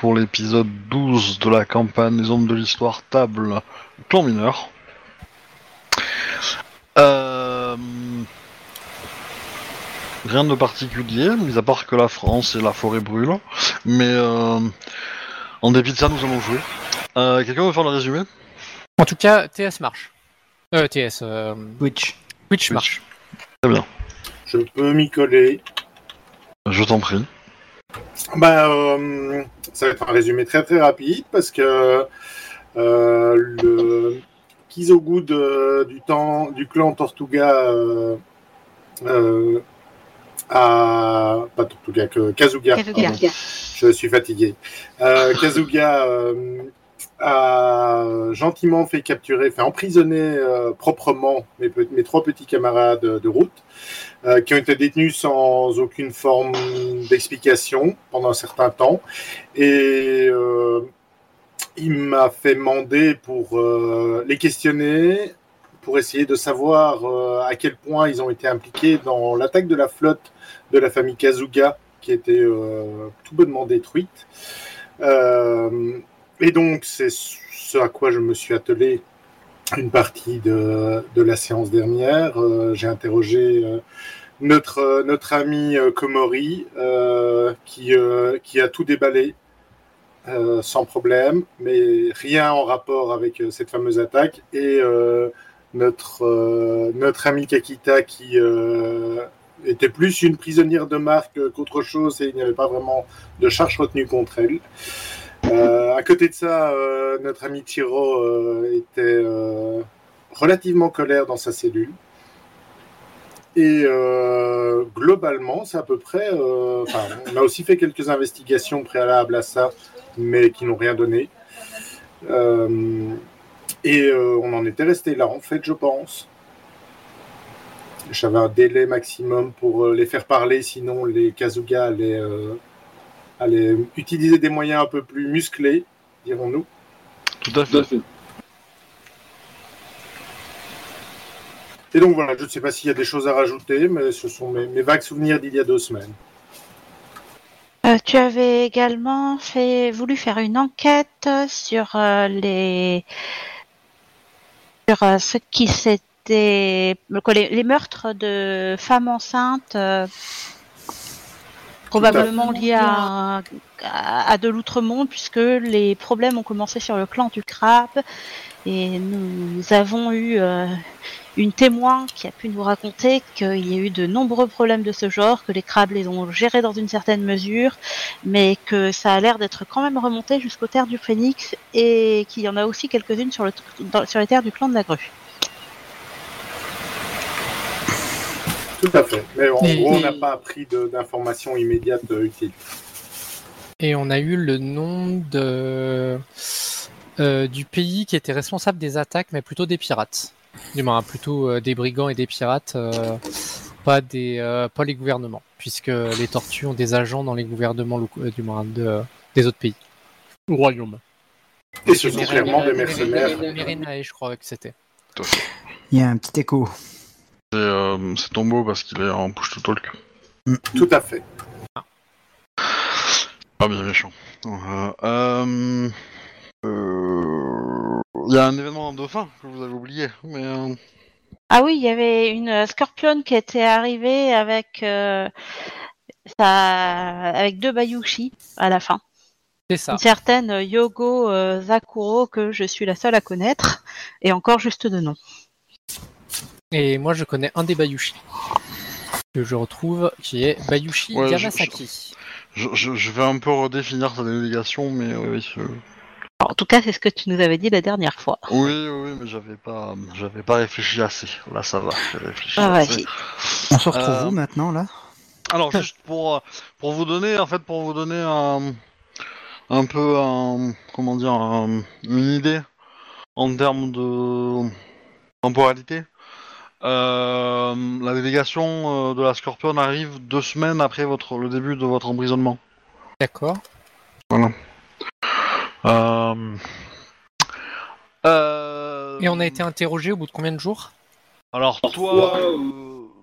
pour l'épisode 12 de la campagne des hommes de l'histoire table plan mineur. Euh, Rien de particulier, mis à part que la France et la forêt brûlent. Mais euh, en dépit de ça, nous allons jouer. Euh, Quelqu'un veut faire le résumé? En tout cas, TS marche. Euh, TS, euh, Twitch. Twitch marche. Très bien, Je peux m'y coller. je t'en prie. Bah, euh, ça va être un résumé très très rapide parce que euh, le Kizogu de- du temps du clan Tortuga euh, euh, a pas Tortuga que Kazuga. Je suis fatigué. Euh, Kazuga euh, a gentiment fait capturer, fait emprisonner euh, proprement mes trois petits camarades de route euh, qui ont été détenus sans aucune forme d'explication pendant un certain temps. Et euh, il m'a fait demander pour euh, les questionner, pour essayer de savoir à quel point ils ont été impliqués dans l'attaque de la flotte de la famille Kazuga, qui était tout bonnement détruite. Et donc, c'est ce à quoi je me suis attelé une partie de, de la séance dernière. Euh, J'ai interrogé euh, notre, notre ami euh, Komori, qui, qui a tout déballé sans problème, mais rien en rapport avec cette fameuse attaque. Et notre, notre ami Kakita, qui était plus une prisonnière de marque qu'autre chose, et il n'y avait pas vraiment de charge retenue contre elle. Euh, à côté de ça, euh, notre ami Chiro euh, était relativement colère dans sa cellule. Et globalement, c'est à peu près. on a aussi fait quelques investigations préalables à ça, mais qui n'ont rien donné. Et on en était resté là, en fait, je pense. J'avais un délai maximum pour les faire parler, sinon les Kazuga allaient, allaient utiliser des moyens un peu plus musclés, dirons-nous. Tout à fait. Et donc voilà, je ne sais pas s'il y a des choses à rajouter, mais ce sont mes, mes vagues souvenirs d'il y a deux semaines. Euh, tu avais également fait, voulu faire une enquête sur euh, les sur euh, ce qui s'était les, les meurtres de femmes enceintes euh, probablement liés à, à, de l'outre-monde puisque les problèmes ont commencé sur le clan du crabe et nous avons eu euh, une témoin qui a pu nous raconter qu'il y a eu de nombreux problèmes de ce genre, que les crabes les ont gérés dans une certaine mesure, mais que ça a l'air d'être quand même remonté jusqu'aux terres du Phénix et qu'il y en a aussi quelques-unes sur, le, sur les terres du clan de la grue. Tout à fait. Mais en Et- gros, on et- n'a pas appris d'informations immédiates euh, utiles. Et on a eu le nom de euh, du pays qui était responsable des attaques, mais plutôt des pirates. Du moins, plutôt euh, des brigands et des pirates, euh, pas des euh, pas les gouvernements, puisque les tortues ont des agents dans les gouvernements locaux, euh, du moins de, des autres pays. Ou royaume. Et ce sont clairement des mercenaires. Merinae, je crois que c'était. Il y a un petit écho. C'est euh, c'est Tombo parce qu'il est en push to talk. Tout à fait. Pas bien méchant. Euh, euh, euh, Il y a un événement de fin que vous avez oublié, mais euh, Ah oui, il y avait une scorpion qui était arrivée avec euh, sa... avec deux Bayushi à la fin. C'est ça. Une certaine Yogo euh, Zakuro que je suis la seule à connaître et encore juste de nom. Et moi, je connais un des Bayushi que je retrouve, qui est Bayushi Ouais, Yamasaki. je, je- je vais un peu redéfinir ta délégation, mais oui, oui, je- En tout cas, c'est ce que tu nous avais dit la dernière fois. oui, oui, oui, mais j'avais pas, j'avais pas réfléchi assez. Là, ça va, Ah, assez. On se retrouve Euh, où maintenant là? Alors juste pour euh, pour vous donner en fait pour vous donner un un peu un comment dire un- une idée en termes de temporalité. Euh, la délégation euh, de la Scorpion arrive deux semaines après votre le début de votre emprisonnement. D'accord. Euh, euh, Et on a été interrogé au bout de combien de jours? Alors toi, euh,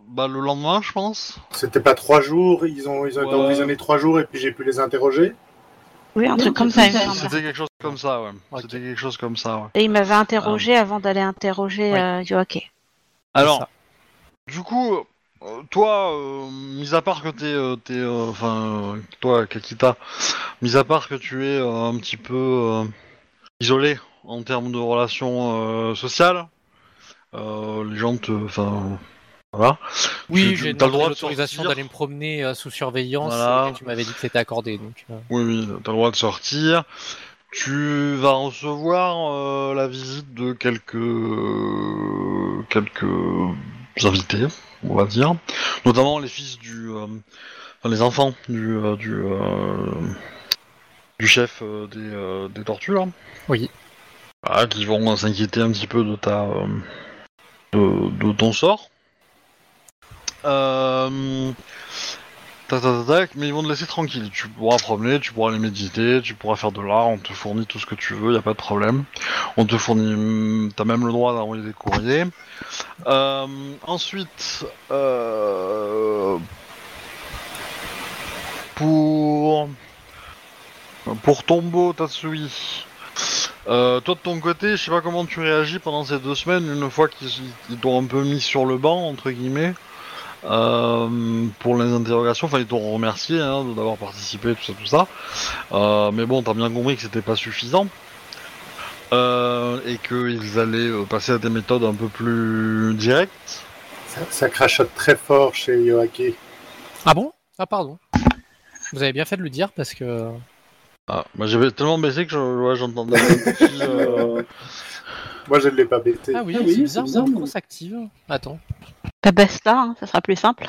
bah, le lendemain, je pense. C'était pas trois jours, ils ont, ils ont été Ouais. emprisonnés trois jours et puis j'ai pu les interroger. Oui, un truc comme ça, il me semble. C'était quelque chose comme ça, ouais. C'était quelque chose comme ça, ouais. Et il m'avait interrogé avant d'aller interroger Ouais. euh, Yoake. Alors, du coup, euh, toi, euh, mis à part que t'es, euh, t'es, enfin, euh, toi, Kakita, mis à part que tu es euh, un petit peu euh, isolé en termes de relations euh, sociales, euh, les gens te, enfin, voilà. Oui, j'ai demandé l'autorisation d'aller me promener euh, sous surveillance Voilà. et tu m'avais dit que c'était accordé. Donc, euh, Oui, oui, t'as le droit de sortir. Tu vas recevoir euh, la visite de quelques quelques invités, on va dire, notamment les fils du, euh, enfin, les enfants du euh, du euh, du chef des, des tortues là. Oui. Voilà, qui vont s'inquiéter un petit peu de ta de, de ton sort. Euh, Mais ils vont te laisser tranquille. Tu pourras promener, tu pourras aller méditer, tu pourras faire de l'art, on te fournit tout ce que tu veux, y a pas de problème. On te fournit, hum, t'as même le droit d'envoyer des courriers. Euh, ensuite, euh, pour pour Tombo Tatsui, euh, toi de ton côté, je sais pas comment tu réagis pendant ces deux semaines, une fois qu'ils ils t'ont un peu mis sur le banc entre guillemets. Euh, pour les interrogations, enfin ils t'ont remercié hein, d'avoir participé, tout ça, tout ça. Euh, mais bon, t'as bien compris que c'était pas suffisant. Euh, et qu'ils allaient euh, passer à des méthodes un peu plus directes. Ça, ça crachote très fort chez Yoake. Ah bon? Ah pardon. Vous avez bien fait de le dire parce que Ah, moi j'avais tellement baissé que je- ouais, j'entendais euh, Moi, je ne l'ai pas bêté. ah oui, c'est bizarre, mon micro s'active. Attends. Bah, baisse là, hein, ça sera plus simple.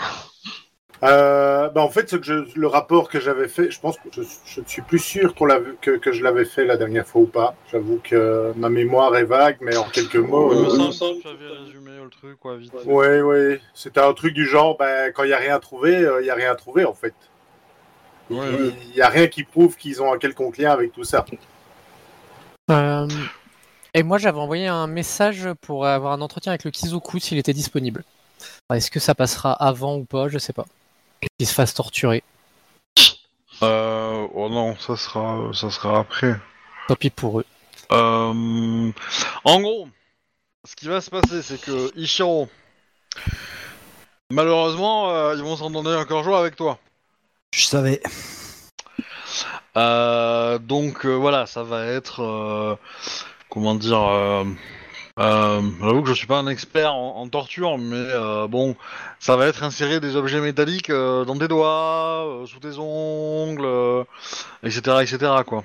Euh, bah, en fait, ce que je- le rapport que j'avais fait, je pense que je, je ne suis plus sûr qu'on l'a vu- que, que je l'avais fait la dernière fois ou pas. J'avoue que ma mémoire est vague, mais en quelques mots. euh, semble que tu avais résumé le truc, quoi, vite. Oui, oui. C'était un truc du genre, ben, quand il n'y a rien trouvé, euh, il n'y a rien trouvé, en fait. Ouais, Il n'y a rien qui prouve qu'ils ont un quelconque lien avec tout ça. Euh, Et moi, j'avais envoyé un message pour avoir un entretien avec le Kizoku s'il était disponible. Alors, Est-ce que ça passera avant ou pas? Je sais pas. Qu'il se fasse torturer. Euh, oh non, ça sera, ça sera après. Tant pis pour eux. Euh, en gros, ce qui va se passer, c'est que Ichiro, malheureusement, euh, ils vont s'en donner encore jour avec toi. Je savais. Euh, donc euh, voilà, ça va être, euh, comment dire, euh, j'avoue que je suis pas un expert en, torture, mais euh, bon, ça va être insérer des objets métalliques euh, dans tes doigts, euh, sous tes ongles, etc., etc. quoi.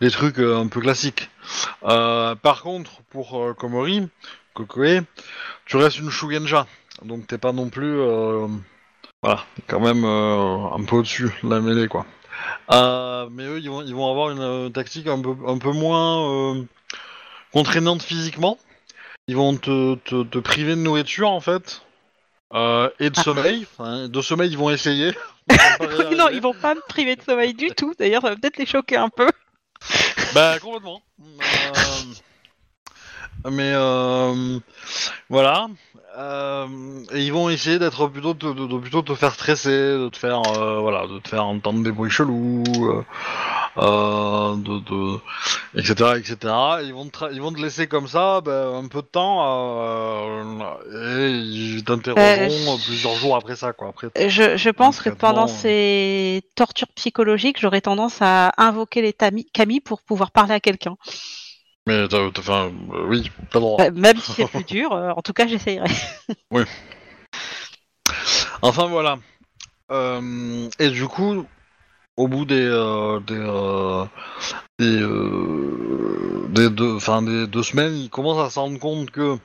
Des trucs un peu classiques. Par contre, pour Komori, Kokoe, tu restes une Shugenja, donc t'es pas non plus, voilà, quand même un peu au-dessus de la mêlée quoi. Mais eux, ils vont, avoir une tactique un peu moins euh, contraignante physiquement. Ils vont te, te, te priver de nourriture en fait. Euh, et de Ah. sommeil. De sommeil, ils vont essayer. non, ils vont pas me priver de sommeil du tout. D'ailleurs, ça va peut-être les choquer un peu. Bah complètement. Euh, mais euh, voilà. Euh, et ils vont essayer d'être plutôt de, de- de plutôt te faire stresser, de te faire euh, voilà, de te faire entendre des bruits chelous, euh, de, de etc etc. Et ils vont te, ils vont te laisser comme ça ben, un peu de temps et ils t'interrogeront plusieurs jours après ça quoi. Après Je, je pense que pendant ces tortures psychologiques, j'aurais tendance à invoquer les tami- Camille pour pouvoir parler à quelqu'un. Mais enfin euh, oui, le droit. Bah, Même si c'est plus dur, euh, en tout cas, j'essayerai. Enfin voilà. Euh, et du coup, au bout des des des, des deux, enfin des deux semaines, ils commencent à se rendre compte que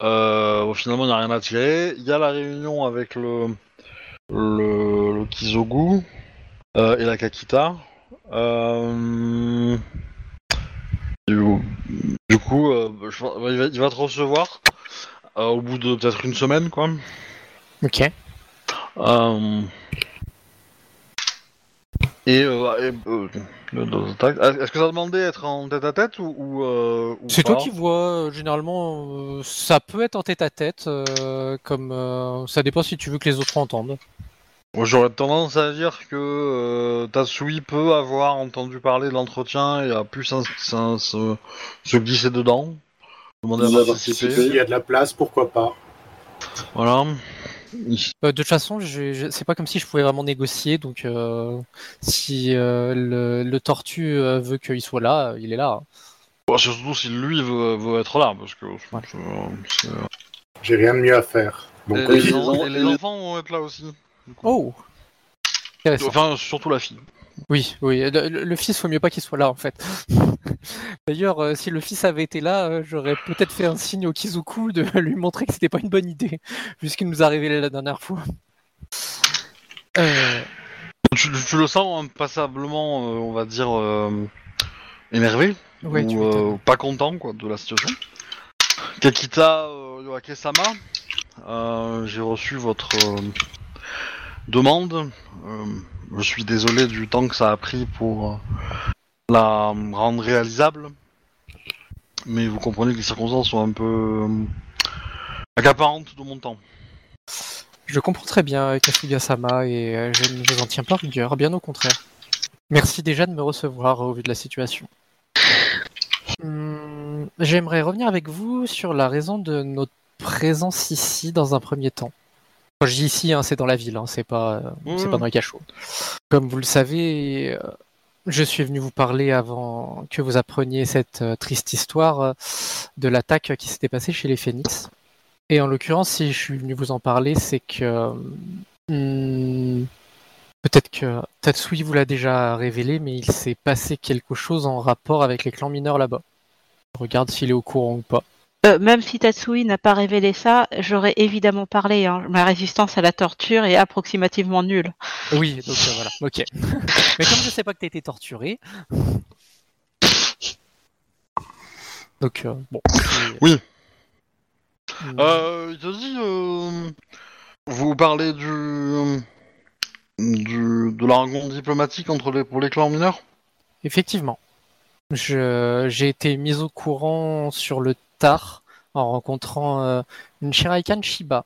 finalement il n'y a rien à tirer. Il y a la réunion avec le le, le Kizogu et la Kakita. Euh, du, du coup, euh, je- il, va, il va te recevoir euh, au bout de peut-être une semaine, quoi. Ok. Euh, Et, euh, et, euh, le- le- tac. est-ce que ça demandait être en tête à tête ou, ou, euh, ou C'est toi pas qui vois, euh, généralement, euh, ça peut être en tête à tête, euh, comme euh, ça dépend si tu veux que les autres entendent. J'aurais tendance à dire que euh, Tatsui peut avoir entendu parler de l'entretien et a pu s'in- s'in- se, se glisser dedans. Demander Nous à a participer. y a de la place, pourquoi pas Voilà. Euh, de toute façon, je, je- c'est pas comme si je pouvais vraiment négocier, donc euh, si euh, le, le tortue euh, veut qu'il soit là, euh, il est là. Bon, surtout si lui veut, veut être là, parce que. Ouais. c'est- c'est- J'ai rien de mieux à faire. Donc, et, oui. les, les en- en- et les enfants vont être là aussi. Oh. Enfin, surtout la fille. Oui, oui, le, le- fils, faut mieux pas qu'il soit là en fait. D'ailleurs, euh, si le fils avait été là, euh, j'aurais peut-être fait un signe au Kizuku de lui montrer que c'était pas une bonne idée, vu ce qu'il nous a révélé la dernière fois. Euh, Tu, tu le sens passablement, euh, on va dire, euh, énervé. ouais, tu ou m'étonnes. euh, pas content quoi, de la situation. Kakita euh, Yoake-sama, euh, j'ai reçu votre euh, demande. Euh, je suis désolé du temps que ça a pris pour euh, la rendre réalisable. Mais vous comprenez que les circonstances sont un peu euh, accaparantes de mon temps. Je comprends très bien euh, Kasuga-sama et euh, je ne vous en tiens pas rigueur, bien au contraire. Merci déjà de me recevoir au vu de la situation. Hum, J'aimerais revenir avec vous sur la raison de notre présence ici dans un premier temps. Quand je dis ici, hein, c'est dans la ville, hein, c'est pas, euh, Ouais, c'est pas dans les cachots. Comme vous le savez, euh, je suis venu vous parler avant que vous appreniez cette euh, triste histoire de l'attaque qui s'était passée chez les Phoenix. Et en l'occurrence, si je suis venu vous en parler, c'est que hum, peut-être que Tatsui vous l'a déjà révélé, mais il s'est passé quelque chose en rapport avec les clans mineurs là-bas. Regarde s'il est au courant ou pas. Euh, même si Tatsui n'a pas révélé ça, j'aurais évidemment parlé. hein. Ma résistance à la torture est approximativement nulle. Oui, donc euh, voilà, ok. mais comme je sais pas que t'as été torturé. Donc, euh, bon. Oui. Hum, Euh, il te dit, euh, vous parlez du, du de la rencontre diplomatique entre les pour les clans mineurs? Effectivement. Je- J'ai été mis au courant sur le en rencontrant euh, une Shiraikan Shiba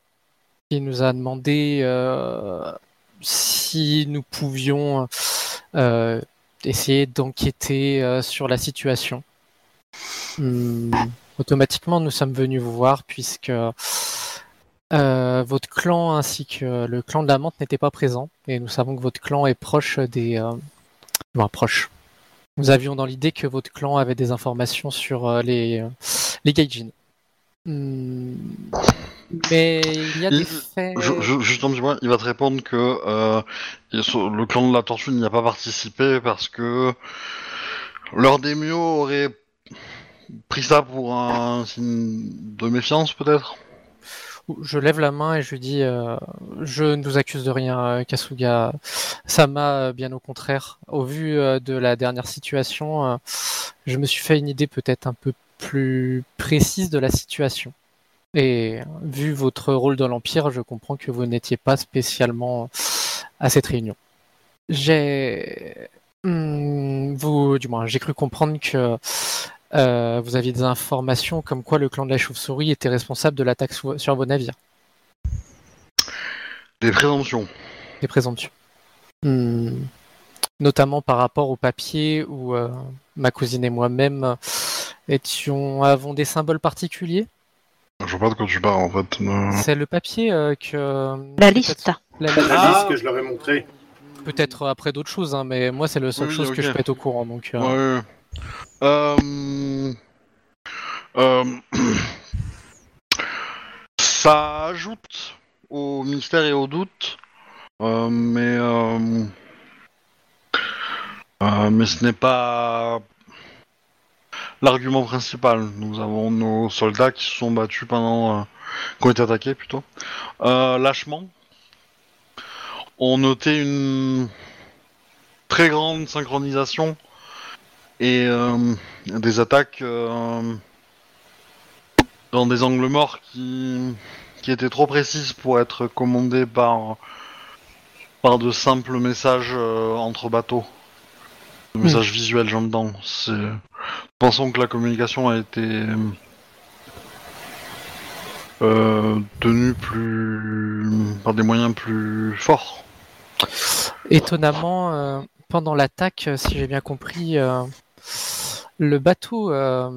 qui nous a demandé euh, si nous pouvions euh, essayer d'enquêter sur la situation. Hum, automatiquement, nous sommes venus vous voir puisque votre clan ainsi que le clan de la menthe n'étaient pas présents et nous savons que votre clan est proche des... Euh. Nous avions dans l'idée que votre clan avait des informations sur euh, les, euh, les Gaijin. Hmm. Mais il y a des faits. Je, je, juste un petit point, il va te répondre que euh, le clan de la tortue n'y a pas participé parce que leur démio aurait pris ça pour un signe de méfiance peut-être? Je lève la main et je dis euh, Je ne vous accuse de rien, euh, Kasuga. Sama, euh, bien au contraire. Au vu de la dernière situation, je me suis fait une idée peut-être un peu plus précise de la situation. Et vu votre rôle dans l'Empire, je comprends que vous n'étiez pas spécialement à cette réunion. J'ai. Hmm, vous, du moins, j'ai cru comprendre que euh, vous aviez des informations comme quoi le clan de la chauve-souris était responsable de l'attaque sou- sur vos navires, Des présomptions. des présomptions. Hmm. Notamment par rapport au papier où euh, ma cousine et moi-même étions, avons des symboles particuliers. Je vois pas de quoi tu parles en fait. C'est le papier euh, que. La liste. La- La Ah. liste que je leur ai montrée. Peut-être après d'autres choses, hein, mais moi c'est la seule Oui, chose que je peux être au courant. Donc, euh, Ouais. Euh, euh, ça ajoute au mystère et au doute, euh, mais mais ce n'est pas l'argument principal. Nous avons nos soldats qui se sont battus pendant, qui ont été attaqués plutôt, lâchement. On notait une très grande synchronisation et euh, des attaques euh, dans des angles morts qui, qui étaient trop précises pour être commandées par, par de simples messages euh, entre bateaux. De messages visuels, j'entends. Pensons que la communication a été euh, tenue plus par des moyens plus forts. Étonnamment, euh, pendant l'attaque, si j'ai bien compris, euh, le bateau euh,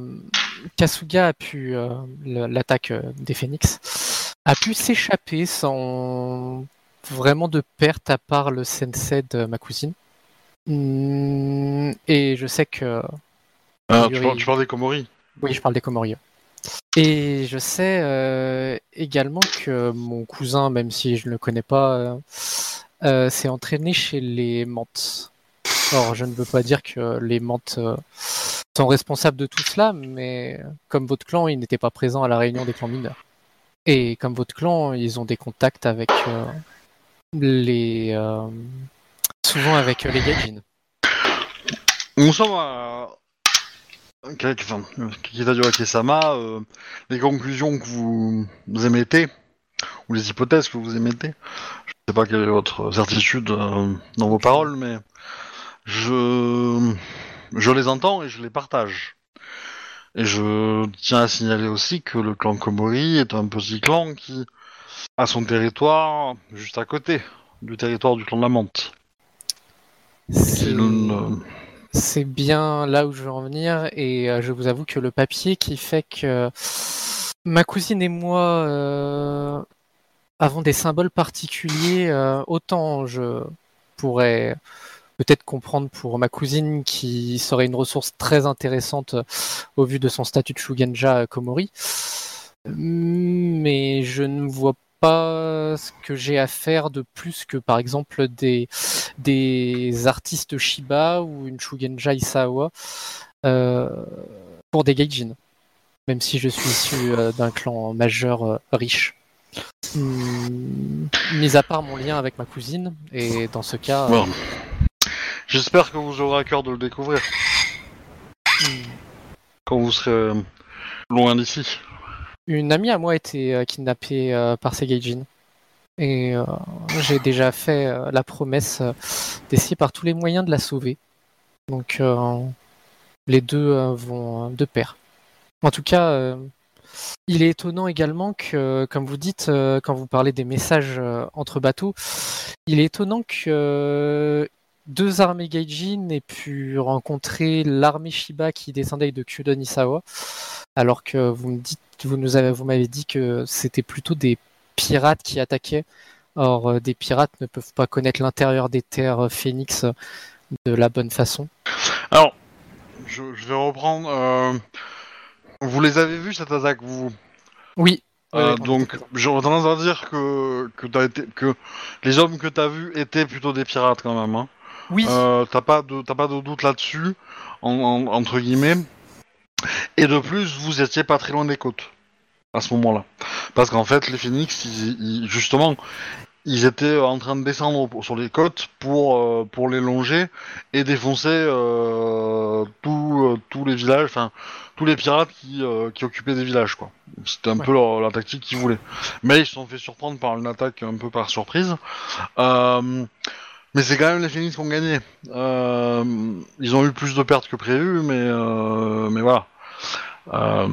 Kasuga a pu, euh, l'attaque euh, des Phoenix, a pu s'échapper sans vraiment de perte à part le sensei de ma cousine. Hmm, Et je sais que Ah, tu, parles, tu parles des Komori oui, je parle des Comoriens. Et je sais euh, également que mon cousin, même si je ne le connais pas, euh, s'est entraîné chez les Mantes. Or, je ne veux pas dire que les Mantes euh, sont responsables de tout cela, mais comme votre clan, ils n'étaient pas présents à la réunion des clans mineurs. Et comme votre clan, ils ont des contacts avec euh, les... euh, souvent avec les Gaijin. Nous sommes à. Enfin, Kitajo Akesama, les conclusions que vous, émettez, ou les hypothèses que vous émettez, je sais pas quelle est votre certitude dans vos paroles, mais je, je les entends et je les partage. Et je tiens à signaler aussi que le clan Komori est un petit clan qui a son territoire juste à côté du territoire du clan de la Menthe. C'est bien là où je veux en venir et euh, je vous avoue que le papier qui fait que ma cousine et moi euh, avons des symboles particuliers, euh, autant je pourrais peut-être comprendre pour ma cousine qui serait une ressource très intéressante euh, au vu de son statut de Shugenja Komori, mais je ne vois pas ce que j'ai à faire de plus que par exemple des des artistes Shiba ou une Shugenja Isawa euh, pour des Gaijin, même si je suis issu euh, d'un clan majeur euh, riche. Hmm, mis à part mon lien avec ma cousine, et dans ce cas, euh. J'espère que vous aurez à cœur de le découvrir quand vous serez euh, loin d'ici. une amie à moi a été euh, kidnappée euh, par ces Gaijin. Et j'ai déjà fait la promesse d'essayer par tous les moyens de la sauver. Donc les deux vont de pair. En tout cas, il est étonnant également que, comme vous dites, quand vous parlez des messages entre bateaux, il est étonnant que deux armées Gaijin aient pu rencontrer l'armée Shiba qui descendait de Kyudon Isawa, alors que vous me dites, vous nous avez, vous m'avez dit que c'était plutôt des pirates qui attaquaient. Or, euh, des pirates ne peuvent pas connaître l'intérieur des terres euh, phénix euh, de la bonne façon. Alors, je, je vais reprendre. euh, vous les avez vus cette attaque, vous? Oui. Euh, Donc, j'aurais tendance à dire que que, t'as été, que les hommes que t'as vus étaient plutôt des pirates quand même. Hein. Oui. Euh, t'as pas de t'as pas de doute là-dessus, en, en- entre guillemets. Et de plus, vous étiez pas très loin des côtes à ce moment-là, parce qu'en fait, les phoenix, ils- ils- justement, ils étaient en train de descendre pour- sur les côtes pour euh, pour les longer et défoncer euh, tous euh, tous les villages, enfin tous les pirates qui euh, qui occupaient des villages, quoi. C'était un peu leur- la tactique qu'ils voulaient. Mais ils se sont fait surprendre par une attaque un peu par surprise. Euh, mais c'est quand même les Phoenix qui ont gagné. Euh, ils ont eu plus de pertes que prévu, mais, euh, mais voilà. Euh,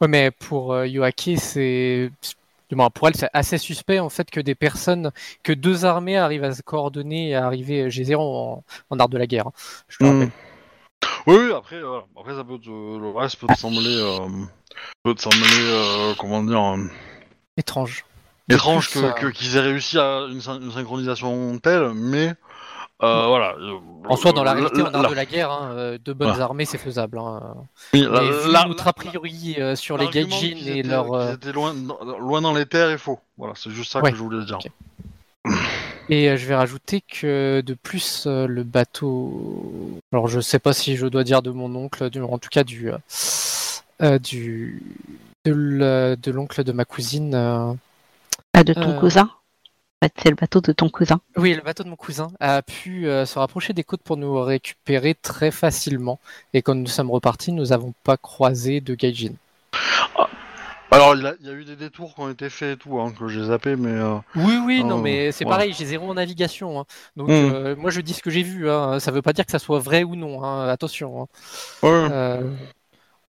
Ouais, mais pour euh, Yoaki, c'est. du moins, pour elle, c'est assez suspect en fait que des personnes, que deux armées arrivent à se coordonner et à arriver G0 en, en art de la guerre. hein. Je hmm. Oui, oui, après, voilà. après ça peut te, le reste peut te sembler, euh, peut te sembler, euh, comment dire, euh, Étrange. Étrange plus, que- euh, qu'ils aient réussi à une, syn- une synchronisation telle, mais euh, voilà. euh, En soi, dans la la- réalité, en art la- de la guerre, hein, euh, deux bonnes Ouais. armées, c'est faisable. hein. oui, la- la- notre a priori euh, sur les Gaijin qu'ils et étaient- leur. qu'ils euh, étaient loin, dans- loin dans les terres est faux. Voilà, c'est juste ça Ouais. que je voulais dire. Et euh, je vais rajouter que de plus, euh, le bateau. Alors, je sais pas si je dois dire de mon oncle, du- en tout cas du. euh, euh, du de de l'oncle de ma cousine. Ah, de ton Euh. cousin fait, C'est le bateau de ton cousin. Oui, le bateau de mon cousin a pu euh, se rapprocher des côtes pour nous récupérer très facilement. Et quand nous sommes repartis, nous n'avons pas croisé de Gaijin. Alors, il, y a eu des détours qui ont été faits et tout, hein, que j'ai zappé, mais. euh, Oui, oui, non, mais c'est ouais. pareil, j'ai zéro en navigation. hein. Donc, Mm. euh, moi, je dis ce que j'ai vu. Hein. Ça veut pas dire que ça soit vrai ou non. hein. Attention. hein. Ouais.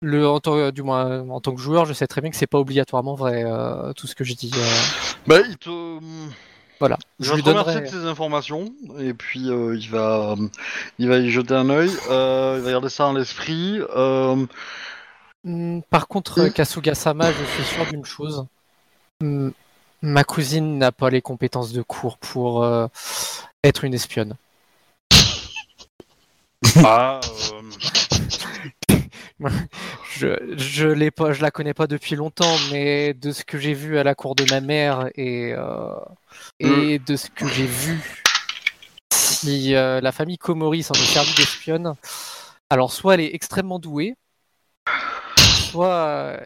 Euh, le, en tant, du moins, en tant que joueur, je sais très bien que c'est pas obligatoirement vrai, euh, tout ce que je dis. euh. Bah, il te. Voilà. Il Je va lui te remercier donnerai. de ces informations et puis euh, il va, il va y jeter un œil. euh, il va garder ça dans l'esprit. euh, Hmm, Par contre, euh, Kasuga-sama, je suis sûr d'une chose. Hmm, Ma cousine n'a pas les compétences de cours pour euh, être une espionne. ah, euh, Je, je l'ai pas, je la connais pas depuis longtemps, mais de ce que j'ai vu à la cour de ma mère et euh, et de ce que j'ai vu, si euh, la famille Komori s'en est servie d'espionne, alors soit elle est extrêmement douée, soit euh,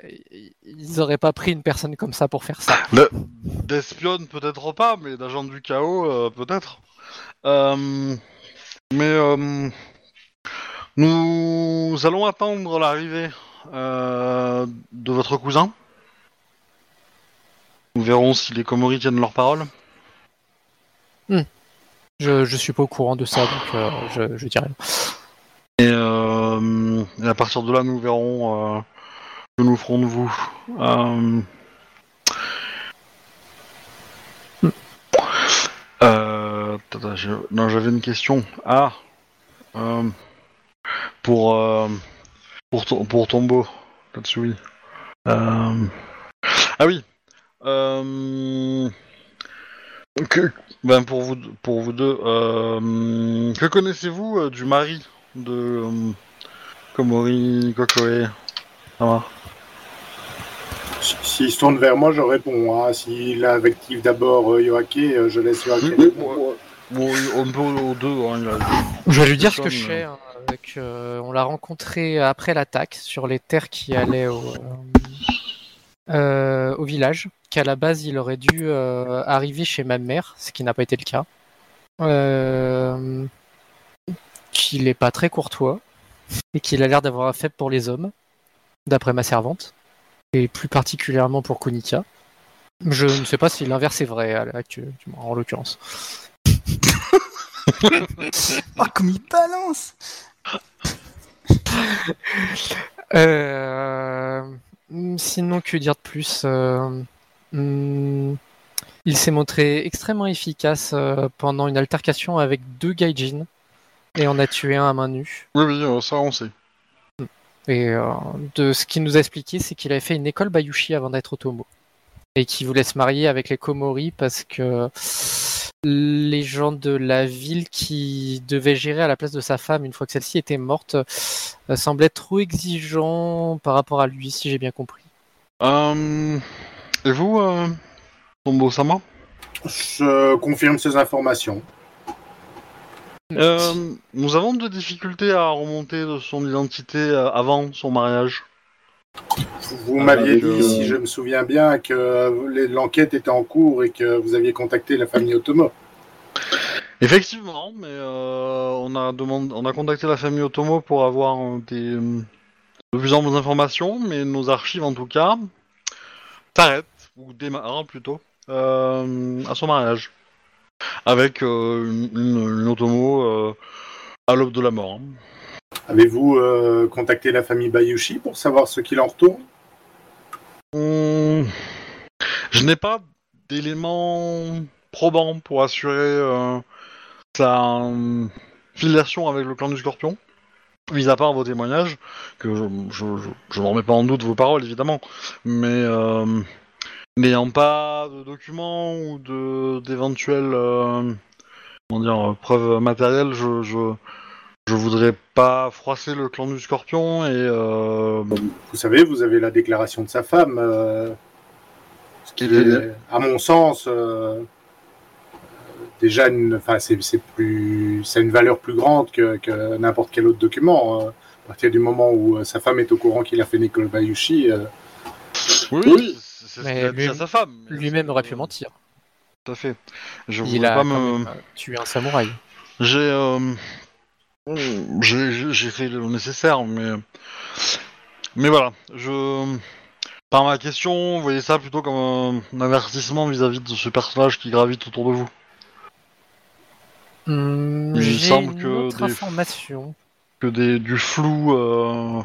ils auraient pas pris une personne comme ça pour faire ça. D'espionne peut-être pas, mais d'agent du chaos euh, peut-être. Euh, mais euh, nous allons attendre l'arrivée euh, de votre cousin. Nous verrons si les Komori tiennent leur parole. Je, je suis pas au courant de ça, donc euh, je, je rien. Et, euh, et à partir de là, nous verrons ce que nous ferons de vous. Attends, je- non, j'avais une question. Ah, pour euh, pour ton pour Tombo, Tatsui. Euh, ah oui. Euh, que, ben pour vous pour vous deux, euh, que connaissez-vous euh, du mari de euh, Komori Kokoe? Sama Si- S'il se tourne vers moi, je réponds. Hein. S'il invective d'abord euh, Yoake, je laisse Yoake. On peut aux deux. Hein, il a- Je vais lui dire ce que je sais. hein, euh, on l'a rencontré après l'attaque sur les terres qui allaient au, euh, euh, village. Qu'à la base, il aurait dû arriver chez ma mère, ce qui n'a pas été le cas. Qu'il n'est pas très courtois et qu'il a l'air d'avoir un faible pour les hommes, d'après ma servante, et plus particulièrement pour Kunitia. Je ne sais pas si l'inverse est vrai à en l'occurrence. Oh, comme il balance Euh, Sinon, que dire de plus Euh, hmm, Il s'est montré extrêmement efficace euh, pendant une altercation avec deux gaijin et on a tué un à main nue. Oui, oui, ça on sait. Et euh, de ce qu'il nous a expliqué, c'est qu'il avait fait une école Bayushi avant d'être Otomo et qu'il voulait se marier avec les Komori parce que les gens de la ville qui devaient gérer à la place de sa femme une fois que celle-ci était morte euh, semblaient trop exigeants par rapport à lui, si j'ai bien compris. Euh, et vous, euh, Tombo Sama Je confirme ces informations. Euh, Nous avons des difficultés à remonter de son identité euh, avant son mariage. Vous Ah, m'aviez avec, dit, si je me souviens bien, que l'enquête était en cours et que vous aviez contacté la famille Otomo. Effectivement, mais euh, on a demandé, on a contacté la famille Otomo pour avoir des de plus amples informations, mais nos archives en tout cas s'arrêtent ou démarrent plutôt euh, à son mariage avec euh, une, une, une Otomo euh, à l'aube de la mort. hein. Avez-vous euh, contacté la famille Bayushi pour savoir ce qu'il en retourne? Hum, Je n'ai pas d'éléments probants pour assurer euh, sa euh, filiation avec le clan du Scorpion, mis à part vos témoignages, que je, ne remets pas en doute vos paroles évidemment, mais euh, n'ayant pas de documents ou d'éventuelles euh, preuves matérielles, je, je voudrais pas froisser le clan du Scorpion et euh, Vous savez, vous avez la déclaration de sa femme. euh, ce qui est, à mon sens, euh, déjà, une, enfin, c'est c'est plus, c'est une valeur plus grande que, que n'importe quel autre document. euh. À partir du moment où euh, sa femme est au courant qu'il a fait Nicole Bayushi, euh, oui, Oui. c'est c'est ce lui- à sa femme. mais Lui-même c'est- aurait pu mentir. Tout à fait. Je Il voulais a pas me. tué un samouraï. J'ai, euh, j'ai, fait le nécessaire, mais, mais voilà. Je, par ma question, vous voyez ça plutôt comme un, un avertissement vis-à-vis de ce personnage qui gravite autour de vous? Hmm, Il semble une que autre des- information. Que des, du flou, euh,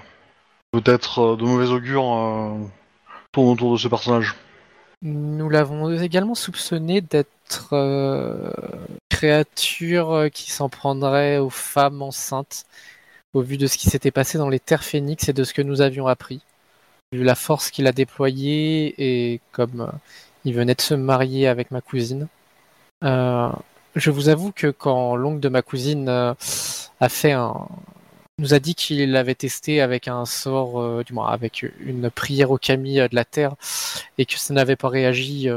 peut-être euh, de mauvais augure, euh, tourne autour de ce personnage. Nous l'avons également soupçonné d'être euh, créature euh, qui s'en prendrait aux femmes enceintes, au vu de ce qui s'était passé dans les terres phénix et de ce que nous avions appris. Vu la force qu'il a déployée et comme euh, il venait de se marier avec ma cousine. Euh, je vous avoue que quand l'oncle de ma cousine a fait un, nous a dit qu'il l'avait testé avec un sort, du moins avec une prière au euh, de la terre, et que ça n'avait pas réagi.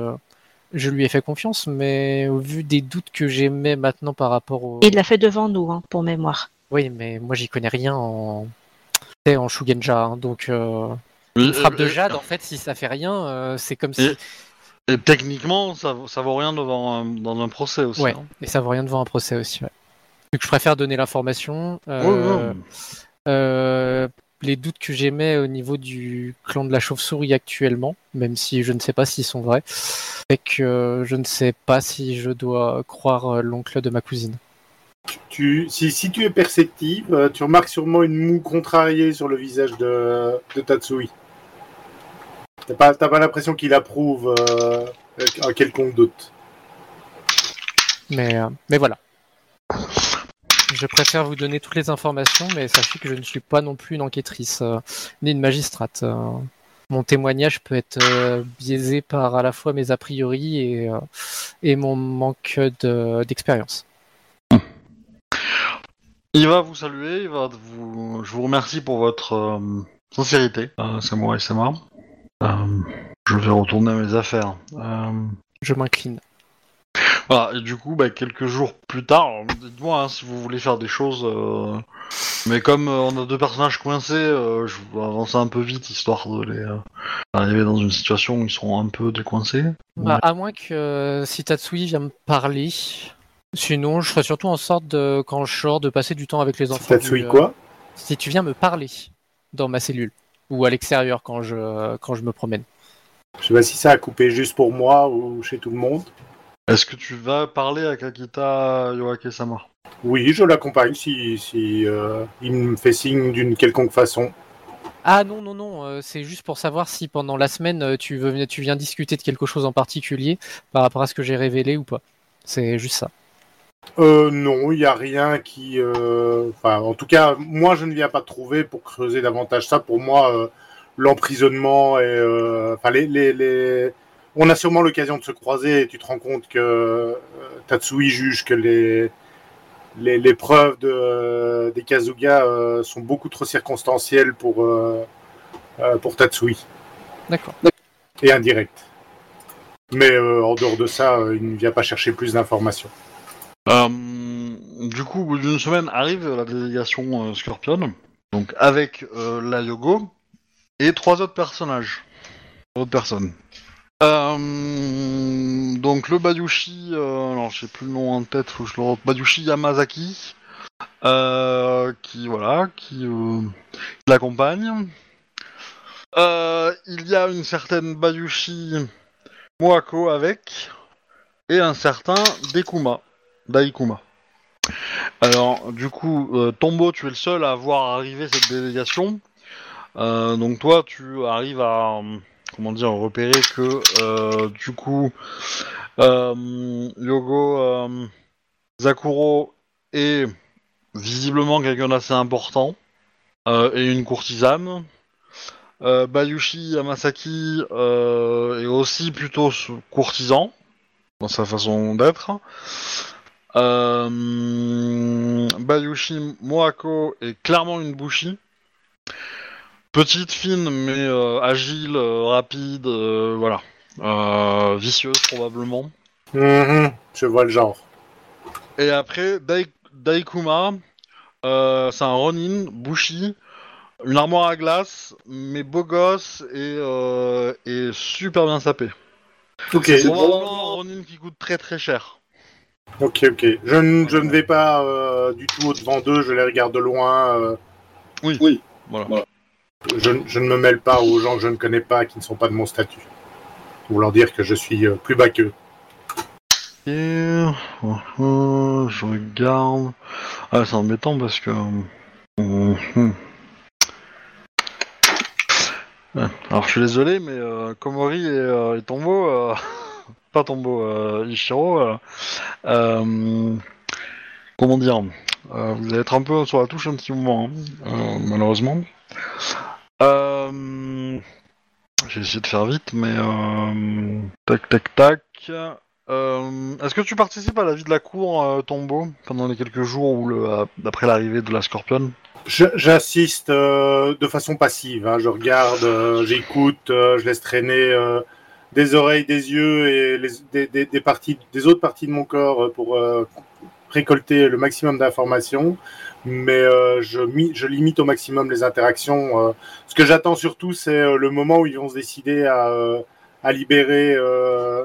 Je lui ai fait confiance, mais au vu des doutes que j'émets maintenant par rapport au. Il l'a fait devant nous, hein, pour mémoire. Oui, mais moi j'y connais rien en, tu sais, en Shugenja, hein, donc euh, une frappe de et- jade, en fait, si ça fait rien, euh, c'est comme si. Et- Et techniquement, ça, vaut- ça vaut rien devant un- dans un procès aussi. Ouais, hein. et ça vaut rien devant un procès aussi. Ouais. Donc je préfère donner l'information. Euh, ouais. Euh, les doutes que j'émets au niveau du clan de la chauve-souris actuellement, même si je ne sais pas s'ils sont vrais, c'est que je ne sais pas si je dois croire euh, l'oncle de ma cousine. Tu, si, si tu es perceptive, euh, tu remarques sûrement une moue contrariée sur le visage de, de Tatsui. T'as pas, pas l'impression qu'il approuve euh, un quelconque doute. Mais, mais voilà. Je préfère vous donner toutes les informations, mais sachez que je ne suis pas non plus une enquêtrice, euh, ni une magistrate. euh. mon témoignage peut être euh, biaisé par à la fois mes a priori et, et mon manque de- d'expérience. Il va vous saluer, il va vous. Je vous remercie pour votre sincérité. C'est moi et c'est moi. Je vais retourner à mes affaires. Je m'incline. Voilà, et du coup, bah, quelques jours plus tard, alors, dites-moi hein, si vous voulez faire des choses. euh, Mais comme euh, on a deux personnages coincés, euh, je vais avancer un peu vite histoire de les euh, arriver dans une situation où ils seront un peu décoincés. Bah, à moins que euh, si Tatsui vient me parler. Sinon, je ferai surtout en sorte de, quand je sors, de passer du temps avec les enfants. Tatsui du, euh, quoi? Si tu viens me parler dans ma cellule ou à l'extérieur quand je, quand je me promène. Je sais pas si ça a coupé juste pour moi ou chez tout le monde. Est-ce que tu vas parler à Kakita Yoake-sama? Oui, je l'accompagne si, si euh, il me fait signe d'une quelconque façon. Ah non, non, non, euh, c'est juste pour savoir si pendant la semaine euh, tu, veux, tu viens discuter de quelque chose en particulier par rapport à ce que j'ai révélé ou pas. C'est juste ça. Euh, non, il n'y a rien qui. euh, Enfin, en tout cas, moi, je ne viens pas te trouver pour creuser davantage ça. Pour moi, euh, l'emprisonnement et. euh, Enfin, les, les, les- On a sûrement l'occasion de se croiser et tu te rends compte que euh, Tatsui juge que les. Les, les preuves de, des Kazuga euh, sont beaucoup trop circonstancielles pour, euh, euh, pour Tatsui D'accord. et indirectes. Mais euh, en dehors de ça, euh, il ne vient pas chercher plus d'informations. Du coup, au bout d'une semaine arrive la délégation euh, Scorpion, donc avec euh, la Yogo et trois autres personnages, autres personnes. Euh, donc le Bayushi, euh, alors j'ai plus le nom en tête, faut je le Bayushi Yamazaki, euh, qui voilà, qui, euh, l'accompagne. Il y a une certaine Bayushi Moako avec et un certain Dekuma. Daikuma. Alors, du coup, Tombo, tu es le seul à voir arriver cette délégation. Donc toi, tu arrives à, comment dire, repérer que, euh, du coup, euh, Yogo euh, Zakuro est visiblement quelqu'un d'assez important et une courtisane. Bayushi Yamasaki euh, est aussi plutôt courtisan dans sa façon d'être. Bayushi Moako est clairement une Bushi. Petite, fine, mais euh, agile, euh, rapide, euh, voilà. Euh, vicieuse probablement. Mhm, je vois le genre. Et après, Dai- Daikuma, euh, c'est un Ronin, Bushi, une armoire à glace, mais beau gosse et, euh, et super bien sapé. Ok, C'est probablement un Ronin qui coûte très très cher. ok, ok. Je, ne- je ne vais pas euh, du tout au-devant d'eux, je les regarde de loin. euh, Voilà. Je, ne me mêle pas aux gens que je ne connais pas, qui ne sont pas de mon statut. Pour leur dire que je suis euh, plus bas qu'eux. Et euh, euh, je regarde. Ah, c'est embêtant parce que. euh, hum. Ouais. Alors je suis désolé, mais euh, Komori et, euh, Tombo, pas Tombo, Ishiro, comment dire, vous allez être un peu sur la touche un petit moment, hein, malheureusement. Euh, J'ai essayé de faire vite, mais euh, tac tac tac. Euh, Est-ce que tu participes à la vie de la cour, Tombo, pendant les quelques jours où le, après l'arrivée de la Scorpion J'assiste de façon passive. hein. Je regarde, j'écoute, je laisse traîner des oreilles, des yeux et des, des- autres parties de mon corps pour récolter le maximum d'informations. Mais euh, je, mi- je limite au maximum les interactions. euh. Ce que j'attends surtout, c'est euh, le moment où ils vont se décider à, euh, à libérer euh,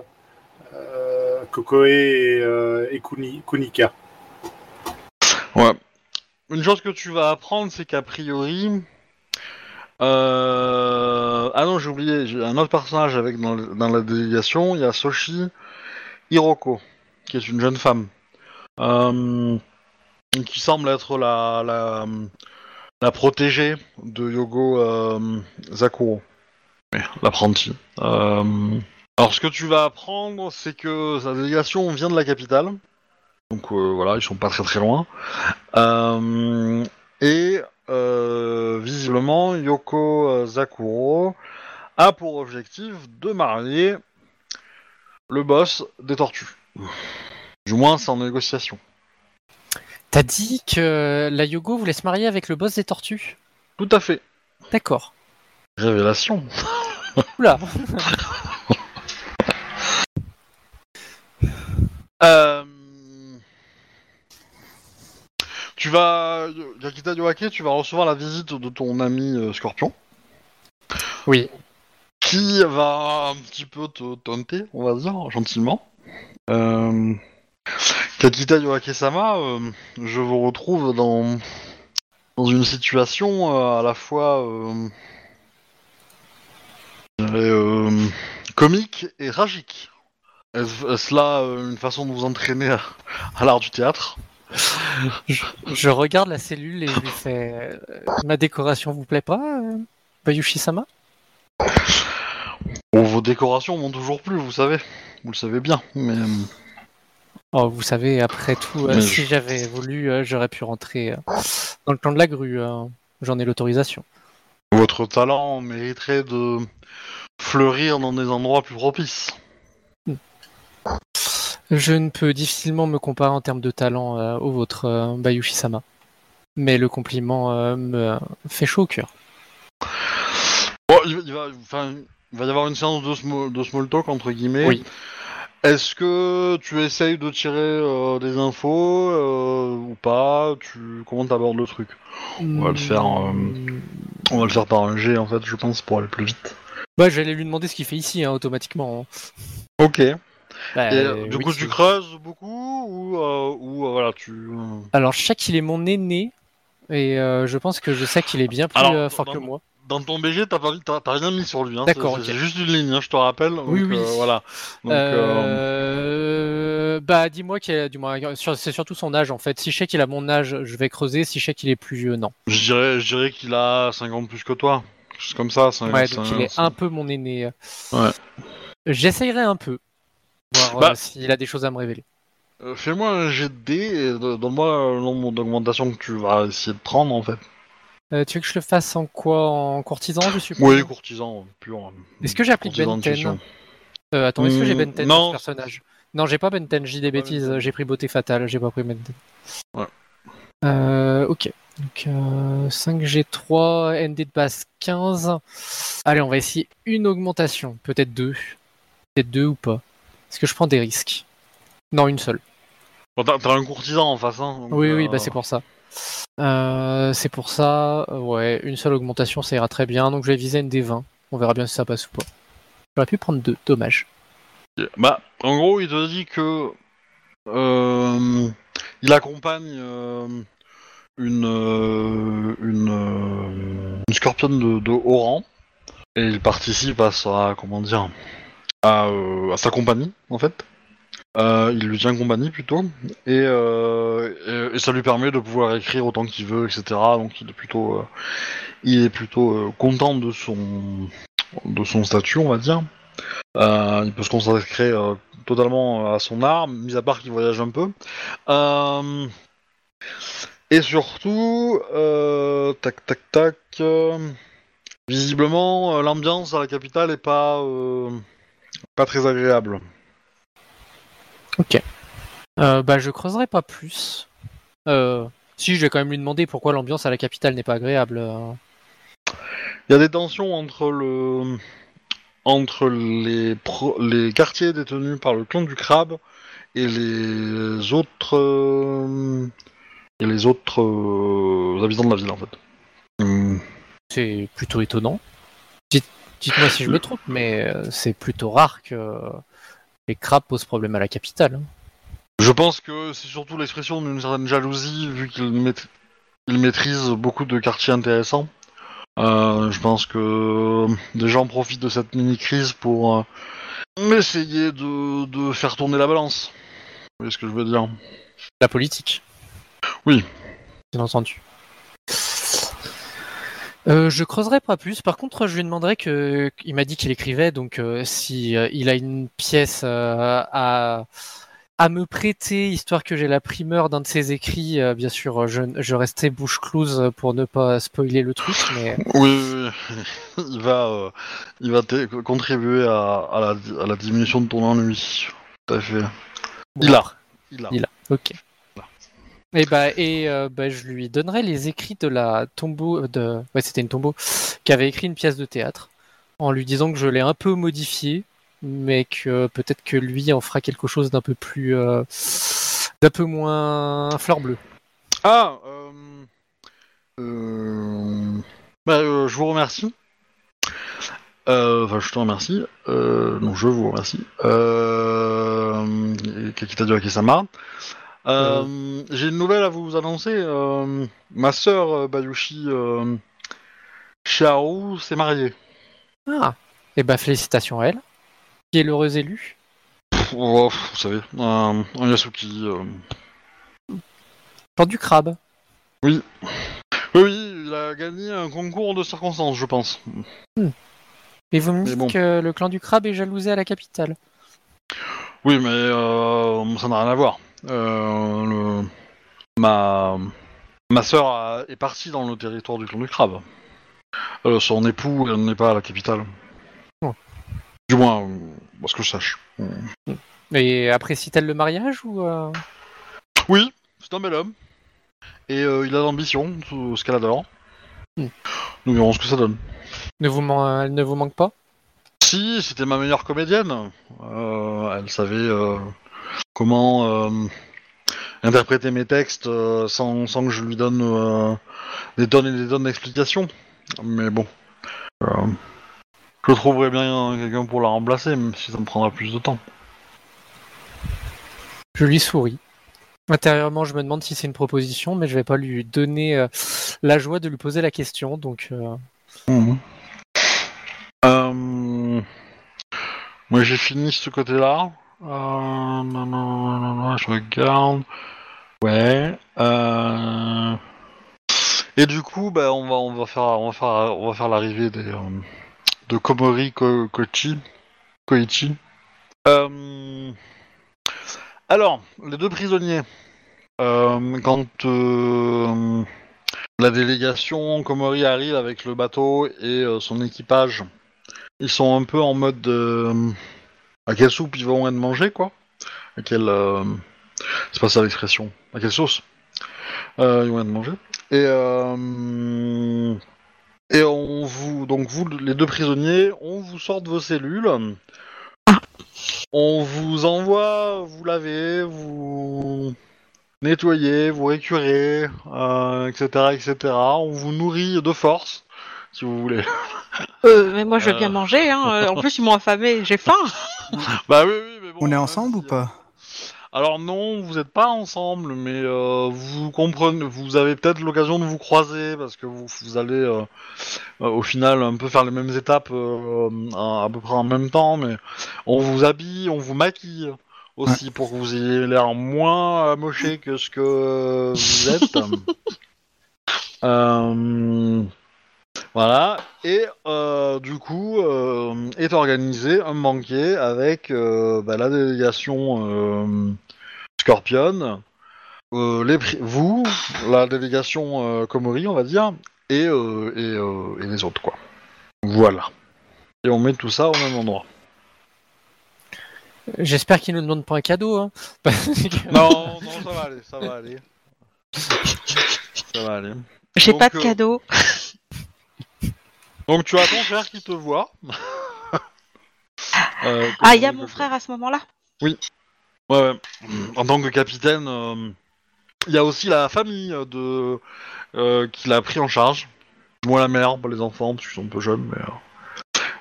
euh, Kokoe et, euh, et Kuni- Kunika. Ouais. Une chose que tu vas apprendre, c'est qu'a priori. euh, Ah non, j'ai oublié, j'ai un autre personnage avec dans, le- dans la délégation. Il y a Soshi Hiroko, qui est une jeune femme. Euh, qui semble être la, la, la protégée de Yogo euh, Zakuro. L'apprenti. Euh, Alors, ce que tu vas apprendre, c'est que sa délégation vient de la capitale. Donc euh, voilà, ils sont pas très très loin. Euh, et euh, visiblement, Yoko Zakuro a pour objectif de marier le boss des tortues. Du moins, c'est en négociation. T'as dit que la Yogo voulait se marier avec le boss des tortues Tout à fait. D'accord. Révélation. Oula Euh, Tu vas, Yakita Yoake, tu vas recevoir la visite de ton ami euh, Scorpion. Oui. qui va un petit peu te tenter, on va dire, gentiment. Euh... Kakita Yoake-sama, euh, je vous retrouve dans, dans une situation euh, à la fois euh, euh, comique et tragique. Est-ce est-ce là une façon de vous entraîner à, à l'art du théâtre? Je regarde la cellule et je lui fais Ma décoration vous plaît pas, Bayushi-sama? Bon, Vos décorations m'ont toujours plu, vous savez. Vous le savez bien, mais... Oh, vous savez, après tout, euh, si j'avais voulu, euh, j'aurais pu rentrer euh, dans le clan de la grue. J'en ai l'autorisation. Votre talent mériterait de fleurir dans des endroits plus propices. Je ne peux difficilement me comparer en termes de talent au vôtre, Bayushi-sama. Mais le compliment me fait chaud au cœur. Bon, il, va- il va, enfin, il va y avoir une séance de small, de small talk, entre guillemets. Oui. Est-ce que tu essayes de tirer euh, des infos euh, ou pas? Tu, Comment t'abordes le truc? On va le faire, euh, Hmm. On va le faire par un G, en fait, je pense, pour aller plus vite. Bah, j'allais lui demander ce qu'il fait ici, hein, automatiquement. Ok. Et, Bah, euh, du oui, coup, tu creuses beaucoup ou, euh, ou euh, voilà, tu... Alors, je sais qu'il est mon aîné, et euh, je pense que je sais qu'il est bien plus Alors, euh, fort dans- que moi. Dans ton BG, t'as pas- t'as- t'as rien mis sur lui. Hein. D'accord, C'est- ok. C'est juste une ligne, hein, je te rappelle. Oui, donc, oui. euh, voilà. Donc, euh, Euh, Bah, dis-moi qu'il a, du moins, c'est surtout son âge en fait. Si je sais qu'il a mon âge, je vais creuser. Si je sais qu'il est plus vieux, non. Je dirais, je dirais qu'il a 50 plus que toi. Chose comme ça. c'est- Ouais, c'est donc il est un peu mon aîné. Ouais. J'essayerai un peu. Voir Bah. euh, s'il a des choses à me révéler. Fais-moi un jet de et do- donne-moi le nombre d'augmentations que tu vas essayer de prendre en fait. Euh, tu veux que je le fasse en quoi En courtisan, je suppose Oui, courtisan pur. Est-ce que j'ai appris Courtisan Benten. Euh, Attends, est-ce que j'ai Hmm, Benten non. ce personnage? Non, j'ai pas Benten, j'ai des bêtises. J'ai pris Beauté Fatale, j'ai pas pris Benten. Ouais. Euh, ok. Donc euh, 5G3, ND de base 15. Allez, on va essayer une augmentation, peut-être deux. Peut-être deux ou pas. Est-ce que je prends des risques? Non, une seule. Bon, t'as un courtisan en face, hein. donc, Oui, oui, euh, bah c'est pour ça. Euh, c'est pour ça, euh, ouais, une seule augmentation, ça ira très bien. Donc je vais viser ND20. On verra bien si ça passe ou pas. J'aurais pu prendre deux, dommage. Bah, en gros, il te dit que euh, il accompagne une une, une scorpionne de, haut rang et il participe à sa comment dire à sa compagnie en fait. Euh, il lui tient compagnie plutôt, et, euh, et, ça lui permet de pouvoir écrire autant qu'il veut, etc. Donc il est plutôt, euh, il est plutôt content de son, de son statut, on va dire. Il peut se consacrer totalement à son art, mis à part qu'il voyage un peu. Et surtout, tac tac tac. visiblement, l'ambiance à la capitale est pas, pas très agréable. Euh, bah, je creuserai pas plus. Euh, si, je vais quand même lui demander pourquoi l'ambiance à la capitale n'est pas agréable. euh. Il y a des tensions entre le entre les pro- les quartiers détenus par le clan du crabe et les autres euh, et les autres euh, habitants de la ville en fait. Hum, C'est plutôt étonnant. Dites- Dites-moi si je me trompe, mais c'est plutôt rare que les crabes posent problème à la capitale. hein. Je pense que c'est surtout l'expression d'une certaine jalousie vu qu'il maît- il maîtrise beaucoup de quartiers intéressants. Euh, je pense que des gens profitent de cette mini-crise pour euh, essayer de, de faire tourner la balance. Vous voyez ce que je veux dire? La politique. Oui. Bien entendu. Euh, je creuserai pas plus. Par contre, je lui demanderai que il m'a dit qu'il écrivait, donc euh, si euh, il a une pièce euh, à à me prêter, histoire que j'ai la primeur d'un de ses écrits. bien sûr, je, je restais bouche close pour ne pas spoiler le truc, mais Oui, oui, oui. il va, il va contribuer à, à la, à la diminution de ton ennui. Tout à fait. Il a. Il a. Il a. Ok. Et bah et euh, bah, je lui donnerai les écrits de la tombeau de ouais c'était une tombeau qui avait écrit une pièce de théâtre en lui disant que je l'ai un peu modifié mais que peut-être que lui en fera quelque chose d'un peu plus euh, d'un peu moins fleur bleue. Ah, euh, euh, bah, euh, je vous remercie. Euh, Enfin, je te remercie. Euh, non, je vous remercie. Euh, Kakita Akisama. Euh, J'ai une nouvelle à vous annoncer. Euh, ma sœur euh, Bayushi euh, Shiharu s'est mariée. Ah. Et bah félicitations à elle. Qui est l'heureuse élue? Pff, oh, vous savez, un, un Yasuki. euh. Plan du crabe. Oui, oui, il a gagné un concours de circonstances, je pense. Et vous me dites bon. que le clan du crabe est jalousé à la capitale. Oui, mais euh, ça n'a rien à voir. Euh, le- Ma ma sœur a- est partie dans le territoire du clan du crabe. Euh, son époux n'est pas à la capitale. Oh. Du moins, euh, à ce que je sache. Et apprécie-t-elle le mariage ou euh, Oui, c'est un bel homme. Et euh, il a l'ambition, ce qu'elle adore. Hmm. Nous verrons ce que ça donne. ne vous man- elle ne vous manque pas? Si, c'était ma meilleure comédienne. Elle savait comment euh, interpréter mes textes euh, sans, sans que je lui donne euh, des tonnes et des tonnes d'explications. Mais bon. Je trouverai bien quelqu'un pour la remplacer, même si ça me prendra plus de temps. Je lui souris. Intérieurement, je me demande si c'est une proposition, mais je vais pas lui donner la joie de lui poser la question. Donc, Euh, Moi j'ai fini ce côté-là. Euh, non, non, non, non, je regarde. Ouais. Euh... Et du coup, bah, on va, on va faire, on va faire, on va faire l'arrivée des, euh, de Komori Ko- Koichi. Koichi. Euh, Alors, les deux prisonniers. Quand la délégation Komori arrive avec le bateau et son équipage, ils sont un peu en mode à quelle soupe ils vont être mangés, quoi? À quelle. euh, C'est pas ça l'expression. À quelle sauce? Euh, ils vont être mangés. Et. euh, Et on vous. Donc, vous, les deux prisonniers, on vous sort de vos cellules. On vous envoie vous laver, vous nettoyer, vous récurer, euh, etc., etc. On vous nourrit de force, si vous voulez. Euh, mais moi, je veux Euh. bien manger. Hein. Euh, En plus, ils m'ont affamé. J'ai faim. Bah oui, oui, mais bon. On est ensemble si- ou pas Alors non, vous n'êtes pas ensemble, mais euh, vous comprenez, vous avez peut-être l'occasion de vous croiser parce que vous, vous allez euh, euh, au final un peu faire les mêmes étapes euh, à, à peu près en même temps, mais on vous habille, on vous maquille aussi pour que vous ayez l'air moins amoché que ce que vous êtes. Voilà, et euh, du coup euh, est organisé un banquet avec euh, bah, la délégation euh, Scorpion, euh, les vous, la délégation euh, Komori, on va dire, et, euh, et, euh, et les autres, quoi. Voilà. Et on met tout ça au même endroit. J'espère qu'ils ne nous demandent pas un cadeau. Hein. Non, non, ça va aller, ça va aller. Ça va aller. J'ai pas de euh, cadeau. Donc tu as ton frère qui te voit. Euh, Ah, il y a mon frère à ce moment-là Ouais, ouais. En tant que capitaine, euh, il y a aussi la famille de euh, qui l'a pris en charge. Moi la mère, pas les enfants parce qu'ils sont un peu jeunes, mais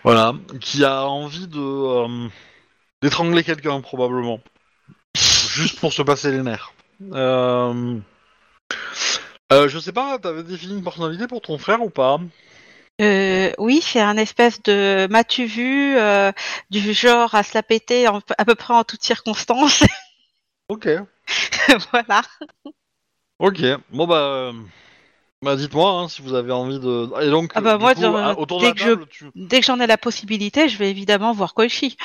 voilà, qui a envie de d'étrangler quelqu'un probablement, juste pour se passer les nerfs. Euh... euh, je sais pas, t'avais défini une personnalité pour ton frère ou pas? Euh, oui, c'est un espèce de m'as-tu vu euh, du genre à se la péter en- à peu près en toutes circonstances. Ok, voilà. ok. Bon bah, euh, bah dites-moi hein, si vous avez envie de. Et donc, Ah bah, moi, coup, genre, à- autour de dès la que je- table, tu... Dès que j'en ai la possibilité, je vais évidemment voir Koichi.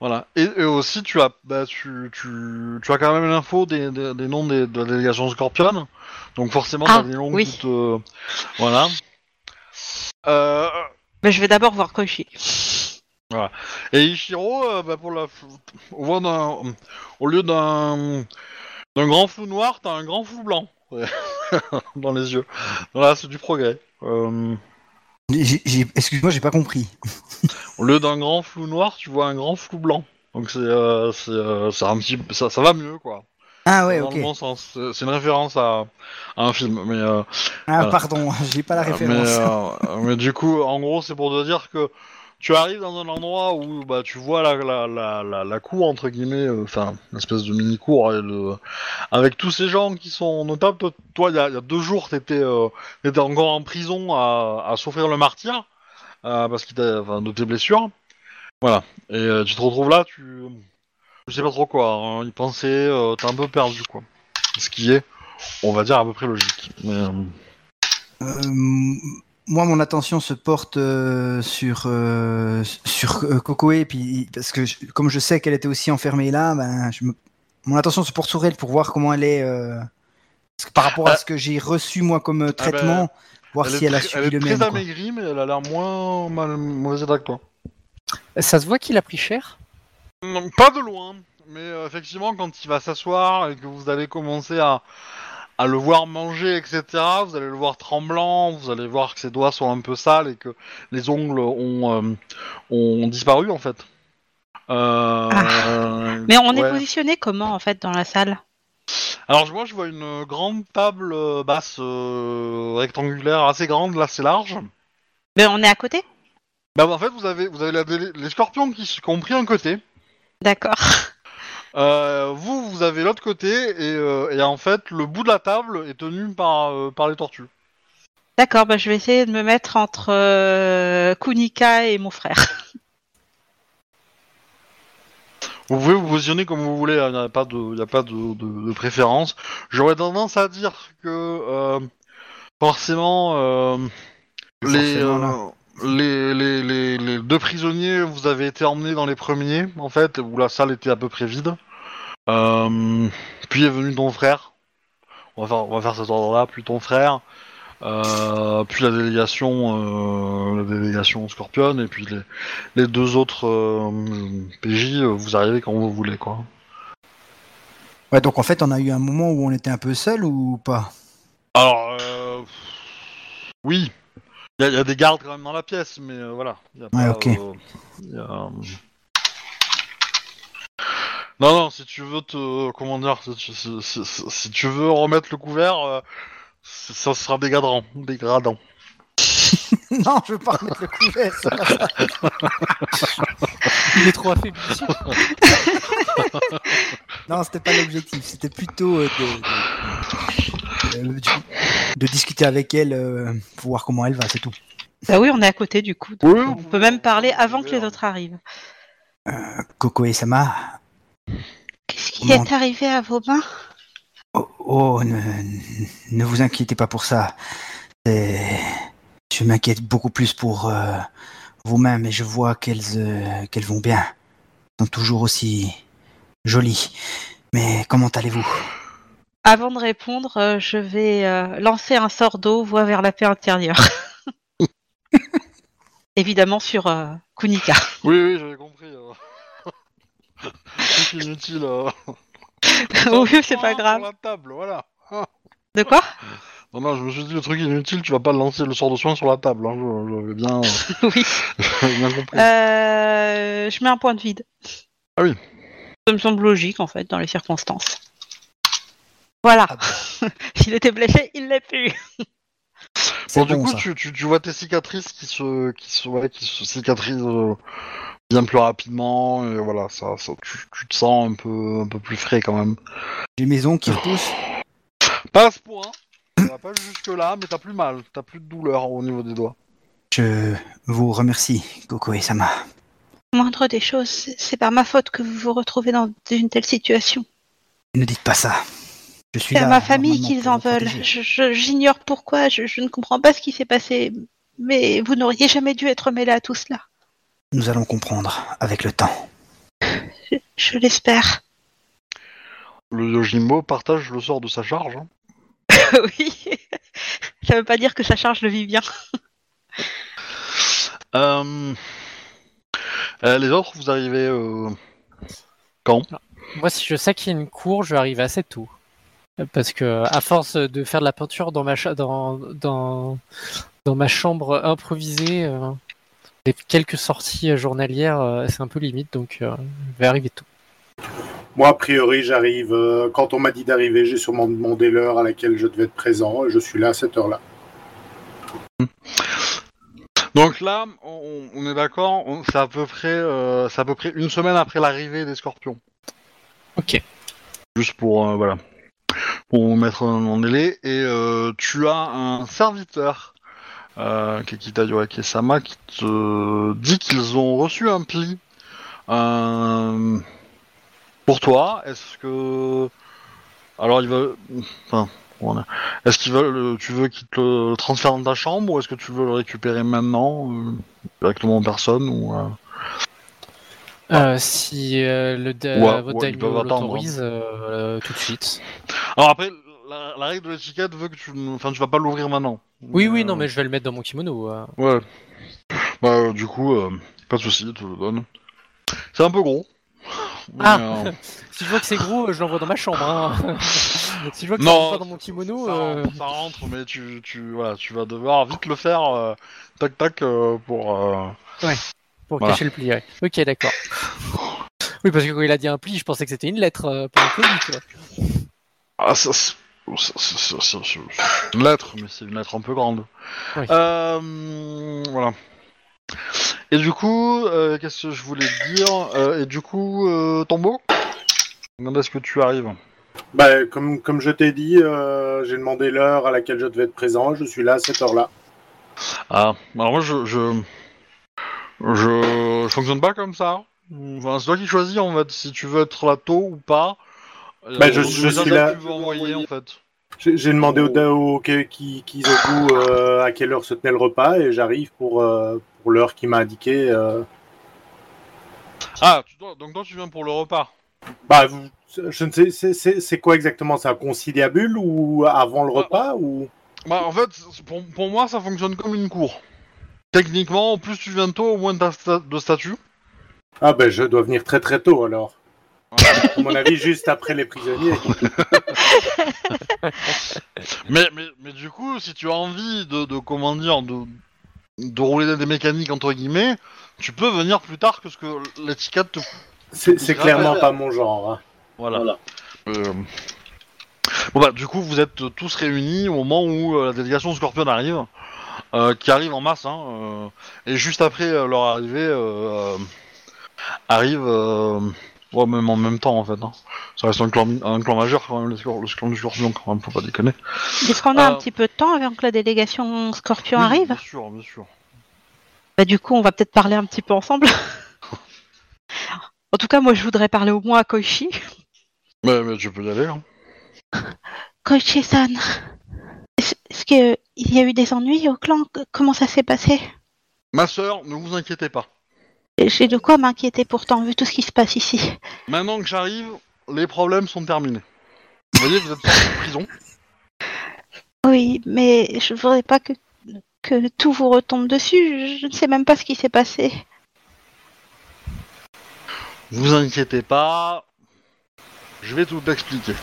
Voilà. Et, et aussi, tu as, bah, tu, tu, tu as quand même l'info des, des, des noms des, de la délégation Scorpion. Donc forcément, Ah, t'as des noms oui. te... Voilà. Euh, Mais je vais d'abord voir Koichi. et Ichiro, euh, bah, pour la, au, voit d'un- au lieu d'un, d'un grand flou noir, t'as un grand flou blanc dans les yeux. Voilà, c'est du progrès. Euh, J'ai- j'ai- Excuse-moi, j'ai pas compris. au lieu d'un grand flou noir, tu vois un grand flou blanc. Donc c'est, euh, c'est, euh, c'est un petit, ça, ça va mieux quoi. Ah ouais, dans ok. le bon sens. C'est une référence à, à un film, mais, euh, Ah voilà. pardon, j'ai pas la référence. mais, euh, mais du coup, en gros, c'est pour te dire que tu arrives dans un endroit où bah, tu vois la, la, la, la, la cour, entre guillemets, euh, enfin, une espèce de mini-cour, le- avec tous ces gens qui sont notables. Toi, il y, a, il y a deux jours, t'étais euh, t'étais encore en prison à, à souffrir le martyr, euh, parce qu'il de tes blessures. Voilà. Et euh, tu te retrouves là, tu... Je sais pas trop quoi, hein, y penser, euh, t'es un peu perdu, quoi. Ce qui est, on va dire, à peu près logique. Mais, euh, Euh, moi, mon attention se porte euh, sur euh, sur euh, Kokoe, puis parce que je- comme je sais qu'elle était aussi enfermée là, ben, je me- mon attention se porte sur elle pour voir comment elle est. euh, parce que par rapport à Ah. ce que j'ai reçu moi comme euh, Ah ben, traitement, voir si elle a subi elle le est même. très amaigrie, mais elle a l'air moins mal, mauvais état que toi. Ça se voit qu'il a pris cher? Non, Pas de loin, mais euh, effectivement, quand il va s'asseoir et que vous allez commencer à, à le voir manger, etc., vous allez le voir tremblant, vous allez voir que ses doigts sont un peu sales et que les ongles ont, euh, ont disparu, en fait. Euh, Ah. Mais on est positionné comment en fait dans la salle? Alors moi, je vois une grande table basse rectangulaire assez grande, là c'est large. Ben on est à côté? Bah en fait, vous avez, vous avez la les scorpions qui, qui ont pris un côté. D'accord. Euh, vous, vous avez l'autre côté et, euh, et en fait, le bout de la table est tenu par, euh, par les tortues. D'accord, ben je vais essayer de me mettre entre euh, Kunika et mon frère. Vous pouvez vous positionner comme vous voulez, hein, il n'y a pas de, il y a pas de, de- de préférence. J'aurais tendance à dire que euh, forcément euh, les, Forcément, là. euh, les, les, les, les deux prisonniers, vous avez été emmenés dans les premiers, en fait, où la salle était à peu près vide. Euh, puis est venu ton frère. On va faire, on va faire cet ordre-là, puis ton frère. Euh, puis la délégation, euh, la délégation Scorpion, et puis les, deux autres PJ, vous arrivez quand vous voulez, quoi. Ouais, donc en fait, on a eu un moment où on était un peu seul ou pas? Alors, euh, oui, il y, a- il y a des gardes quand même dans la pièce, mais euh, voilà. il y a Ouais, pas, ok. euh, il y a, euh, Non, non, si tu veux te. Comment dire Si tu, si- si- si tu veux remettre le couvert, euh, ça sera dégradant. dégradant. Non, je veux pas remettre le couvert. Il est trop affaibli. Non, c'était pas l'objectif. C'était plutôt euh, de, de, de- de discuter avec elle euh, pour voir comment elle va, c'est tout. Bah oui, on est à côté du coup. donc on peut même parler avant que les autres arrivent. Coco et Sama, Qu'est-ce qui Comment- est arrivé à vos mains? Oh, oh, ne, ne vous inquiétez pas pour ça. Je m'inquiète beaucoup plus pour euh, vous-même et je vois qu'elles euh, qu'elles vont bien. Elles sont toujours aussi jolies. Mais comment allez-vous? Avant de répondre, euh, je vais euh, lancer un sort d'eau, voie vers la paix intérieure. Évidemment sur euh, Kunika. Oui, oui, j'avais compris. euh. C'est inutile. euh. oui, c'est Sur pas grave. la table, voilà. De quoi? Non, non, je me suis dit, le truc inutile, tu vas pas lancer le sort de soin sur la table. Hein. J'avais bien, Oui. bien compris. Euh, je mets un point de vide. Ah oui. Ça me semble logique en fait dans les circonstances. Voilà. Ah bon. S'il était blessé, il l'est plus. Bon, du bon, coup, tu, tu, tu vois tes cicatrices qui se, qui se, ouais, qui se cicatrisent euh, bien plus rapidement. Et voilà, ça, ça tu, tu te sens un peu, un peu plus frais quand même. Mes ongles qui repoussent. Pas à ce point. Ça va pas jusque là, mais t'as plus mal. T'as plus de douleur au niveau des doigts. Je vous remercie, Coco et Sama. Moindre des choses, c'est par ma faute que vous vous retrouvez dans une telle situation. Ne dites pas ça. Je suis C'est à ma famille normalement, qu'ils en veulent. protéger. Je- je- J'ignore pourquoi, je, je ne comprends pas ce qui s'est passé. Mais vous n'auriez jamais dû être mêlé à tout cela. Nous allons comprendre avec le temps. Je, je l'espère. Le Yojimbo partage le sort de sa charge. hein. oui. Ça veut pas dire que sa charge le vit bien. Euh, euh, les autres, vous arrivez euh, quand? Moi, si je sais qu'il y a une cour, je vais arriver assez tôt. Parce que, à force de faire de la peinture dans ma, dans, dans, dans ma chambre improvisée, euh, les quelques sorties journalières, euh, c'est un peu limite, donc euh, je vais arriver tôt. Moi, a priori, j'arrive. euh, quand on m'a dit d'arriver, j'ai sûrement demandé l'heure à laquelle je devais être présent. Et je suis là à cette heure-là. Donc là, on, on est d'accord, on- c'est à peu près, euh, c'est à peu près une semaine après l'arrivée des Scorpions. Ok. Juste pour euh, voilà, pour mettre en délai. Et euh, tu as un serviteur, euh, Kekita Yorake-sama, qui te dit qu'ils ont reçu un pli euh, pour toi. Est-ce que alors il va, enfin. Est-ce qu'ils veulent, tu veux qu'ils te le transfèrent dans ta chambre ou est-ce que tu veux le récupérer maintenant euh, directement en personne ou euh, Euh, si euh, le da- Ouais, votre ouais, daimyo l'autorise, euh, tout de suite. Alors après, la, la règle de l'étiquette veut que tu, enfin, tu vas pas l'ouvrir maintenant. Oui, oui, Euh, non, mais je vais le mettre dans mon kimono. euh. Ouais. Bah euh, du coup, euh, pas de souci, tu le donnes. C'est un peu gros. Ah. euh, Si je vois que c'est gros, je l'envoie dans ma chambre. hein. si je vois que ça Non, rentre pas dans mon kimono, ça, euh, rentre, ça rentre, mais tu, tu, voilà, tu vas devoir vite le faire, euh, tac tac, euh, pour. euh, pour Voilà. cacher le pli. ouais. Ok, d'accord. Oui, parce que quand il a dit un pli, je pensais que c'était une lettre euh, pour le colis, tu vois. Ah, ça, c'est une lettre, mais c'est une lettre un peu grande. Oui. Euh, voilà. Et du coup, euh, qu'est-ce que je voulais te dire Euh, Et du coup, euh, Tombeau Quand est-ce que tu arrives? Bah, comme, comme je t'ai dit, euh, j'ai demandé l'heure à laquelle je devais être présent. Je suis là à cette heure-là. Ah, alors moi, je, je, je, je fonctionne pas comme ça. Enfin, c'est toi qui choisis en fait si tu veux être là tôt ou pas. Bah, je- suis là- Tu veux envoyer en fait. J'ai demandé au DAO qui, qui, qui Zogu, euh, à quelle heure se tenait le repas et j'arrive pour, euh, pour l'heure qu'il m'a indiqué. euh. Ah, tu dois, donc toi tu viens pour le repas. Bah, vous- je ne sais, c'est- quoi exactement? C'est un conciliabule ou avant le Ouais. repas ou? Bah en fait, pour, pour moi ça fonctionne comme une cour. Techniquement, au plus tu viens tôt, au moins t'as sta- de statut. Ah ben je dois venir très très tôt alors. Voilà. À mon avis, juste après les prisonniers. mais, mais, mais du coup, si tu as envie de, de comment dire, de, de rouler des mécaniques entre guillemets, tu peux venir plus tard que ce que l'étiquette te... C'est c'est clairement pas mon genre. hein. Voilà. Euh, Bon bah du coup vous êtes tous réunis au moment où euh, la délégation Scorpion arrive, euh, qui arrive en masse, hein, euh, et juste après euh, leur arrivée euh, euh, arrive, euh, ouais, même en même temps en fait. Hein. Ça reste un clan, un clan majeur quand même, le, le clan du Scorpion quand même, faut pas déconner. Est-ce qu'on a un Euh, petit peu de temps avant que la délégation Scorpion Oui, arrive Bien sûr, bien sûr. Bah du coup, on va peut-être parler un petit peu ensemble. en tout cas, moi, je voudrais parler au moins à Koichi. Mais, mais tu peux y aller. Hein. Koichi-san, est-ce est-ce que il y a eu des ennuis au clan? Comment ça s'est passé? Ma sœur, ne vous inquiétez pas. J'ai de quoi m'inquiéter pourtant, vu tout ce qui se passe ici. Maintenant que j'arrive, les problèmes sont terminés. Vous voyez, vous êtes de prison. Oui, mais je voudrais pas que, que tout vous retombe dessus. Je, je ne sais même pas ce qui s'est passé. Vous inquiétez pas. Je vais tout expliquer.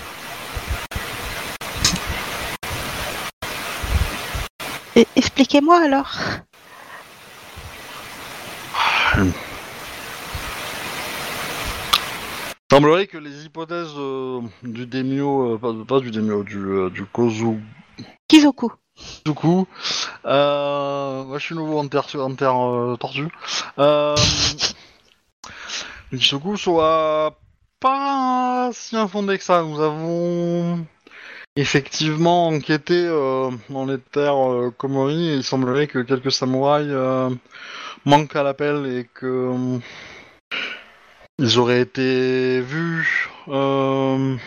Expliquez-moi alors. Il semblerait que les hypothèses euh, du Demio, euh, pas, pas du Demio, du, euh, du Kozu Kizoku. Euh, moi je suis nouveau en terre, en terre coup soit pas si infondé que ça. Nous avons effectivement enquêté euh, dans les terres euh, Komori et il semblerait que quelques samouraïs euh, manquent à l'appel et que euh, ils auraient été vus en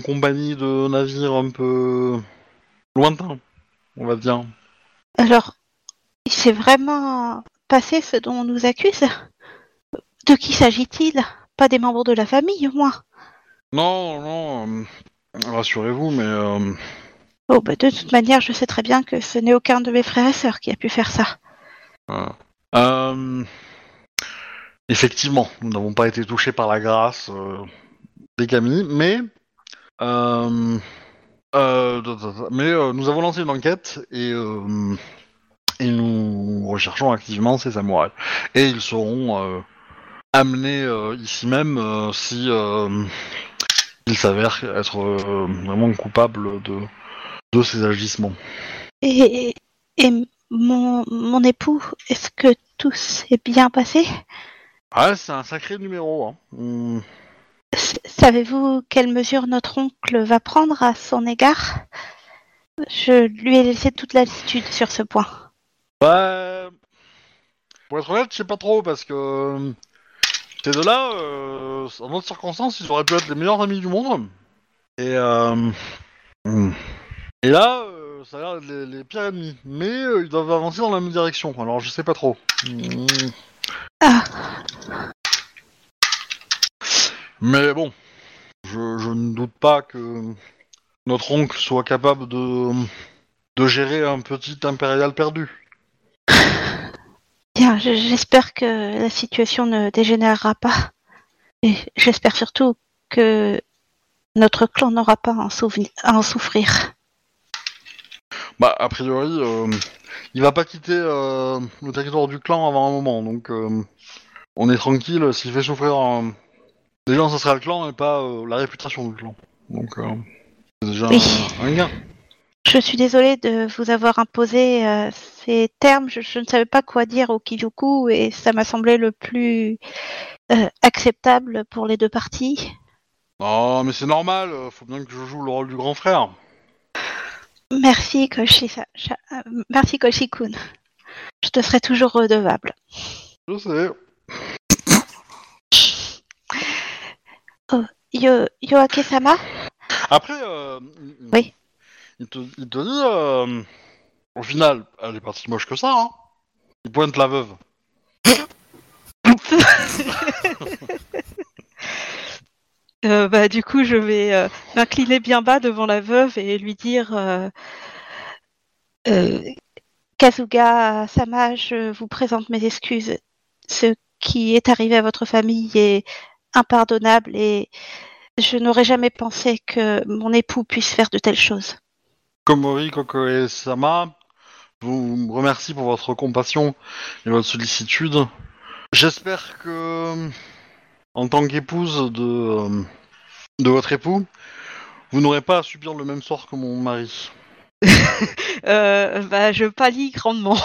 compagnie de navires un peu lointains on va dire. Alors, il s'est vraiment passé ce dont on nous accuse? De qui s'agit-il? Pas des membres de la famille, au moins? Non, non, rassurez-vous, mais euh, Oh, bah, de toute manière, je sais très bien que ce n'est aucun de mes frères et sœurs qui a pu faire ça. euh, effectivement, nous n'avons pas été touchés par la grâce euh, des Camille, mais mais nous avons lancé une enquête et et nous recherchons activement ces samouraïs et ils seront amenés ici même si ils s'avèrent être euh, vraiment coupables de de ces agissements. Et, et mon, mon époux, est-ce que tout s'est bien passé? Ah, c'est un sacré numéro. Hein. Hum, S- Savez-vous quelle mesure notre oncle va prendre à son égard? Je lui ai laissé toute latitude sur ce point. Bah, pour être honnête, je sais pas trop parce que ces deux-là, euh, en d'autres circonstances, ils auraient pu être les meilleurs amis du monde. Et euh, hum. et là, euh, ça a l'air d'être les, les pires ennemis. Mais euh, ils doivent avancer dans la même direction. Alors, je sais pas trop. Ah, Mais bon, je, je ne doute pas que notre oncle soit capable de de gérer un petit impérial perdu. bien, je- j'espère que la situation ne dégénérera pas. Et j'espère surtout que notre clan n'aura pas à en, souvenir- à en souffrir. Bah, a priori, euh, il va pas quitter euh, le territoire du clan avant un moment, donc euh, on est tranquille. S'il fait souffrir euh, des gens, ça sera le clan et pas la réputation du clan. Donc, c'est déjà Oui. un, un gain. Je suis désolée de vous avoir imposé euh, ces termes. Je, je ne savais pas quoi dire au Kijoku et ça m'a semblé le plus euh, acceptable pour les deux parties. Non, mais c'est normal, euh, faut bien que je joue le rôle du grand frère. Merci Koshi, merci Koshi-kun. Je te serai toujours redevable. Je sais. Yo, Yoake-sama? Après, euh, Oui. Il, te, il te dit, euh, au final, elle est pas si moche que ça. Hein. Il pointe la veuve. Euh, bah, du coup, je vais euh, m'incliner bien bas devant la veuve et lui dire Kazuga Sama, je vous présente mes excuses. Ce qui est arrivé à votre famille est impardonnable et je n'aurais jamais pensé que mon époux puisse faire de telles choses. Komori Kokoe-sama vous remercie pour votre compassion et votre sollicitude. J'espère que, en tant qu'épouse de, euh, de votre époux, vous n'aurez pas à subir le même sort que mon mari. Euh, bah, je pâlis grandement.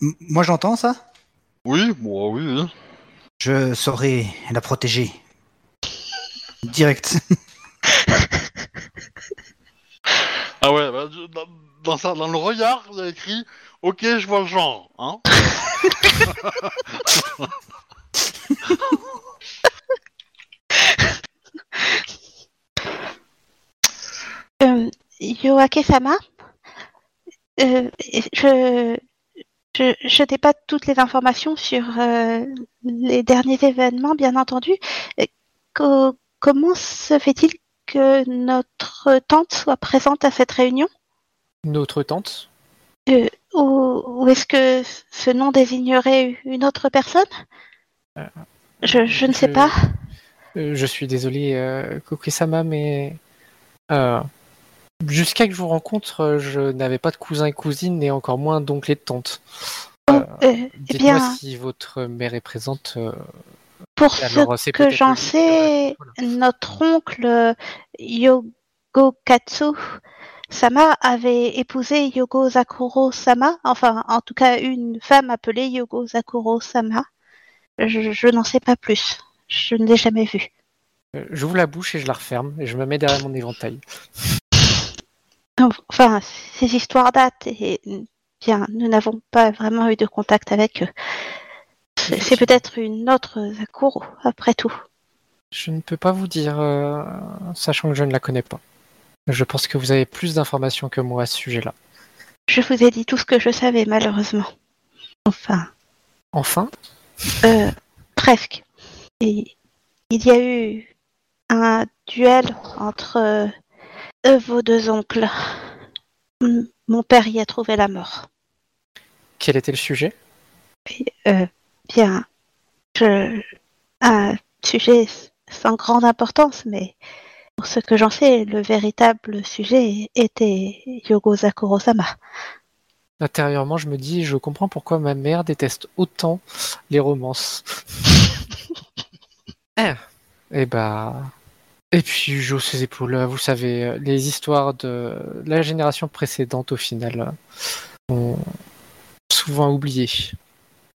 Moi j'entends ça? Oui, bon, oui. oui. Je saurai la protéger. Direct. Ah ouais, bah, dans, le regard, il a écrit Ok, je vois le genre. Hein euh, Yoake-sama, euh, je, n'ai pas toutes les informations sur euh, les derniers événements, bien entendu. Comment se fait-il que notre tante soit présente à cette réunion? Notre tante? Euh, Ou, ou est-ce que ce nom désignerait une autre personne? Euh, je, je ne sais pas. Euh, Je suis désolé, euh, Koke-sama, mais jusqu'à que je vous rencontre, je n'avais pas de cousins et cousines et encore moins d'oncles et de tantes. Euh, eh Dites-moi bien, si votre mère est présente. Euh, pour ce que j'en logique, sais, euh, notre oncle euh, Yogo Katsu Sama avait épousé Yogo Zakuro Sama, enfin en tout cas une femme appelée Yogo Zakuro Sama. Je, je n'en sais pas plus. Je ne l'ai jamais vue. Euh, J'ouvre la bouche et je la referme et je me mets derrière mon éventail. Enfin, ces histoires datent et bien, nous n'avons pas vraiment eu de contact avec eux. C'est peut-être une autre Zakuro, après tout. Je ne peux pas vous dire, euh, sachant que je ne la connais pas. Je pense que vous avez plus d'informations que moi à ce sujet-là. Je vous ai dit tout ce que je savais, malheureusement. Enfin, Enfin, euh, presque. Et il y a eu un duel entre euh, vos deux oncles. Mon père y a trouvé la mort. quel était le sujet? Euh, bien, je... un sujet sans grande importance, mais pour ce que j'en sais, le véritable sujet était Yogo Zakuro-sama. Intérieurement, je me dis, je comprends pourquoi ma mère déteste autant les romances. Eh, Et bah. Et puis, j'ose ses épaules. Vous savez, les histoires de la génération précédente, au final, euh, ont souvent oublié.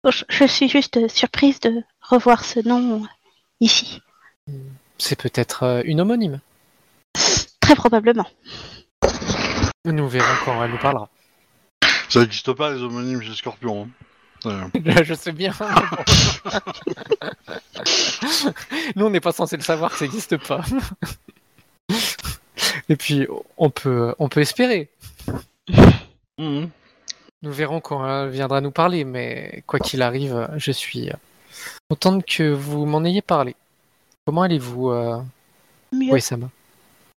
Je, je suis juste surprise de revoir ce nom ici. C'est peut-être euh, une homonyme. Très probablement. Nous verrons quand elle nous parlera. Ça n'existe pas les homonymes chez Scorpion. hein. Euh, Je sais bien. Nous, on n'est pas censé le savoir, ça n'existe pas. Et puis, on peut, on peut espérer. mhm. Nous verrons quand elle viendra nous parler, mais quoi qu'il arrive, je suis contente que vous m'en ayez parlé. Comment allez-vous, euh... Mieux. Oui, Sama.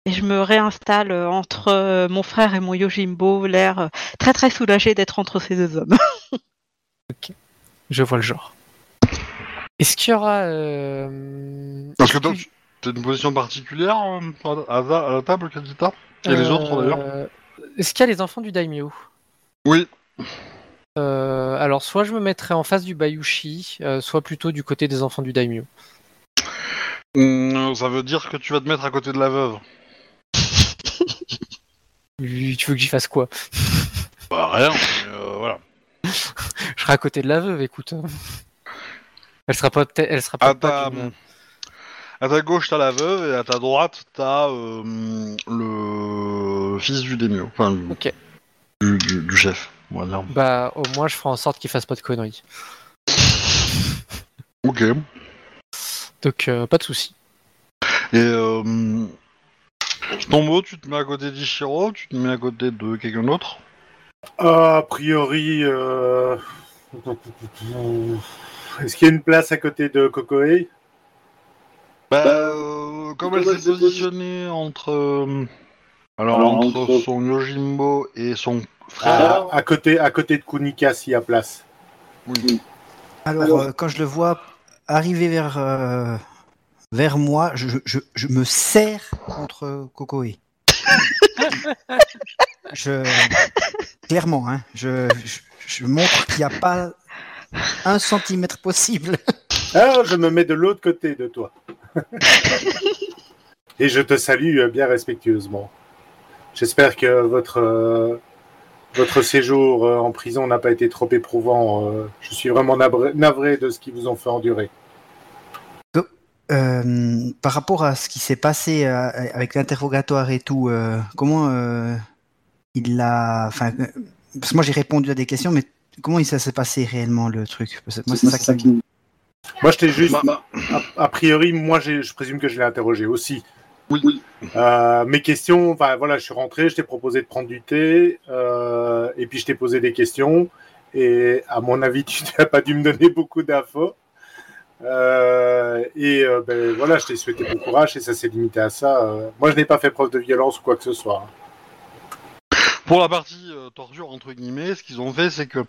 Et je me réinstalle euh, entre euh, mon frère et mon Yojimbo, l'air euh, très très soulagé d'être entre ces deux hommes. Je vois le genre. Est-ce qu'il y aura... euh, Parce que toi, tu as une position particulière euh, à, la table, Kadita Et les euh, autres d'ailleurs? Est-ce qu'il y a les enfants du daimyo? Oui. Euh, alors, soit je me mettrai en face du Bayushi, euh, soit plutôt du côté des enfants du daimyo. Hum, ça veut dire que tu vas te mettre à côté de la veuve. Lui, Tu veux que j'y fasse quoi? Bah rien, mais, euh, voilà. Je serai à côté de la veuve, écoute. Elle sera pas peut-être, elle sera À pas ta, d'une- à ta gauche, t'as la veuve, et à ta droite, t'as le fils du démio. Enfin, Ok. du, du- du chef, Bah, au moins, je ferai en sorte qu'il fasse pas de conneries. Ok. Et Donc, euh, pas de souci. euh, Tombo, tu te mets à côté d'Ichiro, tu te mets à côté de quelqu'un d'autre? Ah, a priori, euh... est-ce qu'il y a une place à côté de Kokoe Bah, euh, comme elle s'est positionnée entre. Alors, entre son Yojimbo et son frère. à, à côté, à côté de Kunika, s'il y a place. Oui. Alors, euh, quand je le vois arriver vers, euh, vers moi, je, je, je me serre contre Kokoe. je, clairement, hein, je, je, je montre qu'il n'y a pas un centimètre possible. Alors, je me mets de l'autre côté de toi. Et je te salue euh, bien respectueusement. J'espère que votre, euh, votre séjour euh, en prison n'a pas été trop éprouvant. euh, je suis vraiment navré, navré de ce qu'ils vous ont fait endurer. Euh, par rapport à ce qui s'est passé euh, avec l'interrogatoire et tout, euh, comment euh, il l'a. Enfin, euh, parce que moi j'ai répondu à des questions, mais comment il- ça s'est passé réellement le truc? Parce que Moi, c'est ça qui. Moi, je t'ai juste. Bah, A, a priori, moi, je présume que je l'ai interrogé aussi. Oui. Euh, mes questions, enfin voilà, je suis rentré, je t'ai proposé de prendre du thé, euh, et puis je t'ai posé des questions, et à mon avis, tu n'as pas dû me donner beaucoup d'infos. Euh, et euh, ben, voilà, je t'ai souhaité bon courage, et ça s'est limité à ça. Euh, moi, je n'ai pas fait preuve de violence ou quoi que ce soit. Pour la partie euh, torture entre guillemets, ce qu'ils ont fait, c'est que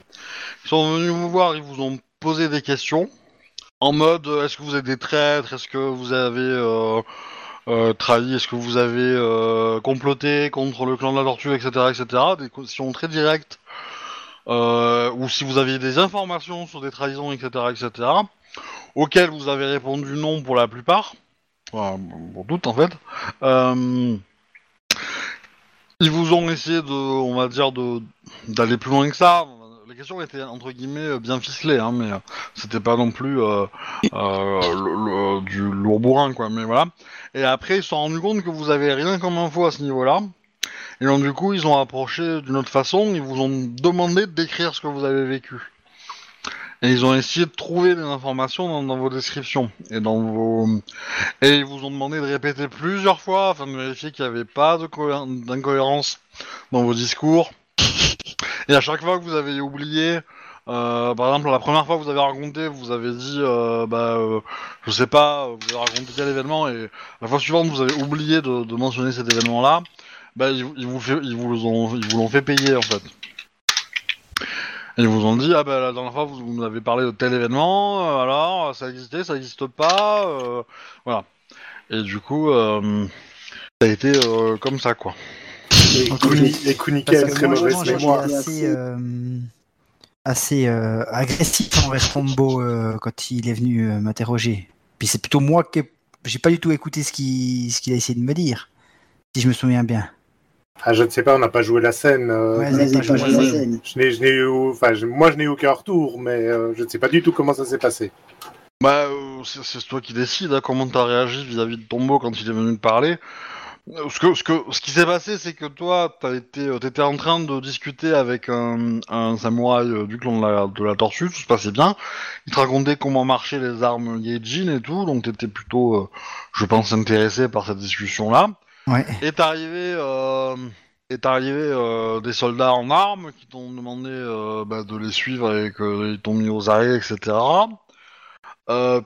ils sont venus vous voir, ils vous ont posé des questions en mode est-ce que vous êtes des traîtres, est-ce que vous avez euh, trahi, est-ce que vous avez euh, comploté contre le clan de la tortue, etc., etc. Des questions très directes. Euh, ou si vous aviez des informations sur des trahisons, etc., etc. Auxquelles vous avez répondu non pour la plupart, pour toutes en fait. Euh, ils vous ont essayé de, on va dire, d'aller plus loin que ça. Les questions étaient entre guillemets bien ficelées, hein, mais euh, c'était pas non plus euh, euh, du lourd bourrin, quoi. Mais voilà. Et après, ils se sont rendus compte que vous avez rien comme info à ce niveau-là. Et donc du coup, ils ont approché d'une autre façon. Ils vous ont demandé de décrire ce que vous avez vécu. Et ils ont essayé de trouver des informations dans, dans vos descriptions et dans vos et ils vous ont demandé de répéter plusieurs fois afin de vérifier qu'il n'y avait pas d'incohérence dans vos discours. Et à chaque fois que vous avez oublié, euh, par exemple la première fois que vous avez raconté, vous avez dit, euh, bah, euh, je sais pas, vous avez raconté tel événement et la fois suivante vous avez oublié de, mentionner cet événement-là, bah ils, vous- ils vous ont ils vous l'ont fait payer en fait. Ils vous ont dit, ah bah la dernière fois vous, vous avez parlé de tel événement, alors ça existait, ça n'existe pas, euh, voilà. Et du coup, ça a été comme ça quoi. Kuni- et Kunika a très mauvaise mémoire. assez, euh, assez euh, agressif envers Tombo euh, quand il est venu euh, m'interroger. Puis c'est plutôt moi qui ai- j'ai pas du tout écouté ce qu'il a essayé de me dire, si je me souviens bien. Ah, je ne sais pas, on n'a pas joué la scène. Ouais, Vous c'est n'avez pas pas joué joué la la scène. scène. je n'ai, je n'ai eu, enfin, je- moi, je n'ai eu aucun retour, mais euh, je ne sais pas du tout comment ça s'est passé. Bah, c'est toi qui décides hein, comment t'as réagi vis-à-vis de Tombo quand il est venu te parler. Ce, que, ce, que, ce qui s'est passé, c'est que toi, euh, t'étais en train de discuter avec un, un samouraï euh, du clan de la, de la tortue, tout se passait bien. Il te racontait comment marchaient les armes Yeijin et tout, donc t'étais plutôt, euh, je pense, intéressé par cette discussion-là. Ouais. Est arrivé, euh, est arrivé euh, des soldats en armes qui t'ont demandé bah, de les suivre et qu'ils t'ont mis aux arrêts, etc.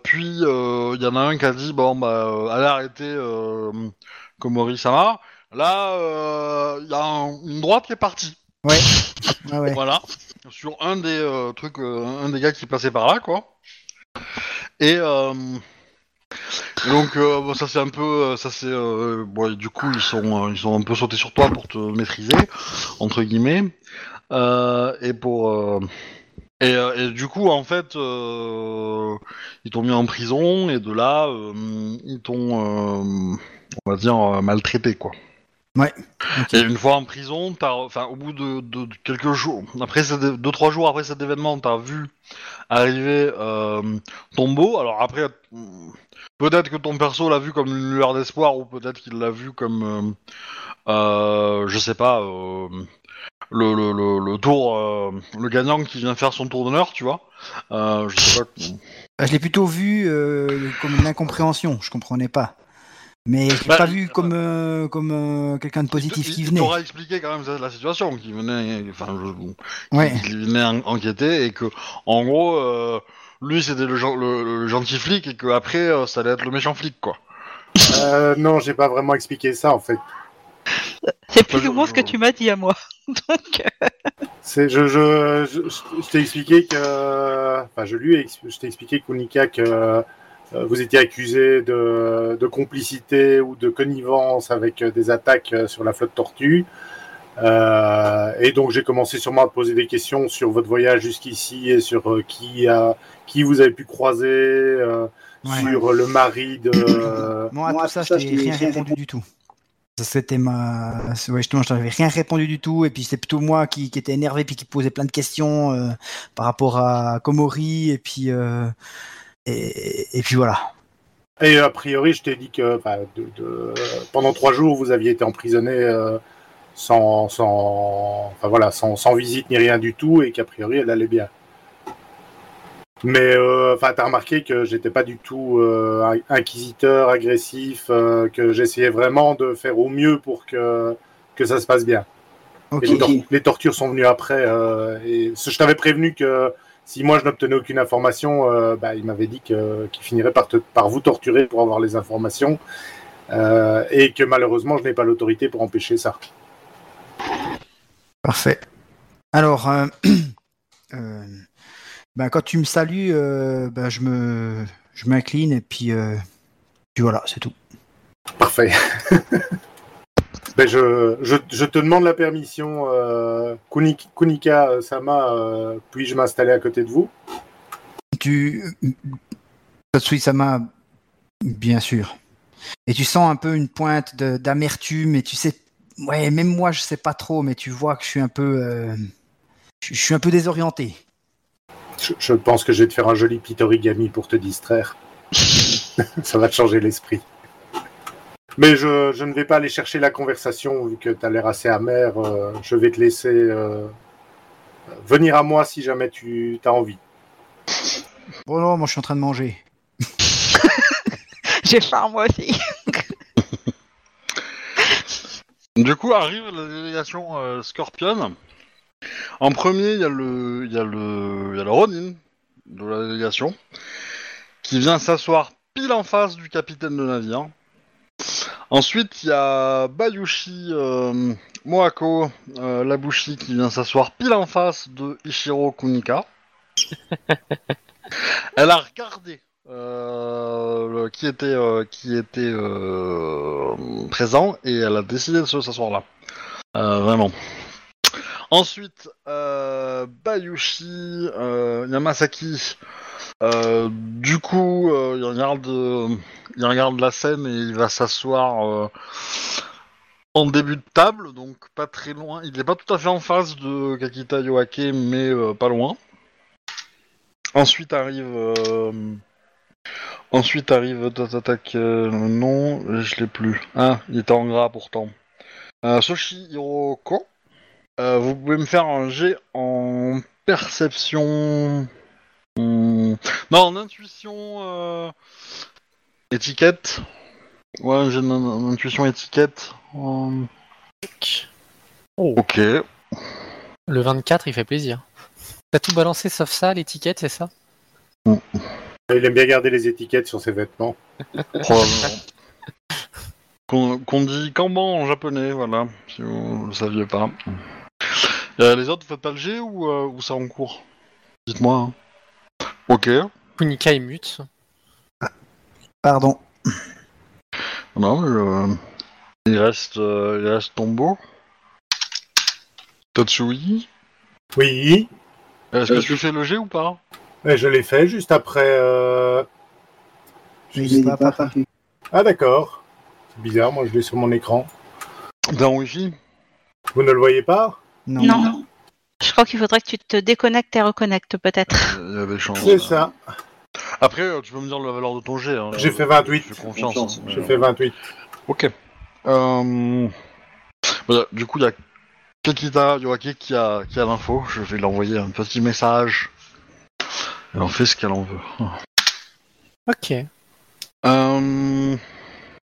Puis il y en a un qui a dit bon bah allez arrêter Komori Sama. Là il y a un- une droite qui est partie. Ouais, ouais. Voilà sur un des euh, trucs, euh, un des gars qui passait par là quoi. Et euh, et donc euh, bon, ça c'est un peu, euh, ça c'est, euh, bon, et du coup ils sont, euh, ils sont un peu sautés sur toi pour te maîtriser entre guillemets, Euh, et pour, euh, et, euh, et du coup en fait euh, ils t'ont mis en prison et de là euh, ils t'ont, euh, on va dire euh, maltraité quoi. Ouais. Et une fois en prison, t'as, enfin au bout de, de- de quelques jours, après cet, é- deux trois jours après cet événement, t'as vu arriver euh, Tombo. Alors après, mm, peut-être que ton perso l'a vu comme une lueur d'espoir ou peut-être qu'il l'a vu comme, euh, euh, je sais pas, euh, le, le, le, le tour, euh, le gagnant qui vient faire son tour d'honneur, tu vois. Euh, je sais pas. Bah, Je l'ai plutôt vu euh, comme une incompréhension, je comprenais pas. Mais je l'ai Bah, pas vu euh, comme, euh, comme euh, quelqu'un de positif il, qui il venait. t'aura expliqué quand même la situation, qui venait, enfin, je, Ouais. qui venait en- enquêter et que, en gros, euh, lui c'était le, le, le gentil flic et que après euh, ça allait être le méchant flic, quoi. Euh, non, j'ai pas vraiment expliqué ça en fait. C'est plus ou moins ce que tu m'as dit à moi. Donc, C'est, je, je, je, je- je t'ai expliqué que, enfin, je lui ai, je t'ai expliqué que euh, vous étiez accusé de, de complicité ou de connivence avec euh, des attaques euh, sur la flotte Tortue. Euh, et donc j'ai commencé sûrement à poser des questions sur votre voyage jusqu'ici et sur euh, qui a, qui vous avez pu croiser, euh, Ouais. sur le mari de. euh, Moi, à Moi, tout ça, ça, je t'ai rien répondu du tout. Ça, C'était ma. Ouais, justement, je t'avais rien répondu du tout. Et puis, c'était plutôt moi qui, qui était énervé puis qui posait plein de questions euh, par rapport à Komori. Et puis, euh, et, et puis voilà. Et a priori, je t'ai dit que de- de- pendant trois jours, vous aviez été emprisonné euh, sans, sans, enfin, voilà, sans, sans visite ni rien du tout, et qu'a priori, elle allait bien. Mais euh, enfin, t'as remarqué que j'étais pas du tout euh, inquisiteur, agressif, euh, que j'essayais vraiment de faire au mieux pour que que ça se passe bien. Les, tor- les tortures sont venues après. euh, et je t'avais prévenu que si moi je n'obtenais aucune information, euh, bah, il m'avait dit qu'il finirait par, te- par vous torturer pour avoir les informations. euh, et que malheureusement, je n'ai pas l'autorité pour empêcher ça. Parfait. Alors, euh, ben, quand tu me salues, ben, je me, je m'incline et puis, puis voilà, c'est tout. Parfait. ben, je, je, je te demande la permission, euh, Kunik- Kunika euh, Sama, euh, puis-je m'installer à côté de vous? Tu, Tatsui-sama, bien sûr. Et tu sens un peu une pointe d'amertume et tu sais, ouais, même moi je sais pas trop, mais tu vois que je suis un peu, euh, je, je suis un peu désorienté. je, je pense que je vais te faire un joli petit origami pour te distraire. ça va te changer l'esprit. Mais je, je ne vais pas aller chercher la conversation vu que tu as l'air assez amer. euh, je vais te laisser euh, venir à moi si jamais tu as envie. Bon non, moi je suis en train de manger. J'ai faim moi aussi. Du coup arrive la délégation euh, Scorpion. En premier, il y a le, il y a le, il y a le Ronin de la délégation qui vient s'asseoir pile en face du capitaine de navire. Ensuite, il y a Bayushi euh, Moako euh, Labushi qui vient s'asseoir pile en face de Ichiro Kunika. Elle a regardé euh, le- qui était, euh, qui était présent et elle a décidé de se s'asseoir là. Vraiment. Ensuite, Bayushi Yamasaki, euh, du coup, euh, il, regarde, euh, il regarde la scène et il va s'asseoir en début de table, donc pas très loin. Il n'est pas tout à fait en face de Kakita Yoake, mais pas loin. Ensuite arrive. Ensuite arrive non, je l'ai plus. Ah, il était en gras pourtant. Soshi Hiroko. Vous pouvez me faire un jet en perception. Non, en intuition. euh, Étiquette. Ouais, un jet d'in- d'intuition étiquette. Euh, Oh, Ok. le 24, il fait plaisir. T'as tout balancé sauf ça, l'étiquette, c'est ça? Il aime bien garder les étiquettes sur ses vêtements. Probablement. Qu'on qu'on dit Kanban en japonais, voilà, si vous le saviez pas. Euh, les autres, vous faites pas le G ou, euh, ou ça en cours? Dites-moi. hein. Ok. Kunika est mute. Pardon. Non, mais, euh, il reste, euh, il reste Tombo. Tatsui. Oui, Est-ce que Euh, tu fais G ou pas? Je l'ai fait juste après. euh, Je pas, Ah d'accord. C'est bizarre, moi je l'ai sur mon écran. Dans Wi-Fi? Vous ne le voyez pas? Non. Non. Je crois qu'il faudrait que tu te déconnectes et reconnectes peut-être. Il y avait chance. C'est ça. Après, euh, tu peux me dire la valeur de ton G. hein. J'ai fait 28. Je fais confiance. mais, J'ai euh, fait 28. Ok. Euh... voilà, du coup, il y a Kakita Yoake qui a, qui a l'info. Je vais lui envoyer un petit message. Elle en fait ce qu'elle en veut. Ok. Euh...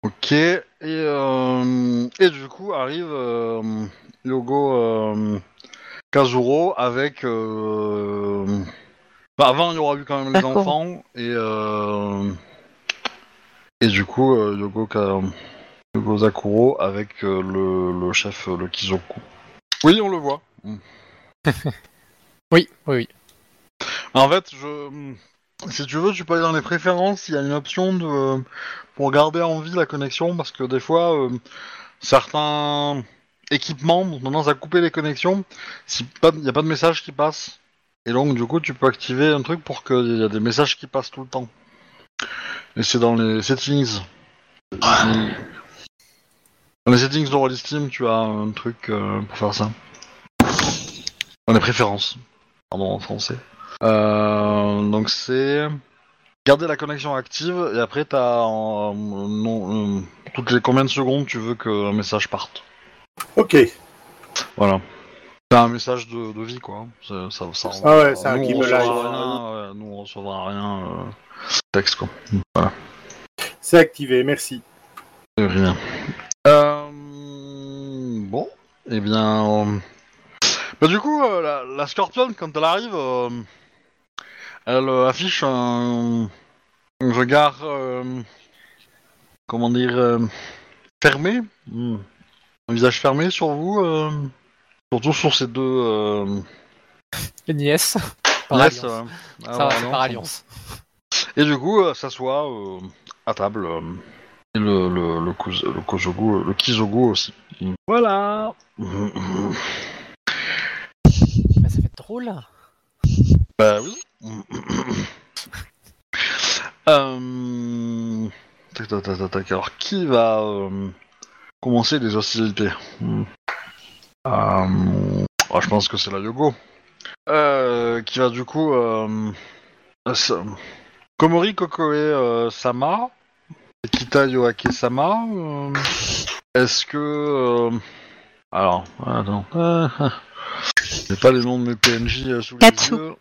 Ok. Et, euh... et du coup, arrive euh, Yogo euh, Kazuro avec... Euh... bah, avant, il y aura eu quand même les D'accord. enfants. Et, euh... et du coup, euh, Yogo, Ka... Yogo Zakuro avec euh, le, le chef, euh, le Kizoku. Oui, on le voit. Mm. Oui, oui, oui. En fait, je, si tu veux, tu peux aller dans les préférences. Il y a une option de pour garder en vie la connexion parce que des fois, euh, certains équipements ont tendance à couper les connexions si pas, il n'y a pas de message qui passe. Et donc, du coup, tu peux activer un truc pour qu'il y ait des messages qui passent tout le temps. Et c'est dans les settings. Dans les settings de Rollistim, tu as un truc euh, pour faire ça. Dans les préférences. Pardon, en français. Euh, donc c'est garder la connexion active et après t'as en- non, euh, toutes les combien de secondes tu veux qu'un message parte. Ok. Voilà. C'est un message de, de vie, quoi. C'est- Ça, ça, Ah ouais, c'est un qui on me rien, ouais, nous, on recevra rien. euh, texte, quoi. C'est activé, merci. De rien. Euh, bon, eh bien. euh, Bah, du coup, euh, la, la Scorpion, quand elle arrive, euh, elle euh, affiche un, un regard. euh, comment dire euh, Fermé. Hmm. Un visage fermé sur vous. euh, surtout sur ces deux. Euh, Nièce. Par nièces, alliance. euh, ah, Ça ouais, non, par alliance. Et du coup, euh, s'assoit euh, à table. et le, le, le, Kuz- le Kozogu, le Kizogu aussi. Voilà. Bah, ça fait drôle. Bah oui. euh... Tac, tac, tac, tac. Alors, qui va euh, commencer les hostilités Hmm. Euh, oh, Je pense que c'est la Yogo. Euh, qui va du coup... Euh... Komori Kokoe euh, Sama, Kita Yoake Sama. Est-ce que... Alors, attends. J'ai pas les noms de mes PNJ sous Katsu. les yeux.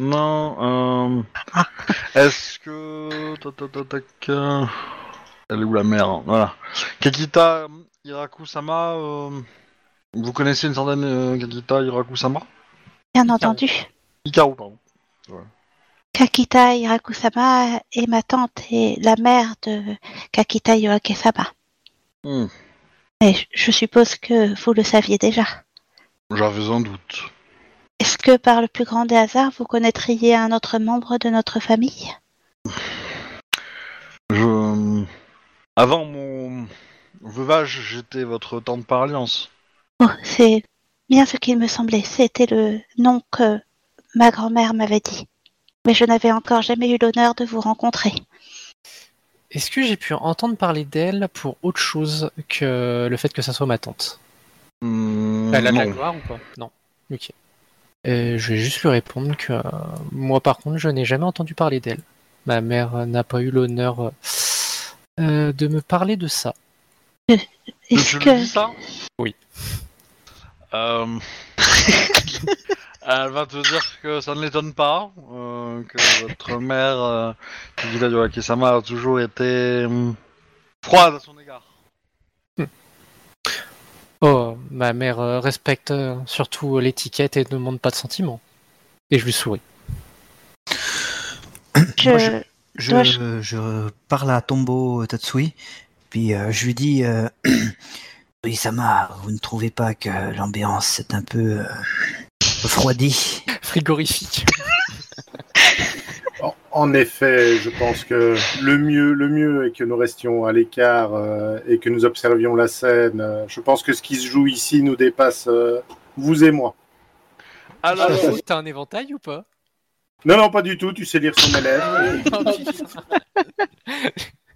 Non. Ah. Est-ce que... Elle est où la mère? Voilà. Kakita Hiraku-sama, euh, vous connaissez une certaine euh, Kakita Hiraku-sama Bien entendu. Hikaru, pardon. Kakita Hirakusama est ma tante et la mère de Kakita Yoake-sama. Hmm, je suppose que vous le saviez déjà. J'avais un doute. Est-ce que par le plus grand des hasards, vous connaîtriez un autre membre de notre famille? Je... Avant mon veuvage, j'étais votre tante par alliance. Oh, c'est bien ce qu'il me semblait. C'était le nom que ma grand-mère m'avait dit. Mais je n'avais encore jamais eu l'honneur de vous rencontrer. Est-ce que j'ai pu entendre parler d'elle pour autre chose que le fait que ça soit ma tante? Elle a de la gloire ou pas Non. Ok. Je vais juste lui répondre que euh, moi, par contre, je n'ai jamais entendu parler d'elle. Ma mère n'a pas eu l'honneur euh, euh, de me parler de ça. Tu, Est-ce que lui dis ça Oui. Euh, Elle va te dire que ça ne l'étonne pas, euh, que votre mère, euh, Kikita Yoake-sama, a toujours été hum, froide à son égard. Oh, ma mère euh, respecte euh, surtout l'étiquette et ne demande pas de sentiments. Et je lui souris. je... Moi, Je, Toi, je... parle à Tombo Tatsui, puis euh, je lui dis euh, Oui, Sama, vous ne trouvez pas que l'ambiance est un peu euh, refroidie? Frigorifique. En- effet, je pense que le mieux, le mieux est que nous restions à l'écart euh, et que nous observions la scène. Je pense que ce qui se joue ici nous dépasse euh, vous et moi. Alors, Chaud, T'as un éventail ou pas? Non, non, pas du tout. Tu sais lire sur mes lèvres.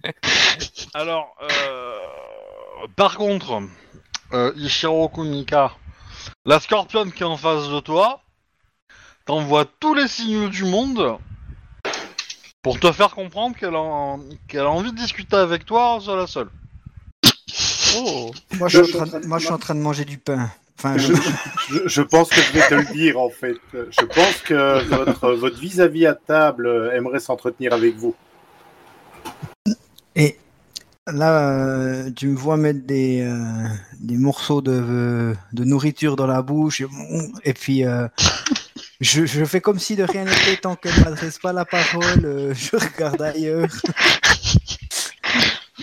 Oh, putain. alors euh, par contre, euh, Ishiro Kunika, la scorpionne qui est en face de toi, t'envoie tous les signaux du monde pour te faire comprendre qu'elle a, qu'elle a envie de discuter avec toi seule à seule. Oh. moi je, suis en train de, moi, je suis en train de manger du pain. Enfin, je- Je, je pense que je vais te le dire en fait. Je pense que votre votre vis-à-vis à table euh, aimerait s'entretenir avec vous. Et là, euh, tu me vois mettre des, euh, des morceaux de, de nourriture dans la bouche, et, puis euh, je, je fais comme si de rien n'était tant qu'elle ne m'adresse pas la parole, je regarde ailleurs.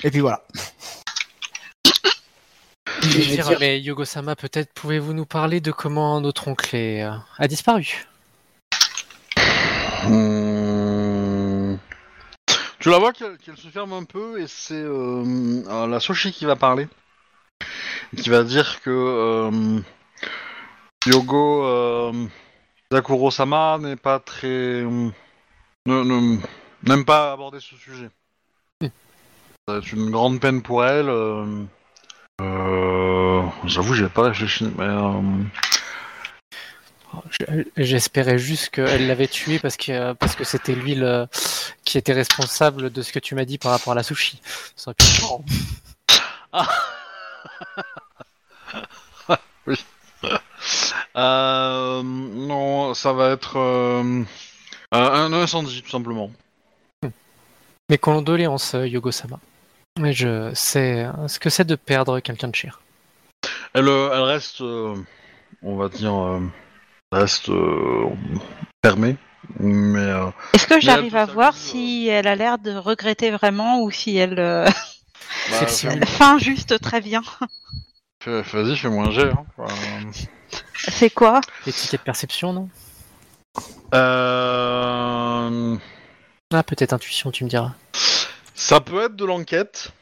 et puis voilà. Je vais dire, mais Yogo-sama, peut-être pouvez-vous nous parler de comment notre oncle est, euh, a disparu Hmm. Tu la vois qu'elle se ferme un peu et c'est euh, euh, la Soshi qui va parler. Qui va dire que euh, Yogo euh, Zakuro-sama n'est pas très. euh, n'aime pas aborder ce sujet. Hmm. Ça va être une grande peine pour elle. Euh, J'avoue, j'y ai pas réfléchi, mais. euh, Je- J'espérais juste qu'elle l'avait tué parce que parce que c'était lui le- qui était responsable de ce que tu m'as dit par rapport à la sushi. Ça pu être marrant. Euh, non, ça va être euh, un incendie, tout simplement. Mes condoléances, Yogo-sama. Mais je sais ce que c'est de perdre quelqu'un de cher? Elle, euh, elle reste, euh, on va dire, euh, elle reste euh, fermée, mais euh, Est-ce que j'arrive à voir si elle a l'air de regretter vraiment ou si elle, euh, bah, fais- elle feint juste très bien? Fais- vas-y, fais-moi un jet. Hein. Enfin, C'est quoi? Les tickets de perception, non? Euh, Ah, peut-être intuition, tu me diras. Ça peut être de l'enquête,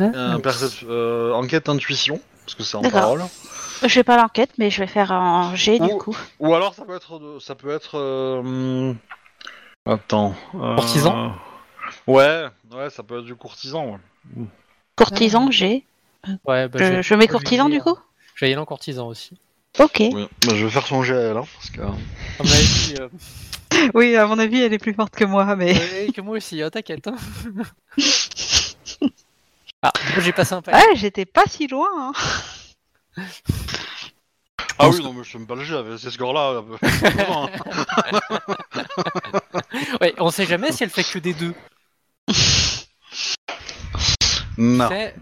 euh, percep- euh, enquête intuition, parce que c'est en D'accord. parole. Je vais pas l'enquête, mais je vais faire un G du coup. Ou alors ça peut être, de- ça peut être. euh, hum, Attends. euh, Courtisan Ouais, ouais, ça peut être du courtisan. Ouais. Courtisan, G. Ouais, bah, Je, mets je vais courtisan du coup. Je vais y aller en courtisan aussi. Ok. Oui, bah, je vais faire son elle, hein, parce que. À mon avis, euh, Oui, à mon avis, elle est plus forte que moi, mais. que moi aussi, hein, t'inquiète. hein. ah, j'ai passé un palier. Ouais, j'étais pas si loin. hein. Ah oui, non, mais je fais pas le jet avec ces scores-là. Ouais, on sait jamais si elle fait que des deux. non. C'est-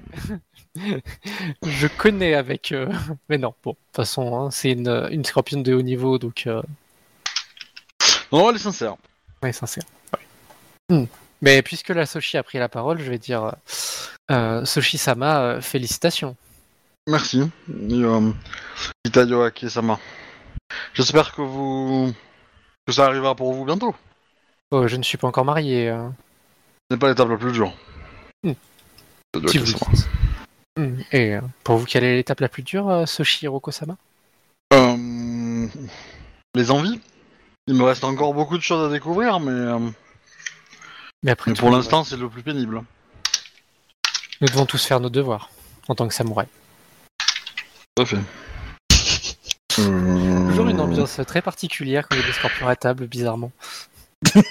Je connais avec. euh, Mais non, bon, de toute façon, hein, c'est une, une scorpion de haut niveau, donc. Euh... Non, elle est sincère. Ouais, sincère. Ouais. Hmm. Mais puisque la Soshi a pris la parole, je vais dire. euh, euh, Soshi-sama, euh, félicitations. Merci. Euh, Itayo Ake-sama. J'espère que vous. que ça arrivera pour vous bientôt. Oh, je ne suis pas encore marié. euh. Ce n'est pas l'étape la plus dure. Itayo Si vous. Hmm. Et euh, pour vous, quelle est l'étape la plus dure, euh, Soshi Hiroko-sama Euh, les envies Il me reste encore beaucoup de choses à découvrir, mais, euh, Mais après, mais tout, pour l'instant, c'est le plus pénible. nous devons tous faire nos devoirs en tant que samouraï. Tout à fait. Euh, Toujours une ambiance très particulière quand il y a des scorpions à table, bizarrement.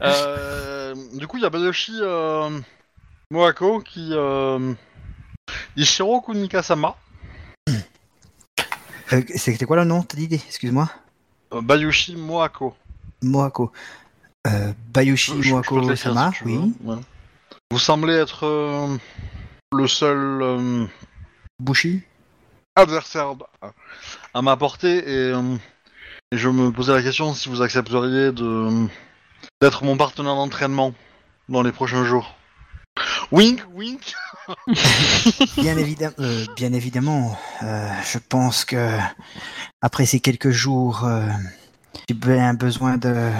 Euh, du coup, il y a Bayoshi euh, Moako qui. Euh, Ishiro Kunikasama. Euh, C'était quoi le nom, t'as dit Excuse-moi? Bayushi Moako. Moako. Euh, Bayushi Je- je Moako l'écrire Sama, si tu oui. ouais. Vous semblez être euh, le seul euh, Bushi adversaire à- à ma portée et, et je me posais la question si vous accepteriez de d'être mon partenaire d'entraînement dans les prochains jours. Wink, wink. Bien, euh, bien évidemment, euh, je pense que après ces quelques jours, euh, j'ai bien besoin de,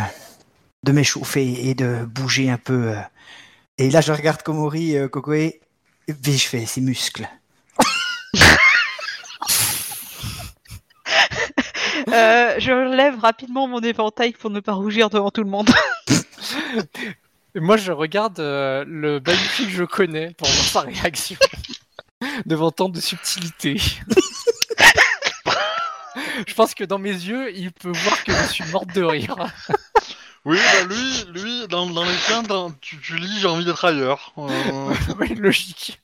de m'échauffer et de bouger un peu. euh. Et là, je regarde Komori, euh, Kokoe, et puis je fais ses muscles. Euh, je lève rapidement mon éventail pour ne pas rougir devant tout le monde. Et Moi, je regarde euh, le Bayushi que je connais pour voir sa réaction devant tant de subtilité. je pense que dans mes yeux, il peut voir que je suis morte de rire. Oui, bah lui, lui, dans, dans les tiens, dans- tu, tu lis, j'ai envie d'être ailleurs. Euh, oui, logique.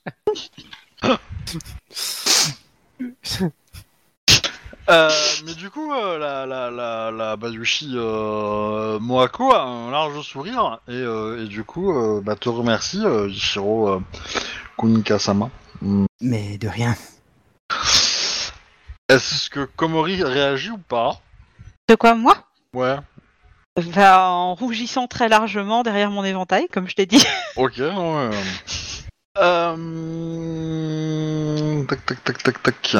Euh, mais du coup, euh, la, la, la, la Bayushi euh, Moako a un large sourire et, euh, et du coup, euh, bah, te remercie, euh, Ishiro euh, Kunikasama. Mais de rien. Est-ce que Komori réagit ou pas? De quoi, moi? Ouais, Va en rougissant très largement derrière mon éventail, comme je t'ai dit. ok, ouais. Euh... Tac, tac, tac, tac, tac.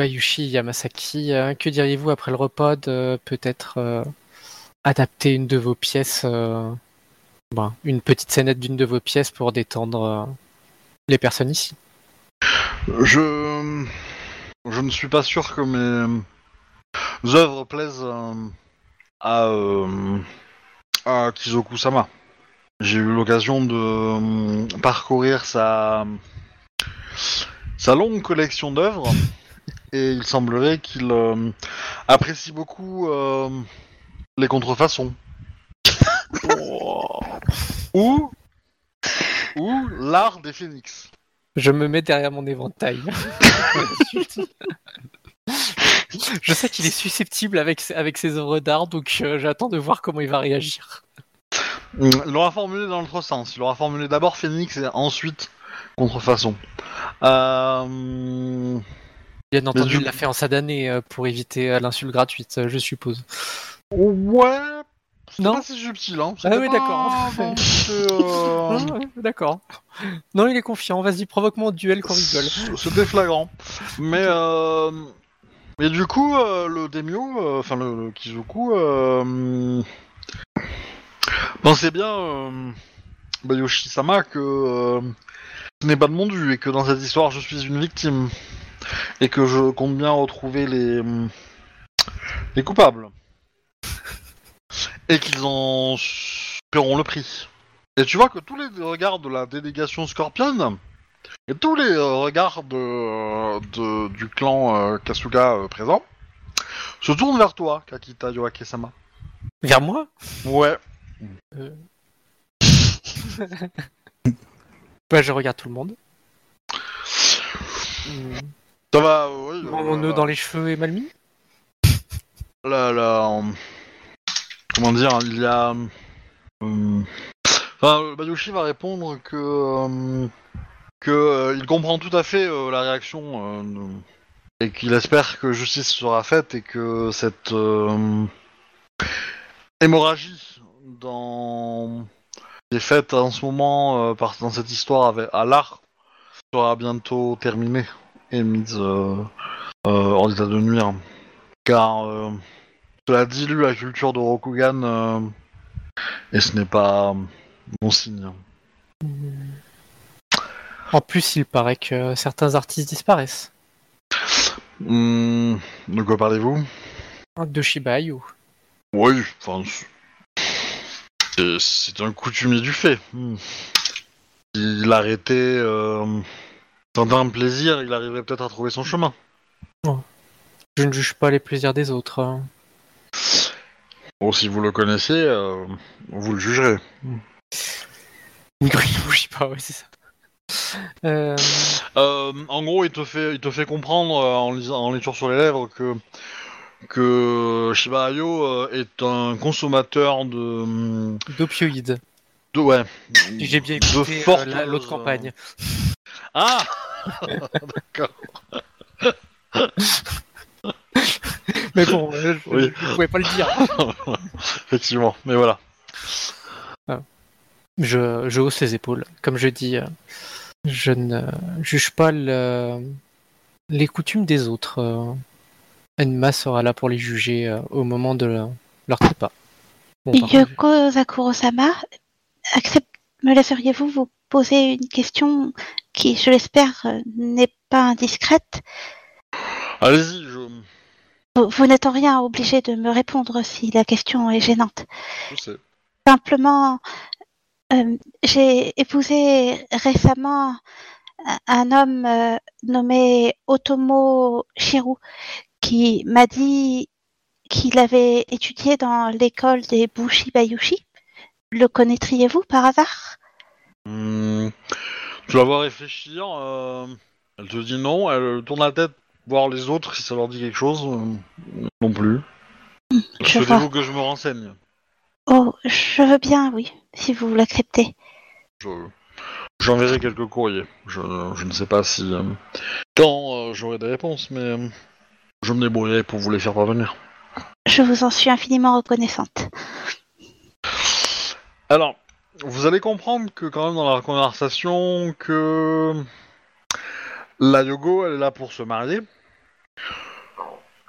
Bayushi Yamasaki, euh, que diriez-vous après le repas de peut-être euh, adapter une de vos pièces, euh, ben, une petite scénette d'une de vos pièces pour détendre euh, les personnes ici? Je... Ne suis pas sûr que mes œuvres plaisent euh, à, euh, Kizoku-sama. J'ai eu l'occasion de euh, parcourir sa... sa longue collection d'œuvres et il semblerait qu'il euh, apprécie beaucoup euh, les contrefaçons. ou ou l'art des phénix. Je me mets derrière mon éventail. je sais qu'il est susceptible avec, avec ses œuvres d'art, donc euh, j'attends de voir comment il va réagir. Il l'aura formulé dans l'autre sens. Il aura formulé d'abord Phoenix et ensuite Contrefaçon. Euh... Bien entendu, du- il l'a fait en sadané euh, pour éviter euh, l'insulte gratuite, euh, je suppose. Ouais. C'est Non. pas si subtil, hein. Ah oui, d'accord. euh, Ah, D'accord. Non, il est confiant. Vas-y, provoque-moi au duel qu'on rigole. C'était flagrant. Mais euh... Mais du coup, euh, le Demio, euh, enfin le, le Kizoku, euh... pensez bien, euh... Bayoshi-sama, que euh, ce n'est pas de mon dû et que dans cette histoire, je suis une victime. Et que je compte bien retrouver les, les coupables. Et qu'ils en paieront le prix. Et tu vois que tous les regards de la délégation Scorpion et tous les euh, regards de, euh, de- du clan euh, Kasuga euh, présent se tournent vers toi, Kakita Yoake-sama. Vers moi? Ouais. Bah, je regarde tout le monde. Ça va, oui. Mon nœud dans les cheveux est mal mis la- euh, comment dire, il y a. euh, Enfin, Bayoshi va répondre que. euh, que euh, il comprend tout à fait euh, la réaction euh, de- et qu'il espère que justice sera faite et que cette euh, hémorragie dans qui est faite en ce moment euh, par, dans cette histoire avec, à l'art sera bientôt terminée et mise euh, euh, en état de nuire car euh, cela dilue la culture de Rokugan et ce n'est pas bon signe. En plus, il paraît que certains artistes disparaissent. Hmm, de quoi parlez-vous? De Shiba Inu. Oui, enfin, c'est- c'est un coutumier du fait. Hmm. Il arrêtait euh, un plaisir, il arriverait peut-être à trouver son chemin. Je ne juge pas les plaisirs des autres. hein. Bon, si vous le connaissez, euh, vous le jugerez. Oui, je sais pas, ouais, c'est ça. Euh, Euh, en gros, il te fait, il te fait comprendre euh, en, lisant, en lecture sur les lèvres que que Shiba Ayo euh, est un consommateur de, D'opioïdes. de ouais, J'ai bien de écouté euh, fortes, la- l'autre euh, campagne. Ah, d'accord. Mais bon, je, Oui. je pouvais pas le dire. Effectivement, mais voilà. Je, je hausse les épaules. Comme je dis, euh, je ne juge pas le- les coutumes des autres. euh. Enma sera là pour les juger euh, au moment de leur, trépas. Bon, Yoko Zakuro-sama, accept... me laisseriez-vous vous poser une question qui, je l'espère, euh, n'est pas indiscrète Allez-y, je, Vous, vous n'êtes en rien obligé de me répondre si la question est gênante. je sais. Simplement, euh, j'ai épousé récemment un- un homme euh, nommé Otomo Shiru qui m'a dit qu'il avait étudié dans l'école des Bushi Bayushi. Le connaîtriez-vous par hasard? Hmm, tu la vois réfléchir. euh, elle te dit non. Elle tourne la tête voir les autres si ça leur dit quelque chose. euh, non plus. je Souhaitez-vous vois. que je me renseigne Oh, je veux bien, oui, si vous l'acceptez. Je- J'enverrai quelques courriers. Je, je ne sais pas si euh, quand euh, j'aurai des réponses, mais euh, je me débrouillerai pour vous les faire parvenir. Je vous en suis infiniment reconnaissante. Alors, vous allez comprendre que quand même dans la conversation que la Yogo, elle est là pour se marier.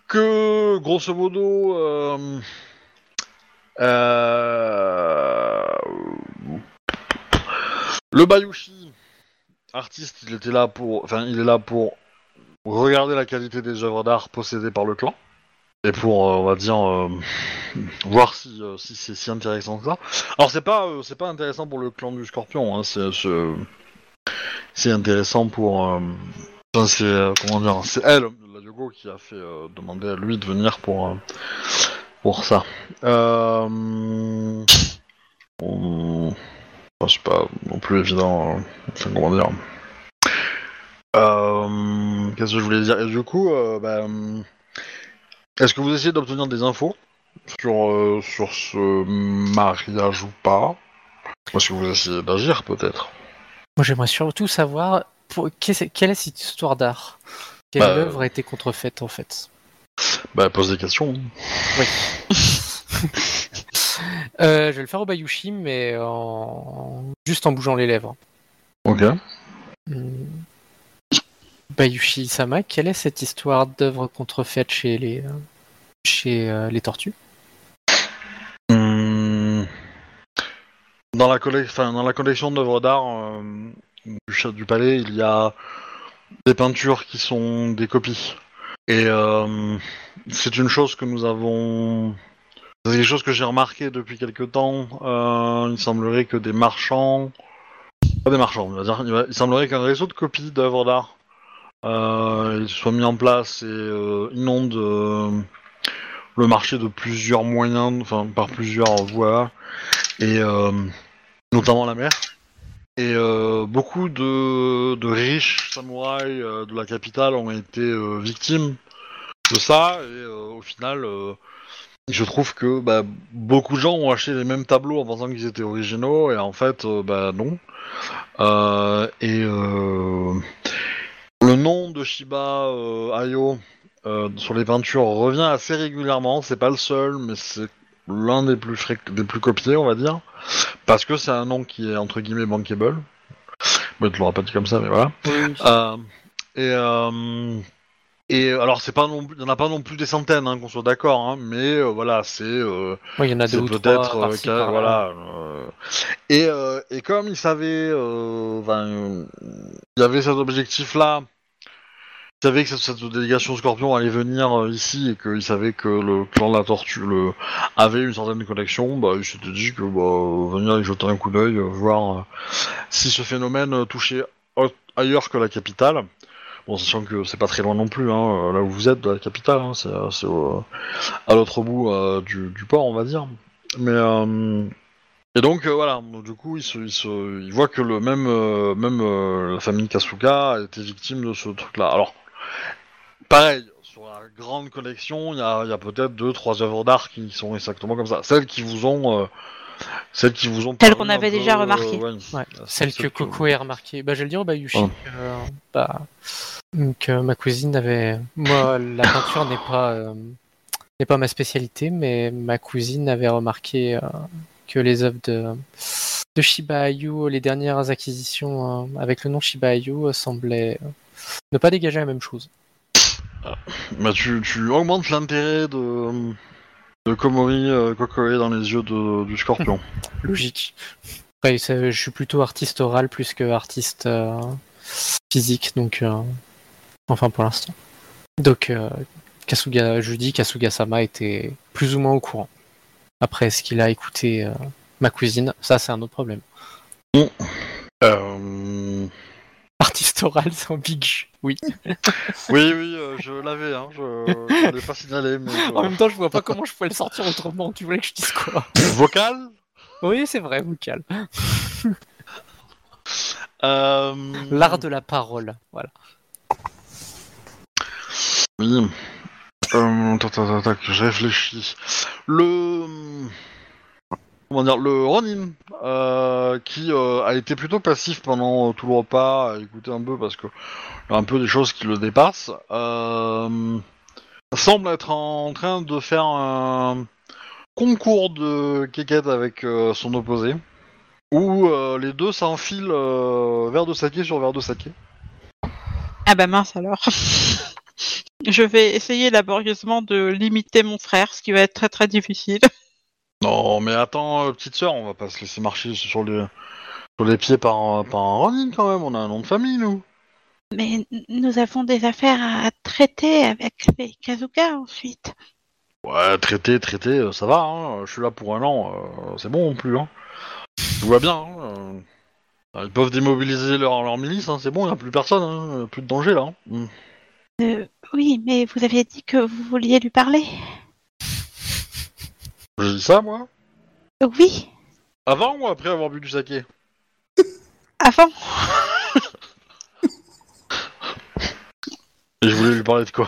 Que grosso modo, euh, euh, le Bayushi, artiste, il était là pour, enfin, il est là pour regarder la qualité des œuvres d'art possédées par le clan et pour, euh, on va dire, euh, voir si, euh, si c'est si intéressant que ça. Alors c'est pas c'est pas intéressant pour le clan du Scorpion, hein, c'est c'est- intéressant pour c'est comment dire c'est elle la Yogo qui a fait demander à lui de venir pour pour ça. C'est pas non plus évident. euh, comment dire Qu'est-ce que je voulais dire? Et du coup, bah, est-ce que vous essayez d'obtenir des infos sur, euh, sur ce mariage ou pas? Est-ce que vous essayez d'agir peut-être Moi, j'aimerais surtout savoir pour- quelle est cette histoire d'art? Quelle Bah, œuvre a été contrefaite en fait? Bah, pose des questions. Oui. Euh, je vais le faire au Bayushi, mais en... juste en bougeant les lèvres. Ok. Hmm. Bayushi Sama, quelle est cette histoire d'œuvre contrefaite chez les euh, chez euh, les tortues? Hum, Dans la, collection d'œuvres d'art euh, du, palais, il y a des peintures qui sont des copies. Et c'est une chose que nous avons. C'est quelque chose que j'ai remarqué depuis quelque temps. Il semblerait que des marchands. Pas des marchands, on va dire. Il semblerait qu'un réseau de copies d'œuvres d'art euh, soit mis en place et euh, inonde euh, le marché de plusieurs moyens, enfin par plusieurs voies, et euh, notamment la mer. Et euh, beaucoup de, riches samouraïs de la capitale ont été victimes de ça, et au final, je trouve que bah, beaucoup de gens ont acheté les mêmes tableaux en pensant qu'ils étaient originaux, et en fait, bah non. Et euh, le nom de Shiba euh, Ayo euh, sur les peintures revient assez régulièrement. C'est pas le seul, mais c'est l'un des plus des plus copiés, on va dire, parce que c'est un nom qui est entre guillemets bankable. Bon, tu l'auras pas dit comme ça, mais voilà. Euh, et euh, et alors c'est pas non, il y en a pas non plus des centaines, hein, qu'on soit d'accord, hein, mais euh, voilà, c'est euh, Oui, il y en a deux peut-être euh, voilà. euh, et, euh, et comme il savait, il y avait cet objectif-là. Il savait que cette, délégation Scorpion allait venir euh, ici et qu'il savait que le clan de la Tortue avait une certaine connexion. Bah, il s'était dit que bah, venir y jeter un coup d'œil, euh, voir euh, si ce phénomène touchait ailleurs que la capitale. Bon, sachant que c'est pas très loin non plus, hein, là où vous êtes de la capitale, hein, c'est à l'autre bout du, port, on va dire. Mais et donc voilà, du coup, il, se, voit que le même, même la famille Kasuga a été victime de ce truc-là. Alors, pareil, sur la grande collection, il y a, il y a peut-être deux, trois œuvres d'art qui sont exactement comme ça. Celles qui vous ont, euh, celles qui vous ont. Celles qu'on avait déjà euh, remarquées. ouais, Ouais, c'est- Celle que Coco a remarqué. Bah, je vais le dire au Bayushi. Oh. que, euh, bah, que ma cousine avait. Moi, la peinture n'est pas euh, n'est pas ma spécialité, mais ma cousine avait remarqué euh, que les œuvres de de Shiba Ayu, les dernières acquisitions euh, avec le nom Shiba Ayu euh, semblaient euh, ne pas dégager la même chose. Bah, tu, tu augmentes l'intérêt de, de Komori euh, Kokoe dans les yeux de- du scorpion. Logique. Après, je suis plutôt artiste oral plus que artiste euh, physique, donc euh, enfin pour l'instant. Donc euh, Kasuga, je dis Kasuga-sama était plus ou moins au courant. Après, est-ce qu'il a écouté euh, ma cousine Ça, c'est un autre problème. Euh, Artiste oral, c'est ambigu. Oui. Oui, oui, euh, je l'avais, hein, je ne l'ai pas signalé, mais... je- En même temps, je vois pas comment je pouvais le sortir autrement. Tu voulais que je dise quoi? Vocal? Oui, c'est vrai, vous calme. euh... L'art de la parole. Voilà. Oui. Euh, je réfléchis. Le... Comment dire, le Ronin, euh, qui euh, a été plutôt passif pendant tout le repas, à écouter un peu parce que il y a un peu des choses qui le dépassent, euh, semble être en train de faire un concours de kékette avec son opposé, où les deux s'enfilent verre de saké sur verre de saké. Ah bah mince alors. Je vais essayer laborieusement de limiter mon frère, ce qui va être très très difficile. Non, mais attends, euh, petite sœur, on va pas se laisser marcher sur les, sur les pieds par, un- par un Ronin quand même, on a un nom de famille, nous. Mais nous avons des affaires à traiter avec les Kazuka ensuite. Ouais, traité, traité, euh, ça va, hein, je suis là pour un an, euh, c'est bon non plus, hein. Tout va bien, hein. Ils peuvent démobiliser leur, leur milice, hein, c'est bon, il a plus personne, hein, plus de danger là. hein. Mm. Euh, oui, mais vous aviez dit que vous vouliez lui parler. J'ai dit ça, moi Oui, Avant ou après avoir bu du saké Avant Et je voulais lui parler de quoi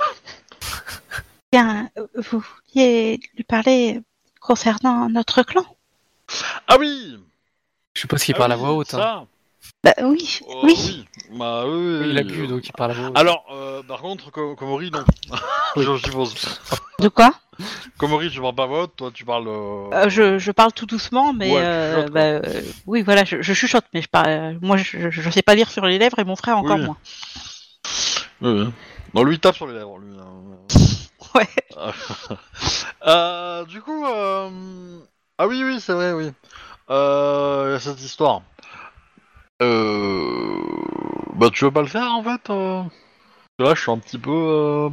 Bien, euh, vous vouliez lui parler concernant notre clan Ah oui Je suppose qu'il Ah parle à oui, voix haute. hein. ça. Bah oui, Euh, oui. Bah oui, oui, Il a oui, bu, donc il parle à voix haute. Alors, euh, par contre, Ko- Komori, non. je suppose. De quoi? Komori, tu parles pas vote, toi tu parles. euh, Euh, je, je parle tout doucement, mais Ouais, tu euh, chuchotes, quoi. bah, euh, oui, voilà, je, je chuchote, mais je parle. euh, moi, je, je sais pas lire sur les lèvres et mon frère encore Oui. moins. oui, oui. Non, lui il tape sur les lèvres, lui. hein. Ouais. Euh, du coup, euh... ah oui, oui, c'est vrai, oui. Euh, il y a cette histoire. Euh... Bah, tu veux pas le faire en fait euh? Parce que Là, je suis un petit peu. euh,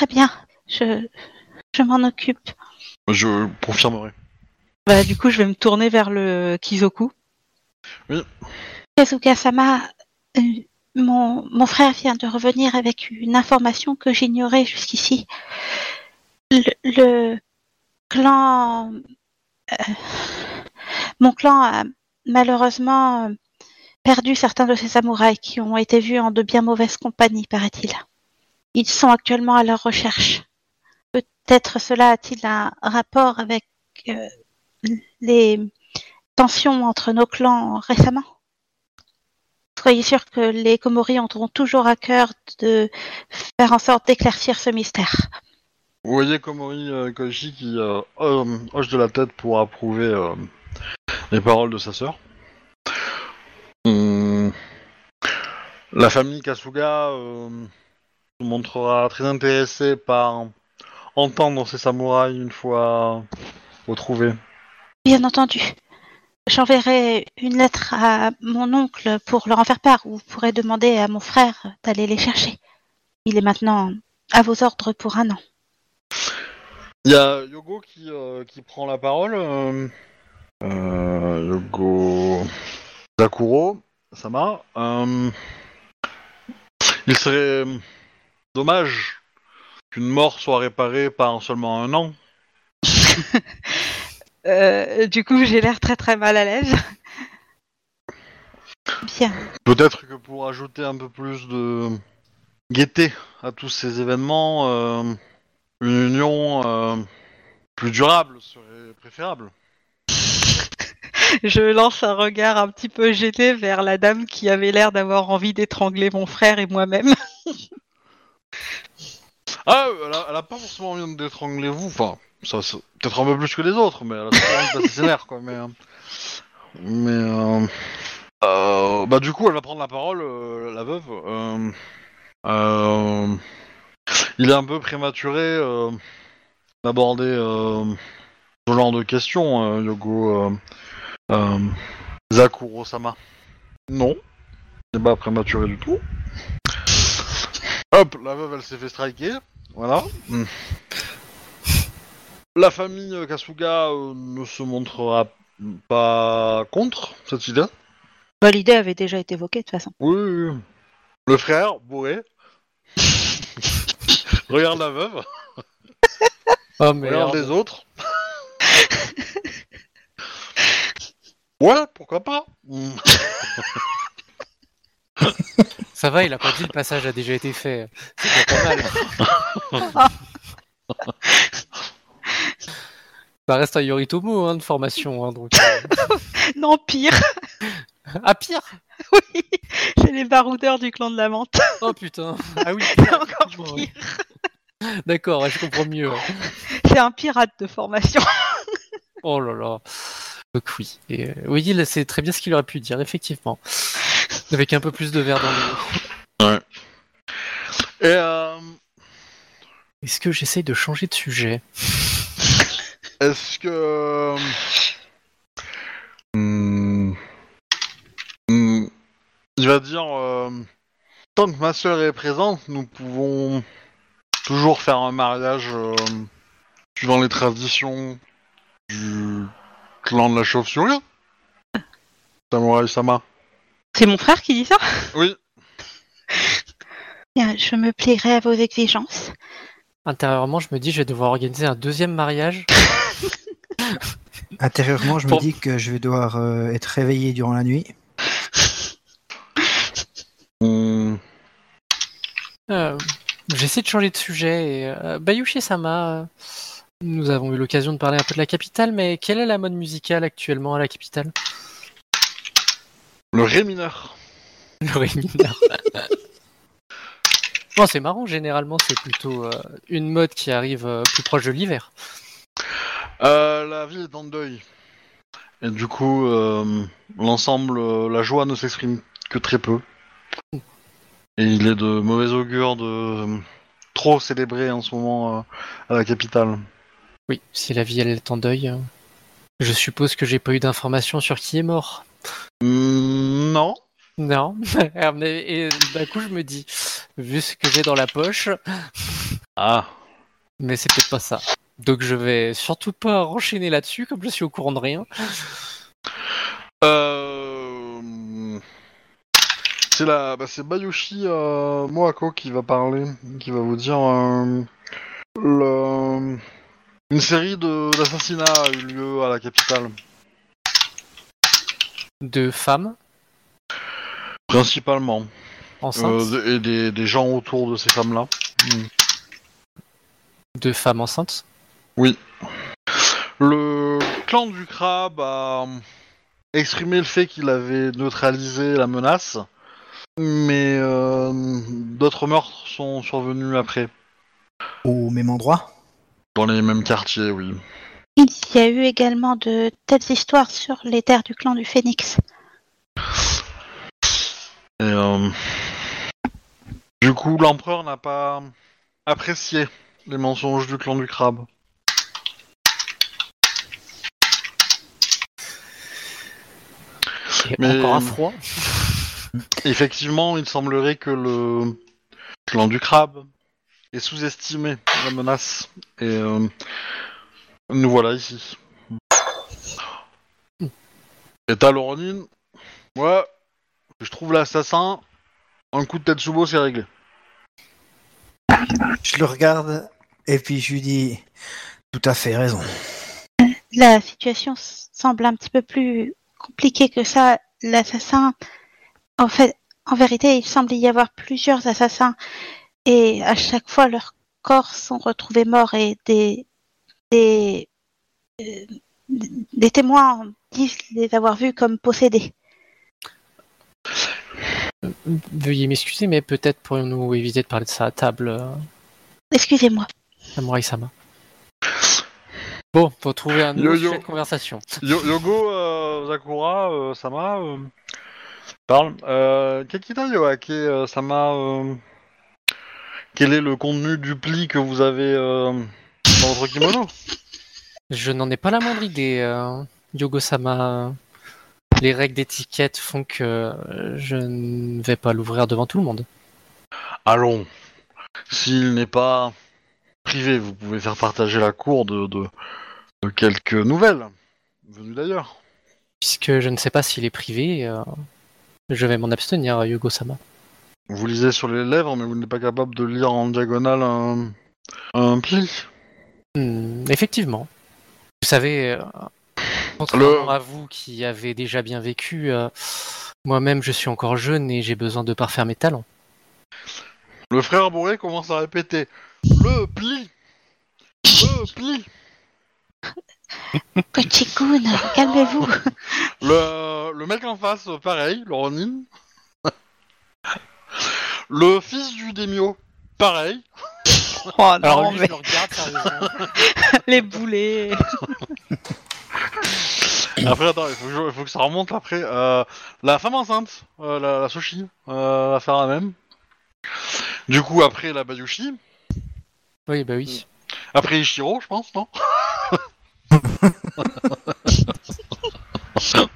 Très bien, je, je m'en occupe. Je confirmerai. Bah, du coup, je vais me tourner vers le Kizoku. Oui. Kazuka-sama, euh, mon, mon frère vient de revenir avec une information que j'ignorais jusqu'ici. Le, le clan. euh, mon clan a malheureusement perdu certains de ses samouraïs qui ont été vus en de bien mauvaises compagnies, paraît-il. Ils sont actuellement à leur recherche. Peut-être cela a-t-il un rapport avec euh, les tensions entre nos clans récemment? Soyez sûr que les Komori auront toujours à cœur de faire en sorte d'éclaircir ce mystère. Vous voyez Komori euh, Koichi qui euh, hoche de la tête pour approuver euh, les paroles de sa sœur. Hum, La famille Kasuga se montrera très intéressée par entendre ces samouraïs une fois retrouvés. Bien entendu. J'enverrai une lettre à mon oncle pour leur en faire part, ou vous pourrez demander à mon frère d'aller les chercher. Il est maintenant à vos ordres pour un an. Il y a Yogo qui, euh, qui prend la parole. euh, euh, Yogo Zakuro, Sama. Euh, il serait dommage qu'une mort soit réparée par seulement un an. Euh, du coup, j'ai l'air très très mal à l'aise. Bien. Peut-être que pour ajouter un peu plus de gaieté à tous ces événements, euh, une union euh, plus durable serait préférable. Je lance un regard un petit peu gêné vers la dame qui avait l'air d'avoir envie d'étrangler mon frère et moi-même. Ah, elle a, elle a pas forcément envie d'étrangler vous, enfin, ça, peut-être un peu plus que les autres, mais elle a surtout envie de passer quoi, mais... euh, mais... euh, euh, bah du coup, elle va prendre la parole, la veuve. euh, il est un peu prématuré d'aborder ce genre de questions, Yogo Zakuro-sama. Non, c'est pas prématuré du tout. Hop, la veuve, elle s'est fait striker. Voilà. Hmm. La famille Kasuga euh, ne se montrera pas contre cette idée. Bah, L'idée avait déjà été évoquée de toute façon. Oui, oui, oui. Le frère, bourré. Regarde la veuve, Oh merde. regarde les autres. ouais, pourquoi pas. Ça va, il a pas dit le passage a déjà été fait. C'est pas mal. Ça reste un Yoritomo hein, de formation, hein, donc. euh. non, pire. Ah pire? Oui, c'est les baroudeurs du clan de la menthe. Oh putain Ah oui, C'est encore pire. ouais. D'accord, je comprends mieux. C'est un pirate de formation. Oh là là. Donc oui. Et, euh, oui, il- c'est très bien ce qu'il aurait pu dire, effectivement. Avec un peu plus de verre dans le Et euh, Est-ce que j'essaye de changer de sujet? est-ce que. Hmm. Hmm. Il va dire. euh, Tant que ma soeur est présente, nous pouvons toujours faire un mariage euh, suivant les traditions du clan de la chauve-souris. Samurai Sama. C'est mon frère qui dit ça? Oui. Bien, je me plierai à vos exigences. Intérieurement, je me dis, je vais devoir organiser un deuxième mariage. Intérieurement, je me dis que je vais devoir euh, être réveillé durant la nuit. Hmm. Euh, J'essaie de changer de sujet. Et, euh, Bayushi-sama, euh, nous avons eu l'occasion de parler un peu de la capitale, mais quelle est la mode musicale actuellement à la capitale? Le ré mineur. Le ré mineur. Non, c'est marrant, généralement c'est plutôt euh, une mode qui arrive euh, plus proche de l'hiver. Euh, la ville est en deuil. Et du coup, euh, l'ensemble, euh, la joie ne s'exprime que très peu. Et il est de mauvais augure de euh, trop célébrer en ce moment euh, à la capitale. Oui, si la vie elle est en deuil, euh, je suppose que j'ai pas eu d'informations sur qui est mort. Hmm, non. Non. Et d'un coup je me dis, vu ce que j'ai dans la poche, Ah. mais c'est peut-être pas ça. Donc je vais surtout pas renchaîner là-dessus, comme je suis au courant de rien. Euh... C'est la, bah, c'est Bayushi euh, Moako qui va parler, qui va vous dire euh, le- une série de d'assassinats a eu lieu à la capitale, De femmes principalement, enceintes, Euh, et des, des gens autour de ces femmes-là. de femmes enceintes. Le clan du crabe a exprimé le fait qu'il avait neutralisé la menace, mais euh, d'autres meurtres sont survenus après, Au même endroit? Dans les mêmes quartiers, oui. Il y a eu également de telles histoires sur les terres du clan du Phénix. Et, euh, du coup, l'empereur n'a pas apprécié les mensonges du clan du crabe. Et Mais- encore un froid. Effectivement, il semblerait que le clan du crabe ait sous-estimé la menace. Et euh, nous voilà ici. Et t'as Lauronine Ouais, je trouve l'assassin. Un coup de Tetsubo, c'est réglé. Je le regarde et puis je lui dis tout à fait raison. La situation semble un petit peu plus compliquée que ça. L'assassin, en fait, en vérité, il semble y avoir plusieurs assassins et à chaque fois leurs corps sont retrouvés morts et des des euh, des témoins disent les avoir vus comme possédés. Veuillez m'excuser, mais peut-être pourrions-nous éviter de parler de ça à table, euh, Excusez-moi. Samurai-sama. Bon, faut trouver un nouveau sujet de conversation. Yo- Yogo euh, Zakura euh, Sama euh, parle. Euh, Kekita Yoake Sama, euh, quel est le contenu du pli que vous avez euh, kimono Je n'en ai pas la moindre idée, euh, Yogo-sama. Les règles d'étiquette font que euh, je ne vais pas l'ouvrir devant tout le monde. Allons, s'il n'est pas privé, vous pouvez faire partager la cour de, de, de quelques nouvelles venues d'ailleurs. Puisque je ne sais pas s'il est privé, euh, je vais m'en abstenir, Yogo-sama. Vous lisez sur les lèvres, mais vous n'êtes pas capable de lire en diagonale un, un pli. Hmm, effectivement. Vous savez, euh, contrairement Le- à vous qui avez déjà bien vécu, euh, moi-même je suis encore jeune et j'ai besoin de parfaire mes talents. Le frère Bourré commence à répéter Le pli Le pli Kochikun, calmez-vous. Le, le mec en face, pareil, le Ronin. Le fils du Demio, pareil. Oh Alors non, lui, mais je le regarde sérieusement. les boulets. Après, attends, il faut que, je- il faut que ça remonte après. Euh, la femme enceinte, euh, la, la Soshi, euh, va faire la même. Du coup, après la Bayushi. Oui, bah oui. Après Ichiro, je pense, non?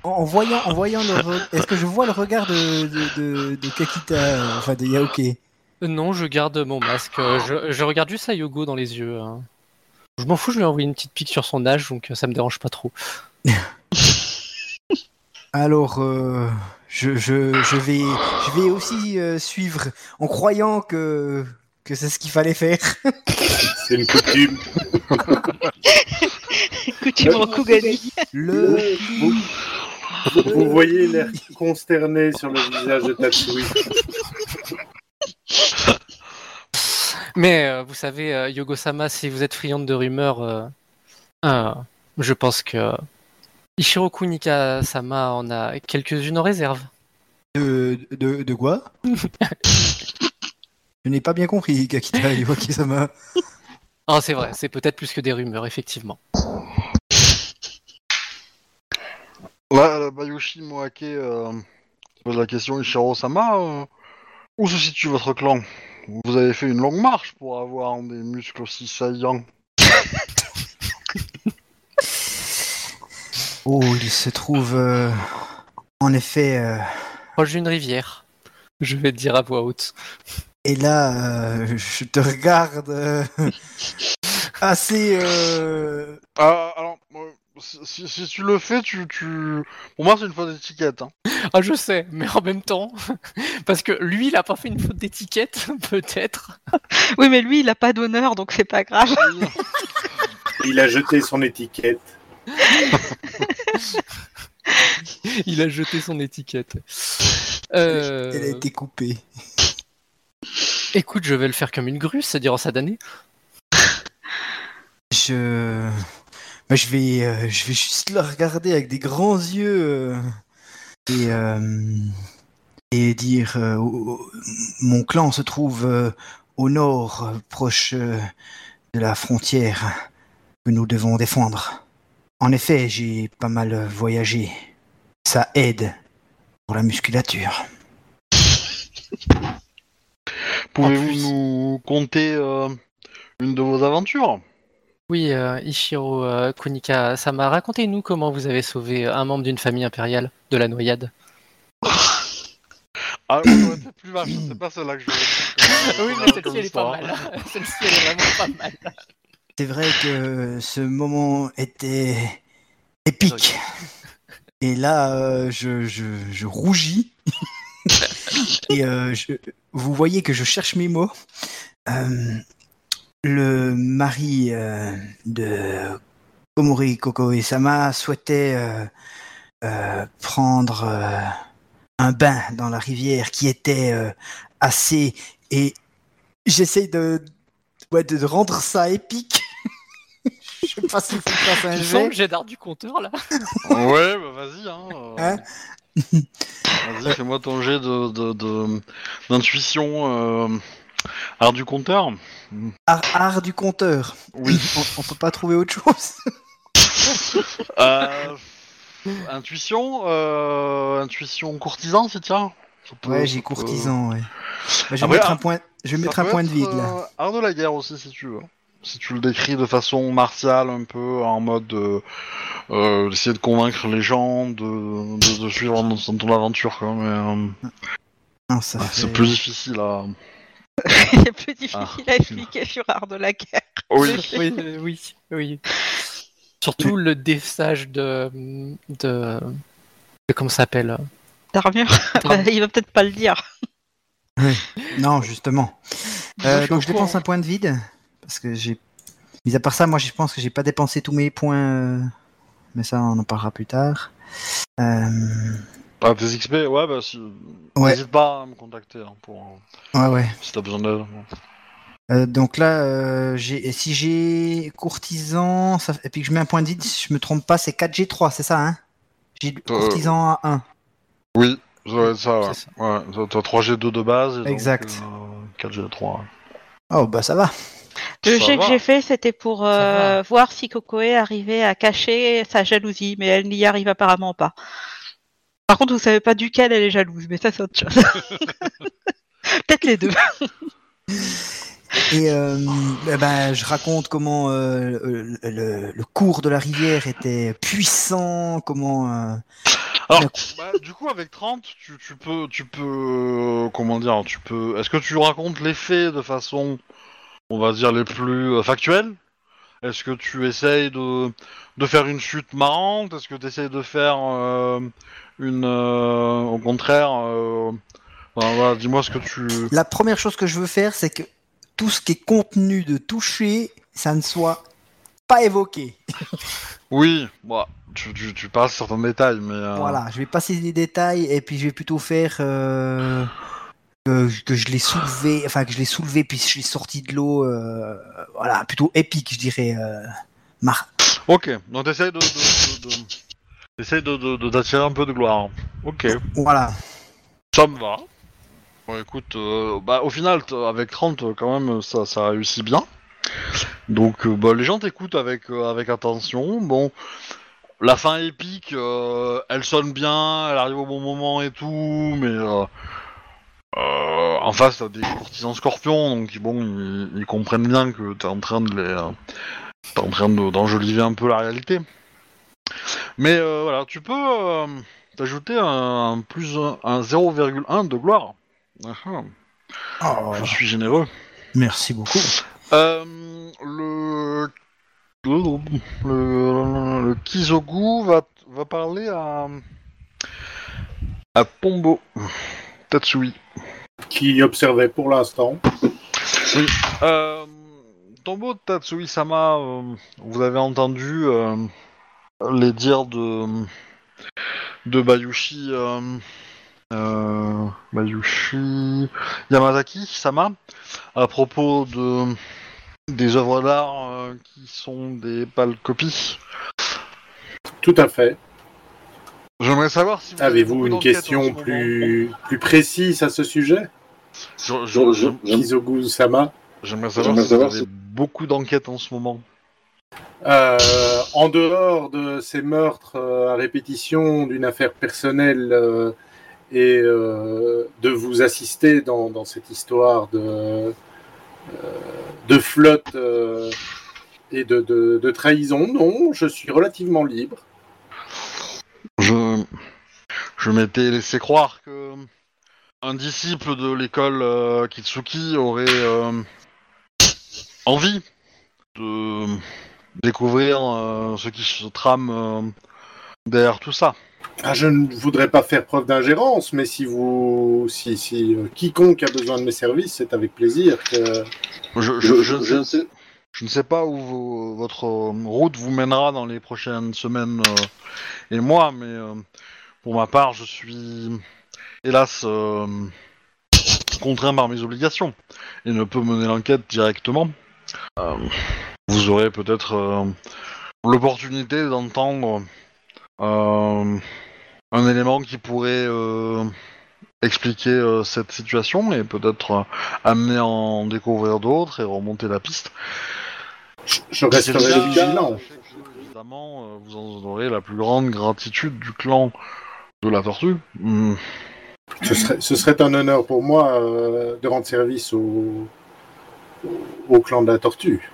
En, en voyant, en voyant le, re- est-ce que je vois le regard de de, de, de Kakita, euh, enfin de Yaoke? Non, je garde mon masque. euh, Je, je regarde juste à Yogo dans les yeux. hein. Je m'en fous, je lui ai envoyé une petite pique sur son âge, donc euh, ça me dérange pas trop. Alors, euh, je, je, je vais, je vais aussi euh, suivre en croyant que que c'est ce qu'il fallait faire. C'est une coutume. Coutume Rokugani. Le Vous, vous voyez l'air consterné sur le visage de Tatsui. Mais euh, vous savez, euh, Yogo-sama, si vous êtes friande de rumeurs, euh, euh, je pense que Ishiro Kunika-sama en a quelques-unes en réserve. De, de, de quoi? Je n'ai pas bien compris, Kakita Iwaki-sama. Ah, c'est vrai, c'est peut-être plus que des rumeurs, effectivement. Là, la Bayushi Moake euh, pose la question Ishiro-sama. Où se situe votre clan? Vous avez fait une longue marche pour avoir des muscles aussi saillants. Oh, il se trouve euh, en effet. euh, Proche d'une rivière, je vais te dire à voix haute. et là, euh, je te regarde euh, assez. euh, Ah, alors, euh, si, tu le fais, tu, tu... Pour moi, c'est une faute d'étiquette. Hein. Ah, je sais, mais en même temps, parce que lui, il a pas fait une faute d'étiquette, peut-être. Oui, mais lui, il a pas d'honneur, donc c'est pas grave. Il a jeté son étiquette. Il a jeté son étiquette. Euh, Elle a été coupée. Écoute, je vais le faire comme une grue, c'est-à-dire en d'année. Je. Bah, je, vais, euh, je vais juste la regarder avec des grands yeux euh, et, euh, et dire Mon clan se trouve euh, au nord, euh, proche euh, de la frontière que nous devons défendre. En effet, j'ai pas mal voyagé. Ça aide pour la musculature. Pouvez-vous nous conter euh, une de vos aventures? Oui, euh, Ishiro euh, Kunika-sama, racontez-nous comment vous avez sauvé un membre d'une famille impériale de la noyade. Ah, ça aurait plus vache, c'est pas celle-là que je voulais Oui, mais celle-ci, elle est pas mal. Celle-ci, elle est vraiment pas mal. C'est vrai que ce moment était épique. Et là, euh, je, je, je rougis. Et euh, je- vous voyez que je cherche mes mots. Euh, le mari euh, de Komori Kokoe-sama souhaitait euh, euh, prendre euh, un bain dans la rivière qui était euh, assez... Et j'essaye de, ouais, de rendre ça épique. Je sais pas si un jet d'art du compteur, là Ouais, bah vas-y. Hein, euh, Hein vas-y, fais-moi ton jet de, de, de- d'intuition. Euh, art du compteur. Art, art du compteur. Oui. On, on peut pas trouver autre chose. Euh, intuition, euh, intuition courtisan, si tiens. Peut- Ouais, j'ai peut- courtisan, ouais. Bah, je vais mettre ah, un point, je vais mettre un point de vide là. euh, art de la guerre aussi, si tu veux. Si tu le décris de façon martiale, un peu en mode euh, euh, d'essayer de convaincre les gens de, de, de suivre dans, dans ton aventure, quoi. Mais euh, Non, ça ouais, fait- c'est plus difficile à. c'est plus difficile Ah. à expliquer sur Art de la guerre. Oui. oui, euh, oui, oui. Surtout le déphage de, de, de comment ça s'appelle D'armure Bah, Il va peut-être pas le dire. Non, justement. Euh, je donc je dépense un point de vide parce que j'ai. Mis à part ça, moi je pense que j'ai pas dépensé tous mes points, euh, mais ça on en parlera plus tard. Euh, Ah, tes XP, ouais, bah si. Ouais. N'hésite pas à me contacter hein, pour Ouais, ouais. si t'as besoin d'aide. Euh, donc là, euh, j'ai- si j'ai courtisan, ça... et puis que je mets un point de si je me trompe pas, c'est 4G3, c'est ça, hein? J'ai courtisan à 1. Oui, ça doit être ça, ouais. C'est ça. ouais t'as- t'as 3G2 de base et donc, Exact. euh, 4G3. ouais. Oh, bah ça va. Le jet que va. j'ai fait, c'était pour euh, va. voir si Kokoe arrivait à cacher sa jalousie, mais elle n'y arrive apparemment pas. Par contre, vous savez pas duquel elle est jalouse, mais ça c'est autre chose. Peut-être les deux. Et euh, eh ben, je raconte comment euh, le, le- le cours de la rivière était puissant, comment... euh, Alors, bah, du coup, avec 30, tu, tu peux, tu peux, euh, comment dire, tu peux. Est-ce que tu racontes les faits de façon, on va dire, les plus factuelles? Est-ce que tu essayes de, de faire une chute marrante? Est-ce que tu essayes de faire euh, une, euh, au contraire, euh, voilà, dis-moi ce que tu. La première chose que je veux faire, c'est que tout ce qui est contenu de toucher, ça ne soit pas évoqué. Oui, bah, tu, tu, tu passes certains détails, mais. euh, Voilà, je vais passer des détails et puis je vais plutôt faire euh, que, que je l'ai soulevé, enfin que je l'ai soulevé puis je l'ai sorti de l'eau, euh, voilà, plutôt épique, je dirais. Mar- Ok, donc t'essayes de, de, de, de- t'essayes de, de, de- d'attirer un peu de gloire. Ok, voilà. ça me va. Bon, écoute, euh, bah, au final, avec 30, euh, quand même, ça, ça réussit bien. Donc, euh, bah, les gens t'écoutent avec, euh, avec attention. Bon, la fin épique, elle sonne bien, elle arrive au bon moment et tout, mais en face, t'as des courtisans scorpions, donc bon, ils, ils comprennent bien que t'es en train de les, t'es en train de- d'enjoliver un peu la réalité. Mais euh, voilà, tu peux euh, t'ajouter un, un plus un, un 0,1 de gloire. Ah, je suis généreux. merci beaucoup. Euh, le... Le, le, le Kizogu va, va parler à... à Pombo Tatsui. Qui observait pour l'instant. Euh, Tombo Tatsui-sama, euh, vous avez entendu euh, les dires de, de Bayushi, euh, euh, Bayushi Yamazaki-sama à propos de des œuvres d'art euh, qui sont des pâles copies. Tout à fait. J'aimerais savoir si vous avez Avez-vous une question plus, plus précise à ce sujet? Je- je- je- Kizogu-sama J'aimerais savoir J'aimerais si savoir vous avez beaucoup d'enquêtes en ce moment. Euh, en dehors de ces meurtres euh, à répétition d'une affaire personnelle euh, et de vous assister dans, cette histoire de, flotte et de, trahison, non, je suis relativement libre. Je, m'étais laissé croire que un disciple de l'école Kitsuki aurait envie de découvrir euh, ce qui se trame euh, derrière tout ça. Ah, je ne voudrais pas faire preuve d'ingérence, mais si vous, si, si euh, quiconque a besoin de mes services, c'est avec plaisir que. Je, je- je ne sais, je ne sais pas où votre route vous mènera dans les prochaines semaines euh, et mois, mais euh, pour ma part, je suis hélas contraint par mes obligations et ne peux mener l'enquête directement. Vous aurez peut-être euh, l'opportunité d'entendre euh, un élément qui pourrait euh, expliquer cette situation et peut-être amener à en découvrir d'autres et remonter la piste. Je resterai vigilant. Évidemment, vous en aurez la plus grande gratitude du clan de la tortue. Hmm. Ce serait, ce serait un honneur pour moi euh, de rendre service au, au clan de la tortue.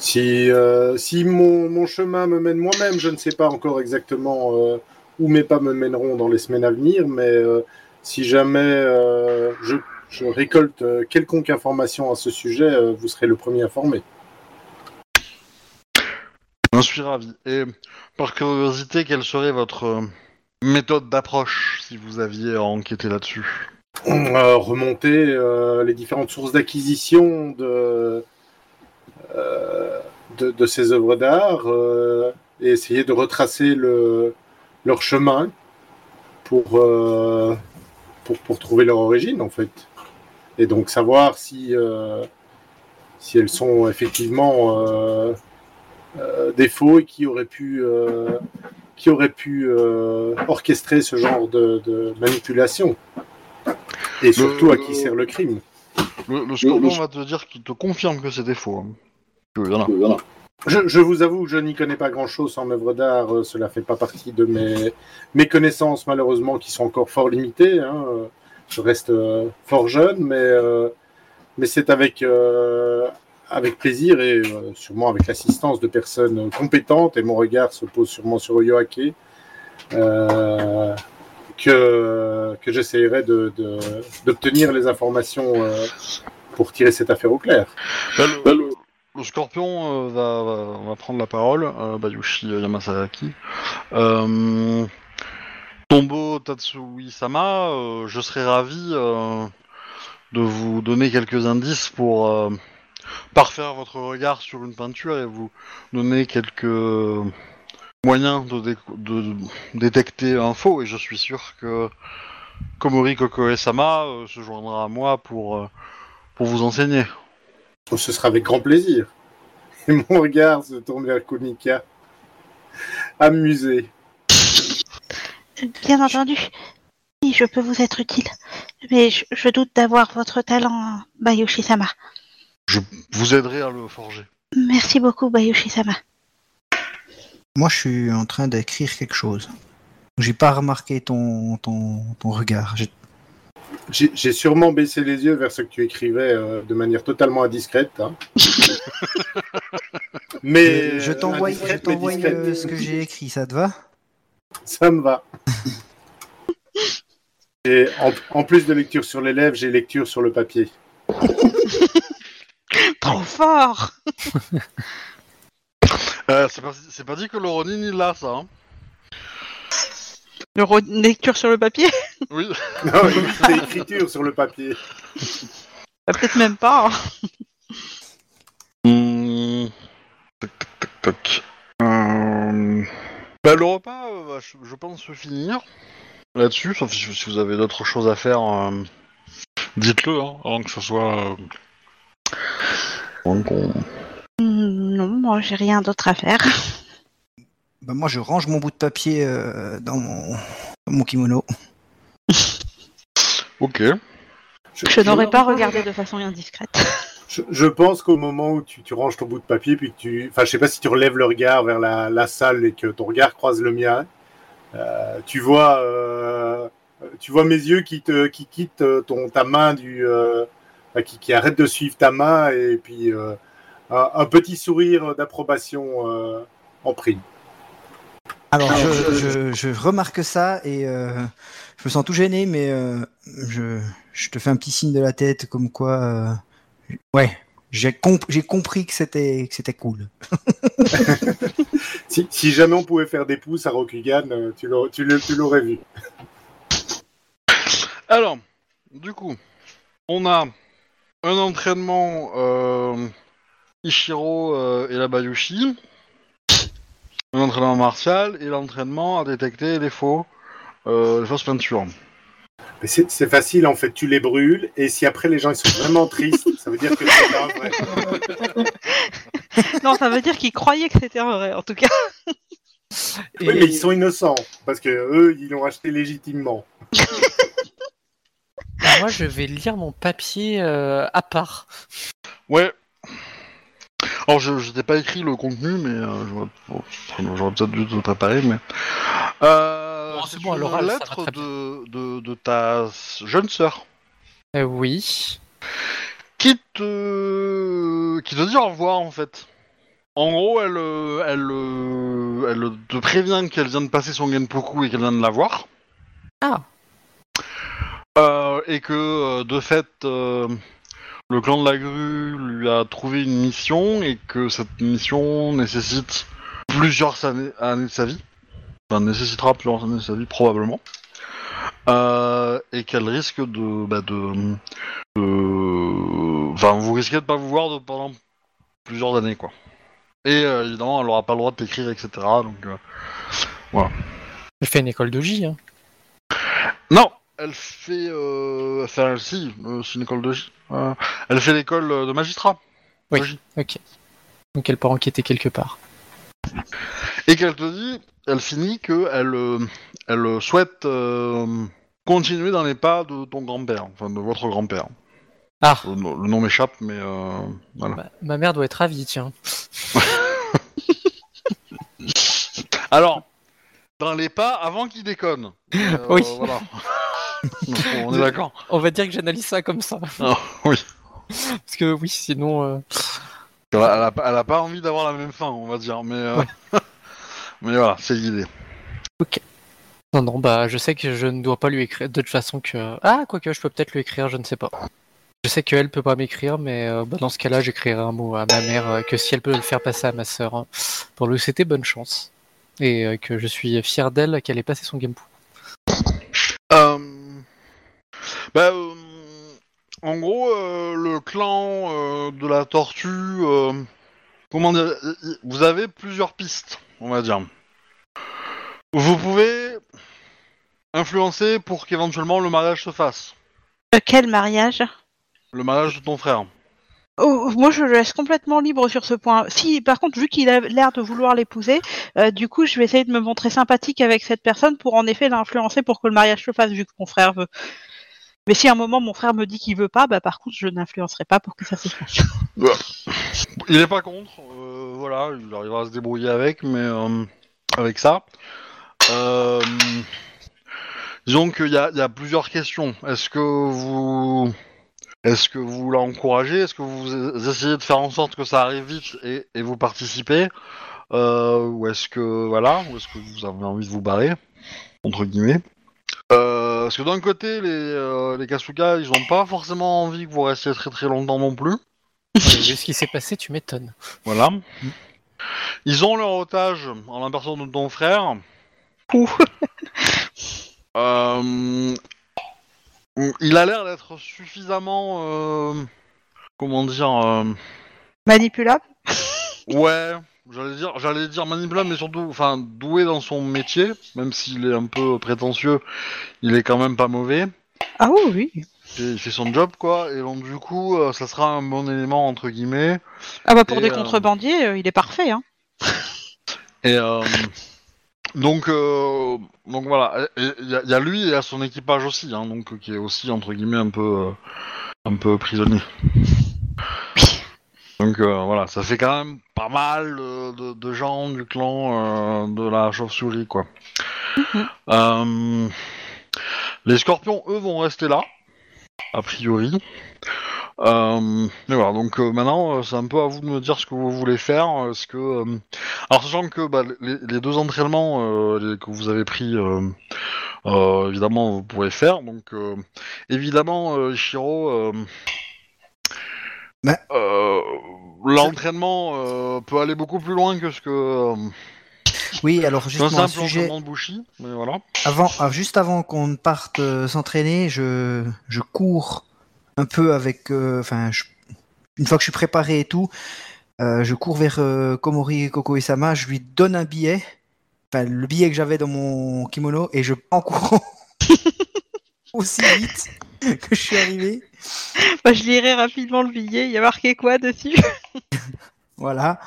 Si, euh, si mon, mon chemin me mène moi-même, je ne sais pas encore exactement euh, où mes pas me mèneront dans les semaines à venir, mais euh, si jamais je, je récolte quelconque information à ce sujet, vous serez le premier informé. J'en suis ravi. Et par curiosité, quelle serait votre méthode d'approche si vous aviez à enquêter là-dessus? Remonter les différentes sources d'acquisition de, de, de ces œuvres d'art euh, et essayer de retracer le, leur chemin pour, euh, pour, pour trouver leur origine, en fait. Et donc savoir si, euh, si elles sont effectivement euh, euh, des faux et qui auraient pu, euh, qui auraient pu euh, orchestrer ce genre de, de manipulation. Et surtout à qui sert le crime. Le, le scorpion le- va te dire qu'il te confirme que c'est des faux. hein. Voilà. Je, je vous avoue que je n'y connais pas grand-chose en œuvre d'art. euh, Cela fait pas partie de mes, mes connaissances, malheureusement, qui sont encore fort limitées. hein. Je reste euh, fort jeune, mais, euh, mais c'est avec, euh, avec plaisir et euh, sûrement avec l'assistance de personnes compétentes, et mon regard se pose sûrement sur Yoake, euh, que, que j'essayerai de- de- d'obtenir les informations euh, pour tirer cette affaire au clair. Le- scorpion euh, va, prendre la parole, euh, Bayushi Yamasaki. Euh, Tombo Tatsui-sama, je serais ravi de vous donner quelques indices pour parfaire votre regard sur une peinture et vous donner quelques moyens de, dé- de détecter un faux. Et je suis sûr que Komori Koko Sama euh, se joindra à moi pour vous enseigner. Oh, Ce sera avec grand plaisir. Et mon regard se tourne vers Kunika. Amusé. Bien entendu. Oui, je peux vous être utile. Mais je, je doute d'avoir votre talent, Bayushi-sama. Je vous aiderai à le forger. Merci beaucoup, Bayushi-sama. Moi, je suis en train d'écrire quelque chose. J'ai pas remarqué ton, ton, ton regard. J'ai- J'ai sûrement baissé les yeux vers ce que tu écrivais euh, de manière totalement indiscrète. hein. mais je t'envoie mais t'envoie, euh, ce que j'ai écrit, ça te va? Ça me va. Et en, en plus de lecture sur les lèvres, j'ai lecture sur le papier. Trop fort Euh, c'est pas, dit que le Ronin il l'a ça. Hein. Lecture sur le papier Oui. Non, lui, c'est écriture sur le papier. Bah, Peut-être même pas. hein. Hmm. Euh, Bah, le repas, euh, va, je, je pense, se finir là-dessus, sauf si, si vous avez d'autres choses à faire, euh, dites-le, hein, avant que ce soit... euh, avant qu'on- Hmm, Non, moi, j'ai rien d'autre à faire. Bah, Moi, je range mon bout de papier euh, dans, mon, mon kimono. Ok. Je n'aurais pas regardé de façon indiscrète. Je, je pense qu'au moment où tu, tu ranges ton bout de papier, puis que tu. Enfin, je sais pas si tu relèves le regard vers la, la salle et que ton regard croise le mien, euh, tu vois. euh, tu vois mes yeux qui, te, qui quittent ton, ta main du. euh, qui, qui arrêtent de suivre ta main et puis euh, un, un petit sourire d'approbation euh, en prime. Alors, je, je, je remarque ça et euh, je me sens tout gêné, mais euh, je, je te fais un petit signe de la tête comme quoi. euh, ouais, j'ai comp- j'ai compris que c'était que c'était cool. Si, si jamais on pouvait faire des pouces à Rokugan, tu l'aurais- tu l'aurais tu l'aurais vu. Alors, du coup, on a un entraînement euh, Ichiro euh, et la Bayushi, un entraînement martial et l'entraînement à détecter les faux, euh, les fausses peintures. Mais C'est c'est facile en fait, tu les brûles et si après les gens ils sont vraiment tristes, ça veut dire que c'est pas vrai. Non, ça veut dire qu'ils croyaient que c'était vrai, en tout cas. Et, Oui, mais ils sont innocents parce que eux ils l'ont acheté légitimement. Moi, je vais lire mon papier euh, à part. Ouais. Alors, je, je t'ai pas écrit le contenu, mais euh, j'aurais bon, j'aurais peut-être dû te le préparer, mais. Euh, Bon, c'est c'est bon, à une l'oral, ça va lettre de, de, de ta jeune sœur Euh, oui. qui te qui te dit au revoir en fait. En gros, elle euh, elle elle te prévient qu'elle vient de passer son Genpoku et qu'elle vient de l'avoir. Ah. Euh, et que de fait le clan de la grue lui a trouvé une mission et que cette mission nécessite plusieurs années, années de sa vie. Enfin, nécessitera plusieurs années de sa vie probablement. Euh, et qu'elle risque de, bah, de, de- Enfin, vous risquez de pas vous voir de- pendant plusieurs années, quoi. Et euh, évidemment, elle aura pas le droit de t'écrire, etc. Donc, euh, Je fais une école de J. Hein. Non, elle fait. Euh... Enfin, si, euh, c'est une école de. Euh, elle fait l'école euh, de magistrat. Oui. Ok. Donc elle peut enquêter quelque part. Et qu'elle te dit, elle finit que elle, elle souhaite continuer dans les pas de ton grand-père, enfin de votre grand-père. Ah. Le, nom- le nom m'échappe, mais voilà. Bah, ma mère doit être ravie, tiens. Alors, dans les pas avant qu'il déconne. Euh, Oui. Voilà. On est d'accord. On va dire que j'analyse ça comme ça. Ah, oui. Parce que oui, sinon... euh, Elle a, elle a pas- elle a pas envie d'avoir la même fin, on va dire, mais. euh, mais voilà, c'est l'idée. Non, non, bah je sais que je ne dois pas lui écrire de toute façon que... Ah, quoique, je peux peut-être lui écrire, je ne sais pas. Je sais qu'elle peut pas m'écrire, mais euh, bah, dans ce cas-là, j'écrirai un mot à ma mère, euh, que si elle peut le faire passer à ma sœur, hein, pour lui souhaiter bonne chance. Et que je suis fier d'elle qu'elle ait passé son game Euh, bah, euh, en gros, euh, le clan euh, de la tortue, euh, comment dire, vous avez plusieurs pistes, on va dire. Vous pouvez influencer pour qu'éventuellement le mariage se fasse. Quel mariage? Le mariage de ton frère. Oh, moi, je le laisse complètement libre sur ce point. Si, par contre, vu qu'il a l'air de vouloir l'épouser, euh, du coup, je vais essayer de me montrer sympathique avec cette personne pour en effet l'influencer pour que le mariage se fasse, vu que mon frère veut. Mais si à un moment mon frère me dit qu'il veut pas, bah par contre, je n'influencerai pas pour que ça se fasse. Il est pas contre, euh, voilà, il arrivera à se débrouiller avec, mais euh, avec ça. Euh, disons qu'il y a plusieurs questions. Est-ce que vous, est-ce que vous l'encouragez Est-ce que vous essayez de faire en sorte que ça arrive vite et, et vous participez? Euh, Ou est-ce que voilà, ou est-ce que vous avez envie de vous barrer entre guillemets? Euh, Parce que d'un côté, les, euh, les Kasuga, ils ont pas forcément envie que vous restiez très très longtemps non plus. Vu ce qui s'est passé, tu m'étonnes. Voilà. Ils ont leur otage en la personne de ton frère. Ouh. Euh, il a l'air d'être suffisamment, euh, comment dire, euh, Manipulable ouais, j'allais dire, j'allais dire manipulable, mais surtout, enfin, doué dans son métier, même s'il est un peu prétentieux, il est quand même pas mauvais. Ah oui, oui. Il fait son job, quoi. Et donc du coup, euh, ça sera un bon élément entre guillemets. Ah bah pour Et, des euh, contrebandiers, euh, il est parfait. Hein. Et donc, donc voilà, il y, a- y a lui et il y a son équipage aussi, hein, donc qui est aussi entre guillemets un peu, un peu prisonnier. Donc euh, voilà, ça fait quand même pas mal de, de- de gens du clan euh, de la chauve-souris, quoi. Mhm. Euh, les scorpions, eux, vont rester là, a priori. Euh, mais voilà, donc euh, maintenant, euh, c'est un peu à vous de me dire ce que vous voulez faire. Est-ce que, euh, alors sachant que bah, les, les deux entraînements euh, les- que vous avez pris, euh, euh, évidemment, vous pouvez faire. Donc, euh, évidemment, euh, Shiro, euh, Bah. L'entraînement euh, peut aller beaucoup plus loin que ce que euh, Oui, alors qu'un justement, un simple sujet, entraînement de Bushi. Mais voilà. avant, ah, juste avant qu'on ne parte euh, s'entraîner, je, je cours un peu avec, euh, enfin, je- une fois que je suis préparé et tout, euh, je cours vers euh, Komori et Koko et Sama, je lui donne un billet, enfin le billet que j'avais dans mon kimono, et je pars en courant aussi vite que je suis arrivé. Bah, je lirai rapidement le billet. Il y a marqué quoi dessus Voilà.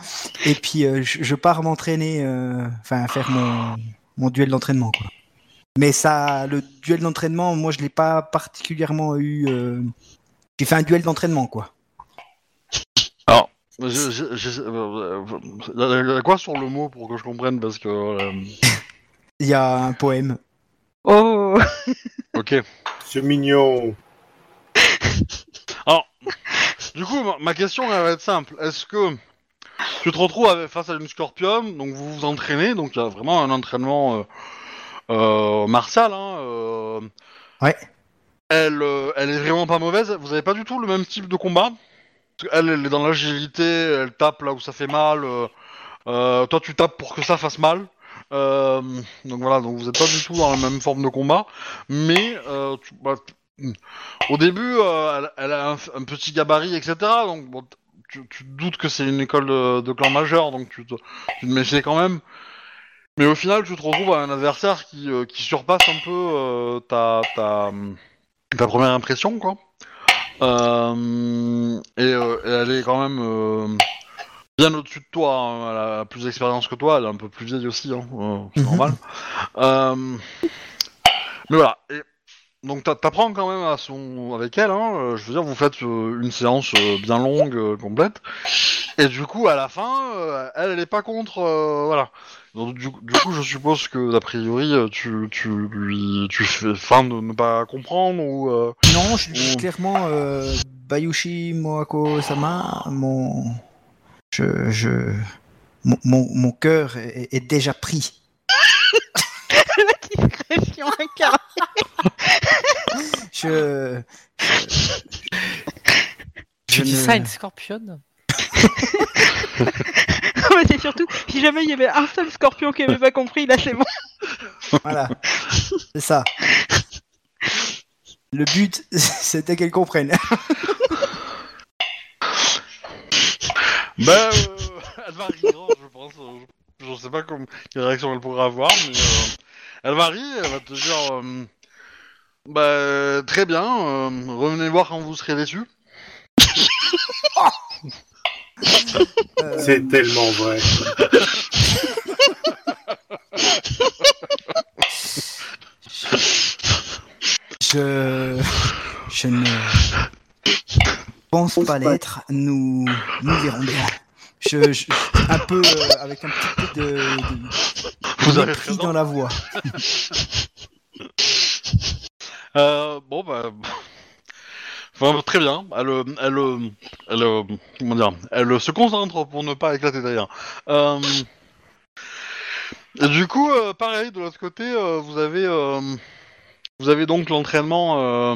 Et puis euh, je, je pars m'entraîner, euh, enfin faire mon, mon duel d'entraînement quoi. Mais ça, le duel d'entraînement, moi je l'ai pas particulièrement eu. euh, J'ai fait un duel d'entraînement quoi. Je- je- je- euh, euh, y a quoi sur le mot pour que je comprenne parce que euh, Il y a un poème. Oh ok. C'est mignon. Du coup, ma- question elle va être simple. Est-ce que tu te retrouves avec- face à une scorpion, donc vous vous entraînez, donc il y a vraiment un entraînement euh, euh, martial. Hein, euh, Ouais. Elle, euh, elle est vraiment pas mauvaise. Vous avez pas du tout le même type de combat? Parce elle est dans l'agilité, elle tape là où ça fait mal. euh, euh, toi, tu tapes pour que ça fasse mal. Euh, donc voilà, donc vous êtes pas du tout dans la même forme de combat, mais euh, bah, au début, euh, elle, a un, petit gabarit, etc. Donc tu, te doutes que c'est une école de, clan majeur, donc tu te, tu méfies quand même. Mais au final, tu te retrouves à un adversaire qui, surpasse un peu euh, ta, première impression, quoi. Et, elle est quand même bien au-dessus de toi. hein. Elle a plus d'expérience que toi, elle est un peu plus vieille aussi, hein. euh, c'est Mhm. normal. Euh, mais voilà. Et donc t'a- t'apprends quand même à son avec elle. Hein, euh, je veux dire, vous faites euh, une séance euh, bien longue, euh, complète. Et du coup, à la fin, euh, elle, elle est pas contre. euh, voilà. Donc du, du coup, je suppose que d'a priori, euh, tu, tu lui, tu fais fin de ne pas comprendre ou. euh, Non, je dis clairement euh, Bayushi Moako Sama, mon, je, je, mon, mon, mon cœur est, est déjà pris. La discrétion incarnée. Je, Tu je dis ne- ça à une scorpionne Mais c'est surtout, si jamais il y avait un seul scorpion qui avait pas compris, là c'est bon. Voilà, c'est ça. Le but, c'était qu'elle comprenne. Ben, euh, elle va rire, je pense. euh, Je, je sais pas comme, quelle réaction elle pourrait avoir, mais euh, elle va rire, elle va te dire, euh, bah très bien, euh, revenez voir quand vous serez déçus. C'est tellement vrai. Je, je ne pense pas l'être. Nous, nous verrons bien. Je, je- un peu euh, avec un petit peu de, de Vous avez raison. dans la voix. Euh, bon bah, enfin, très bien. Elle, elle, elle, comment dire, elle se concentre pour ne pas éclater derrière. Euh, du coup, euh, pareil de l'autre côté, euh, vous avez, euh, vous avez donc l'entraînement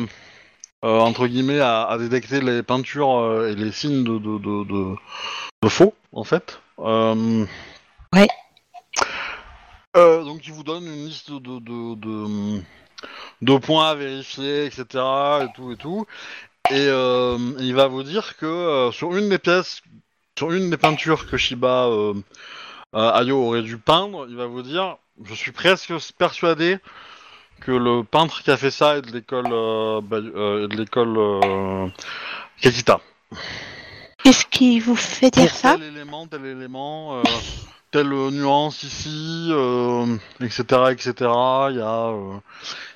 euh, entre guillemets à, à détecter les peintures euh, et les signes de, de, de, de- de faux en fait. Euh, Ouais. donc il vous donne une liste de, de, points à vérifier, etc. et tout et tout. Et il va vous dire que sur une des pièces, sur une des peintures que Shiba Ayo aurait dû peindre, il va vous dire, je suis presque persuadé que le peintre qui a fait ça est de l'école euh, bah, euh, de l'école euh, Kakita. Qu'est-ce qui vous fait dire Pour ça tel élément, tel élément, euh, telle nuance ici, etc., etc. Il y a,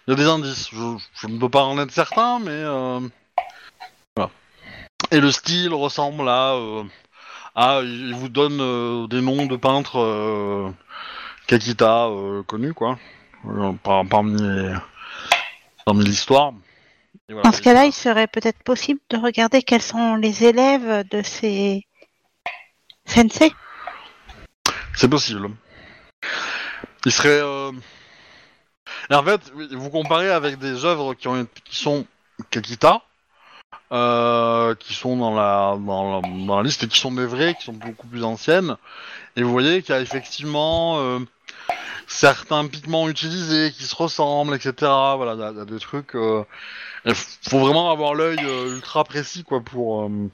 il y a des indices. Je, je ne peux pas en être certain, mais voilà. Et le style ressemble à, à, il vous donne des noms de peintres Kakita connus, quoi, par- parmi l'histoire. Voilà. Dans ce cas-là, il serait peut-être possible de regarder quels sont les élèves de ces sensei. C'est possible. Il serait. euh, en fait, vous comparez avec des œuvres qui, ont, qui sont Kakita, euh, qui sont dans la, dans, la, dans la liste et qui sont des vraies, qui sont beaucoup plus anciennes. Et vous voyez qu'il y a effectivement euh, certains pigments utilisés qui se ressemblent, etc. Voilà, il y a- il y, a des trucs. Euh, il faut vraiment avoir l'œil euh, ultra précis, quoi, pour. euh,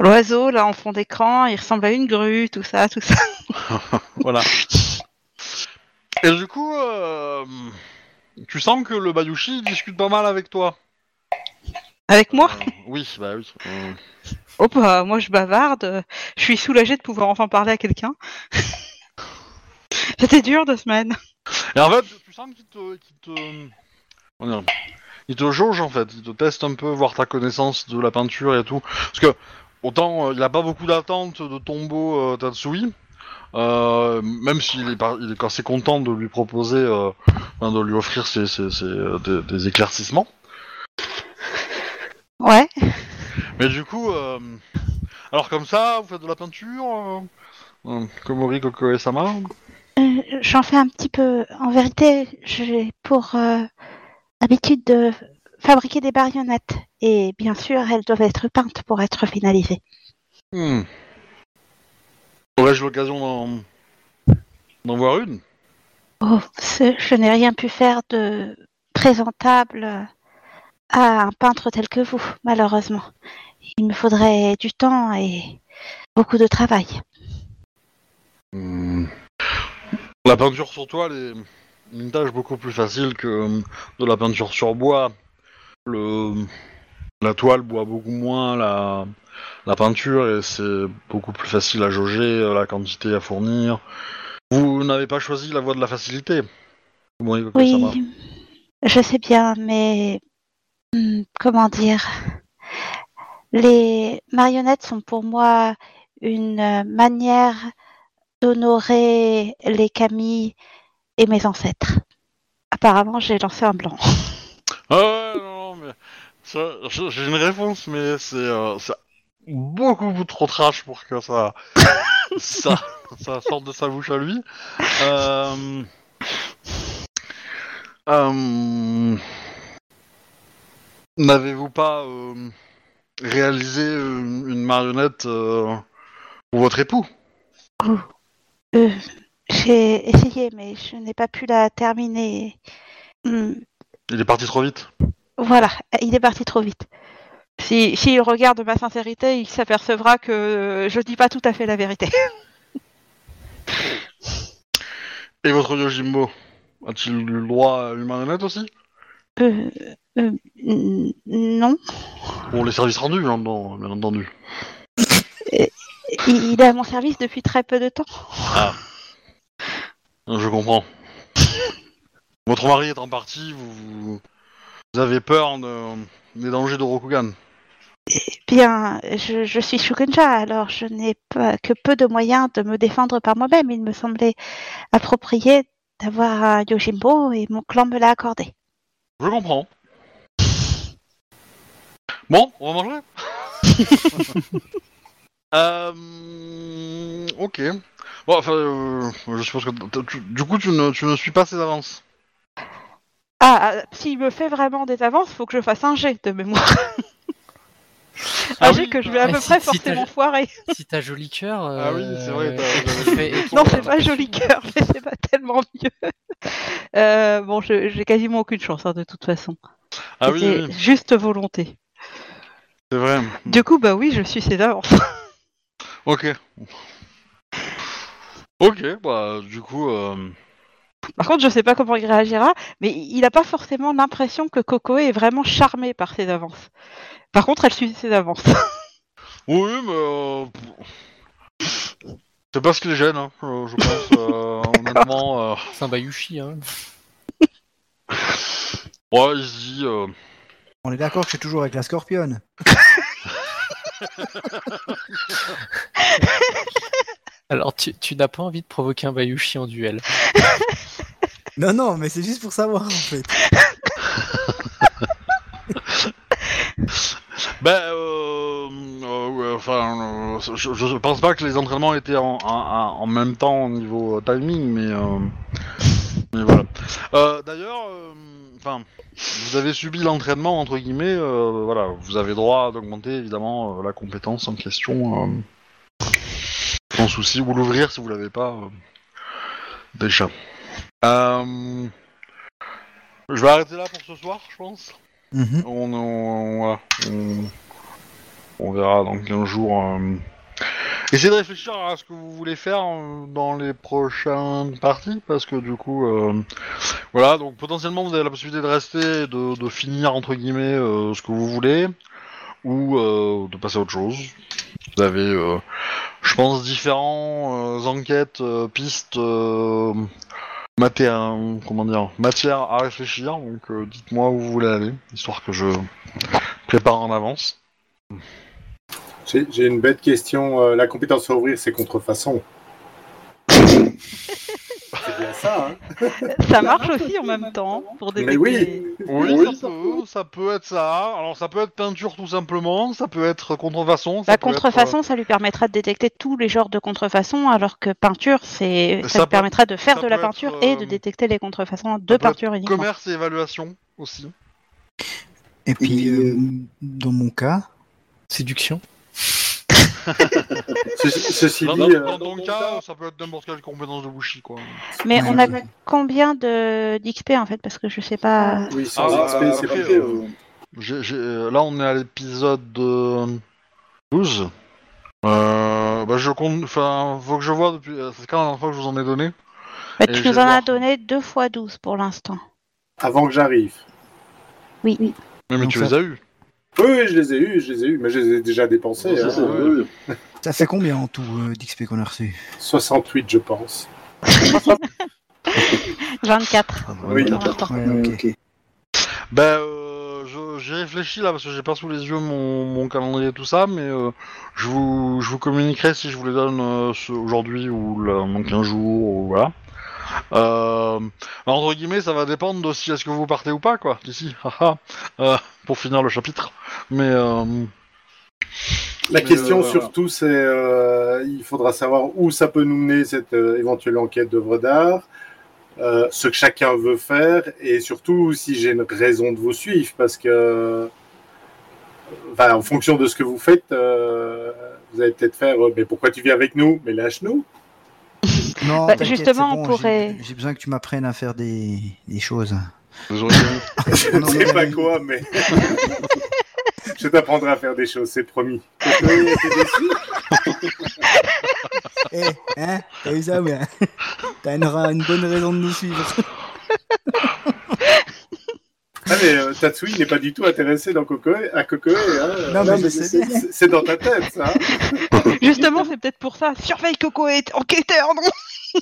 L'oiseau, là, en fond d'écran, il ressemble à une grue, tout ça, tout ça. Voilà. Et du coup, euh, tu sens que le Bayushi discute pas mal avec toi. Avec moi? Euh, oui, bah oui. euh, Oh bah, moi je bavarde. Je suis soulagée de pouvoir enfin parler à quelqu'un. C'était dur deux semaines. Et en fait, tu sens qu'il te, qu'il te, comment dire, il te jauge en fait, il te teste un peu, voir ta connaissance de la peinture et tout. Parce que autant euh, il a pas beaucoup d'attentes de Tombo euh, Tatsui, euh, même s'il est, par- il est assez content de lui proposer, euh, enfin, de lui offrir ses, ses- ses, euh, des, des éclaircissements. Ouais. Mais du coup, euh, alors comme ça, vous faites de la peinture, euh, euh, Komori Kokoe-sama? Euh, J'en fais un petit peu. En vérité, j'ai pour euh, habitude de fabriquer des marionnettes. Et bien sûr, elles doivent être peintes pour être finalisées. Hmm. Aurais-je l'occasion d'en... voir une? Oh, je n'ai rien pu faire de présentable à un peintre tel que vous, malheureusement. Il me faudrait du temps et beaucoup de travail. Hmm. La peinture sur toile est une tâche beaucoup plus facile que euh, de la peinture sur bois. Le... La toile boit beaucoup moins la, la peinture et c'est beaucoup plus facile à jauger la quantité à fournir. Vous n'avez pas choisi la voie de la facilité. Oui, je sais bien, mais hmm, comment dire? Les marionnettes sont pour moi une euh, manière d'honorer les Camille et mes ancêtres. Apparemment, j'ai lancé un blanc. Ah ouais, non, mais ça, j'ai une réponse, mais c'est euh, beaucoup trop trash pour que ça, ça, ça sorte de sa bouche à lui. Euh, euh, N'avez-vous pas euh, réalisé une, une marionnette euh, pour votre époux? Euh, j'ai essayé, mais je n'ai pas pu la terminer. Hmm, Il est parti trop vite. Voilà, il est parti trop vite. Si, s'il regarde ma sincérité, il s'apercevra que je dis pas tout à fait la vérité. Et votre Yojimbo A-t-il le droit à une marionnette aussi? Euh, euh, non. Pour les services rendus, bien entendu. Il est à mon service depuis très peu de temps. Je comprends. Votre mari est en partie, vous, vous avez peur de- des dangers de Rokugan. Bien, je, je suis Shugenja, alors je n'ai pas que peu de moyens de me défendre par moi-même. Il me semblait approprié d'avoir un Yojimbo et mon clan me l'a accordé. Je comprends. Bon, on va manger euh, Ok. Bon, enfin, euh, je suppose que... tu- du coup, tu ne, tu ne suis pas ses avances. Ah, ah, s'il me fait vraiment des avances, faut que je fasse un jet de mémoire. Ah un jet oui, que je vais à bah, peu si- près si forcément foirer. Si t'as joli cœur. Ah oui, c'est vrai, euh, Non, c'est pas joli cœur, mais c'est pas tellement mieux. Euh, bon, je- j'ai quasiment aucune chance hein, de toute façon. Ah oui, oui, juste volonté. c'est vrai. Du coup, bah oui, je suis ses avances. Ok. Ok, bah, du coup... euh, Par contre, je sais pas comment il réagira, mais il a pas forcément l'impression que Coco est vraiment charmé par ses avances. Par contre, elle suit ses avances. Oui, mais... euh, C'est pas ce qui les gêne, hein, je, je pense, euh, honnêtement... euh, C'est un Bayushi, hein. Ouais, il se dit... euh, On est d'accord que je suis toujours avec la scorpionne. Alors, tu, tu n'as pas envie de provoquer un Bayushi en duel. Non, non, mais c'est juste pour savoir en fait. Ben, euh, euh, ouais, enfin, euh, je, je pense pas que les entraînements étaient en, en, en même temps au niveau euh, timing, mais, euh, mais voilà. Euh, D'ailleurs, euh, enfin, vous avez subi l'entraînement entre guillemets, euh, voilà, vous avez droit d'augmenter évidemment euh, la compétence en question, euh, sans souci, ou l'ouvrir si vous l'avez pas euh, déjà. Euh, je vais arrêter là pour ce soir, je pense. Mhm. On, on, voilà, on, on verra dans 15 jours. Essayez de réfléchir à ce que vous voulez faire euh, dans les prochaines parties, parce que du coup, euh, voilà, donc potentiellement vous avez la possibilité de rester et de, finir entre guillemets euh, ce que vous voulez, ou de passer à autre chose. Vous avez, je pense, différents euh, enquêtes, pistes. matéria- comment dire, matière à réfléchir, donc dites-moi où vous voulez aller, histoire que je prépare en avance. J'ai une bête question. euh, la compétence à ouvrir, c'est contrefaçon. c'est bien ça, hein Ça marche aussi en même temps pour Mais détecter. oui. Oui, Oui, ça, peut, ça peut être ça. Alors ça peut être peinture tout simplement, ça peut être contrefaçon. ça La être, contrefaçon, ça lui permettra de détecter tous les genres de contrefaçon, alors que peinture, c'est Ça ça, lui peut- permettra de faire ça de la peinture être, et euh, de détecter les contrefaçons de peinture euh, uniquement. commerce et évaluation aussi. Et puis, euh, dans mon cas, Séduction. Ceci, ceci Dans, dit, dans- euh, dans ton cas, ça peut être n'importe quelle compétence de Bushi, quoi. Mais on a combien de d'XP en fait Parce que je sais pas. oui, Ah, sans bah, XP, c'est après, pas fait. euh, J'ai- j'ai- euh, là, on est à l'épisode euh, 12. Euh, bah, je compte. Enfin, faut que je vois depuis. euh, C'est quand la dernière fois que je vous en ai donné Bah, tu nous en as donné deux fois 12 pour l'instant. Avant que j'arrive. Oui, oui. Mais, mais tu ça- les as eu. Oui, oui, je les ai eus, je les ai eus, mais je les ai déjà dépensés. Ouais, hein. ça, ouais. ça fait combien en tout euh, d'XP qu'on a reçu? 68, je pense. 24. Oui. pour l'instant. Ouais, ok. Ben, euh, je- j'y réfléchis là parce que j'ai pas sous les yeux mon, mon calendrier et tout ça, mais euh, je, vous, je vous communiquerai si je vous les donne euh, ce- aujourd'hui ou là, dans 15 jours ou voilà. Euh, entre guillemets, ça va dépendre de si est-ce que vous partez ou pas quoi d'ici, euh, pour finir le chapitre. Mais euh, La Mais, question euh, surtout, c'est euh, il faudra savoir où ça peut nous mener cette euh, éventuelle enquête d'œuvre d'art, euh, ce que chacun veut faire, et surtout si j'ai une raison de vous suivre, parce que, enfin, en fonction de ce que vous faites, euh, vous allez peut-être faire, euh, mais pourquoi tu viens avec nous? Mais lâche-nous. Non, Bah, justement, on pourrait- j'ai- besoin que tu m'apprennes à faire des, des choses. vous aurez gagné. Je ne Non, sais mais- pas quoi, mais je t'apprendrai à faire des choses, c'est promis. Eh, hein T'as eu ça, ouais. T'as une, une bonne raison de nous suivre. Ah, mais euh, Tatsui n'est pas du tout intéressé dans Kokoe, à Kokoe. Hein. Non, mais c'est- dans ta tête, ça. hein. Justement, c'est peut-être pour ça. Surveille Coco est enquêteur, non?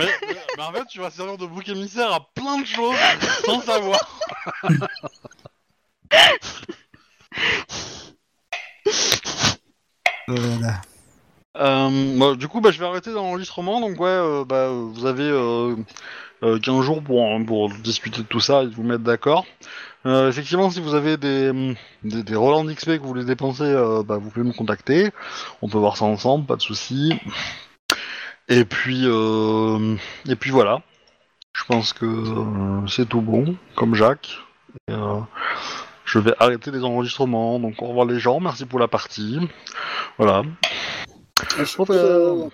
Mais, mais- mais en fait, tu vas servir de bouc émissaire à plein de choses sans savoir. Voilà. Euh, bah, du coup, bah, je vais arrêter l'enregistrement. Donc, ouais, euh, bah, euh, vous avez euh, euh, 15 jours pour, discuter de tout ça et vous mettre d'accord. Euh, effectivement, si vous avez des, des, relents d'XP que vous voulez dépenser, euh, bah, vous pouvez me contacter. On peut voir ça ensemble, pas de souci. Et puis, euh, et puis voilà. Je pense que c'est tout bon, comme Jacques. Je vais arrêter les enregistrements. Donc, au revoir les gens. Merci pour la partie. Voilà. Je-.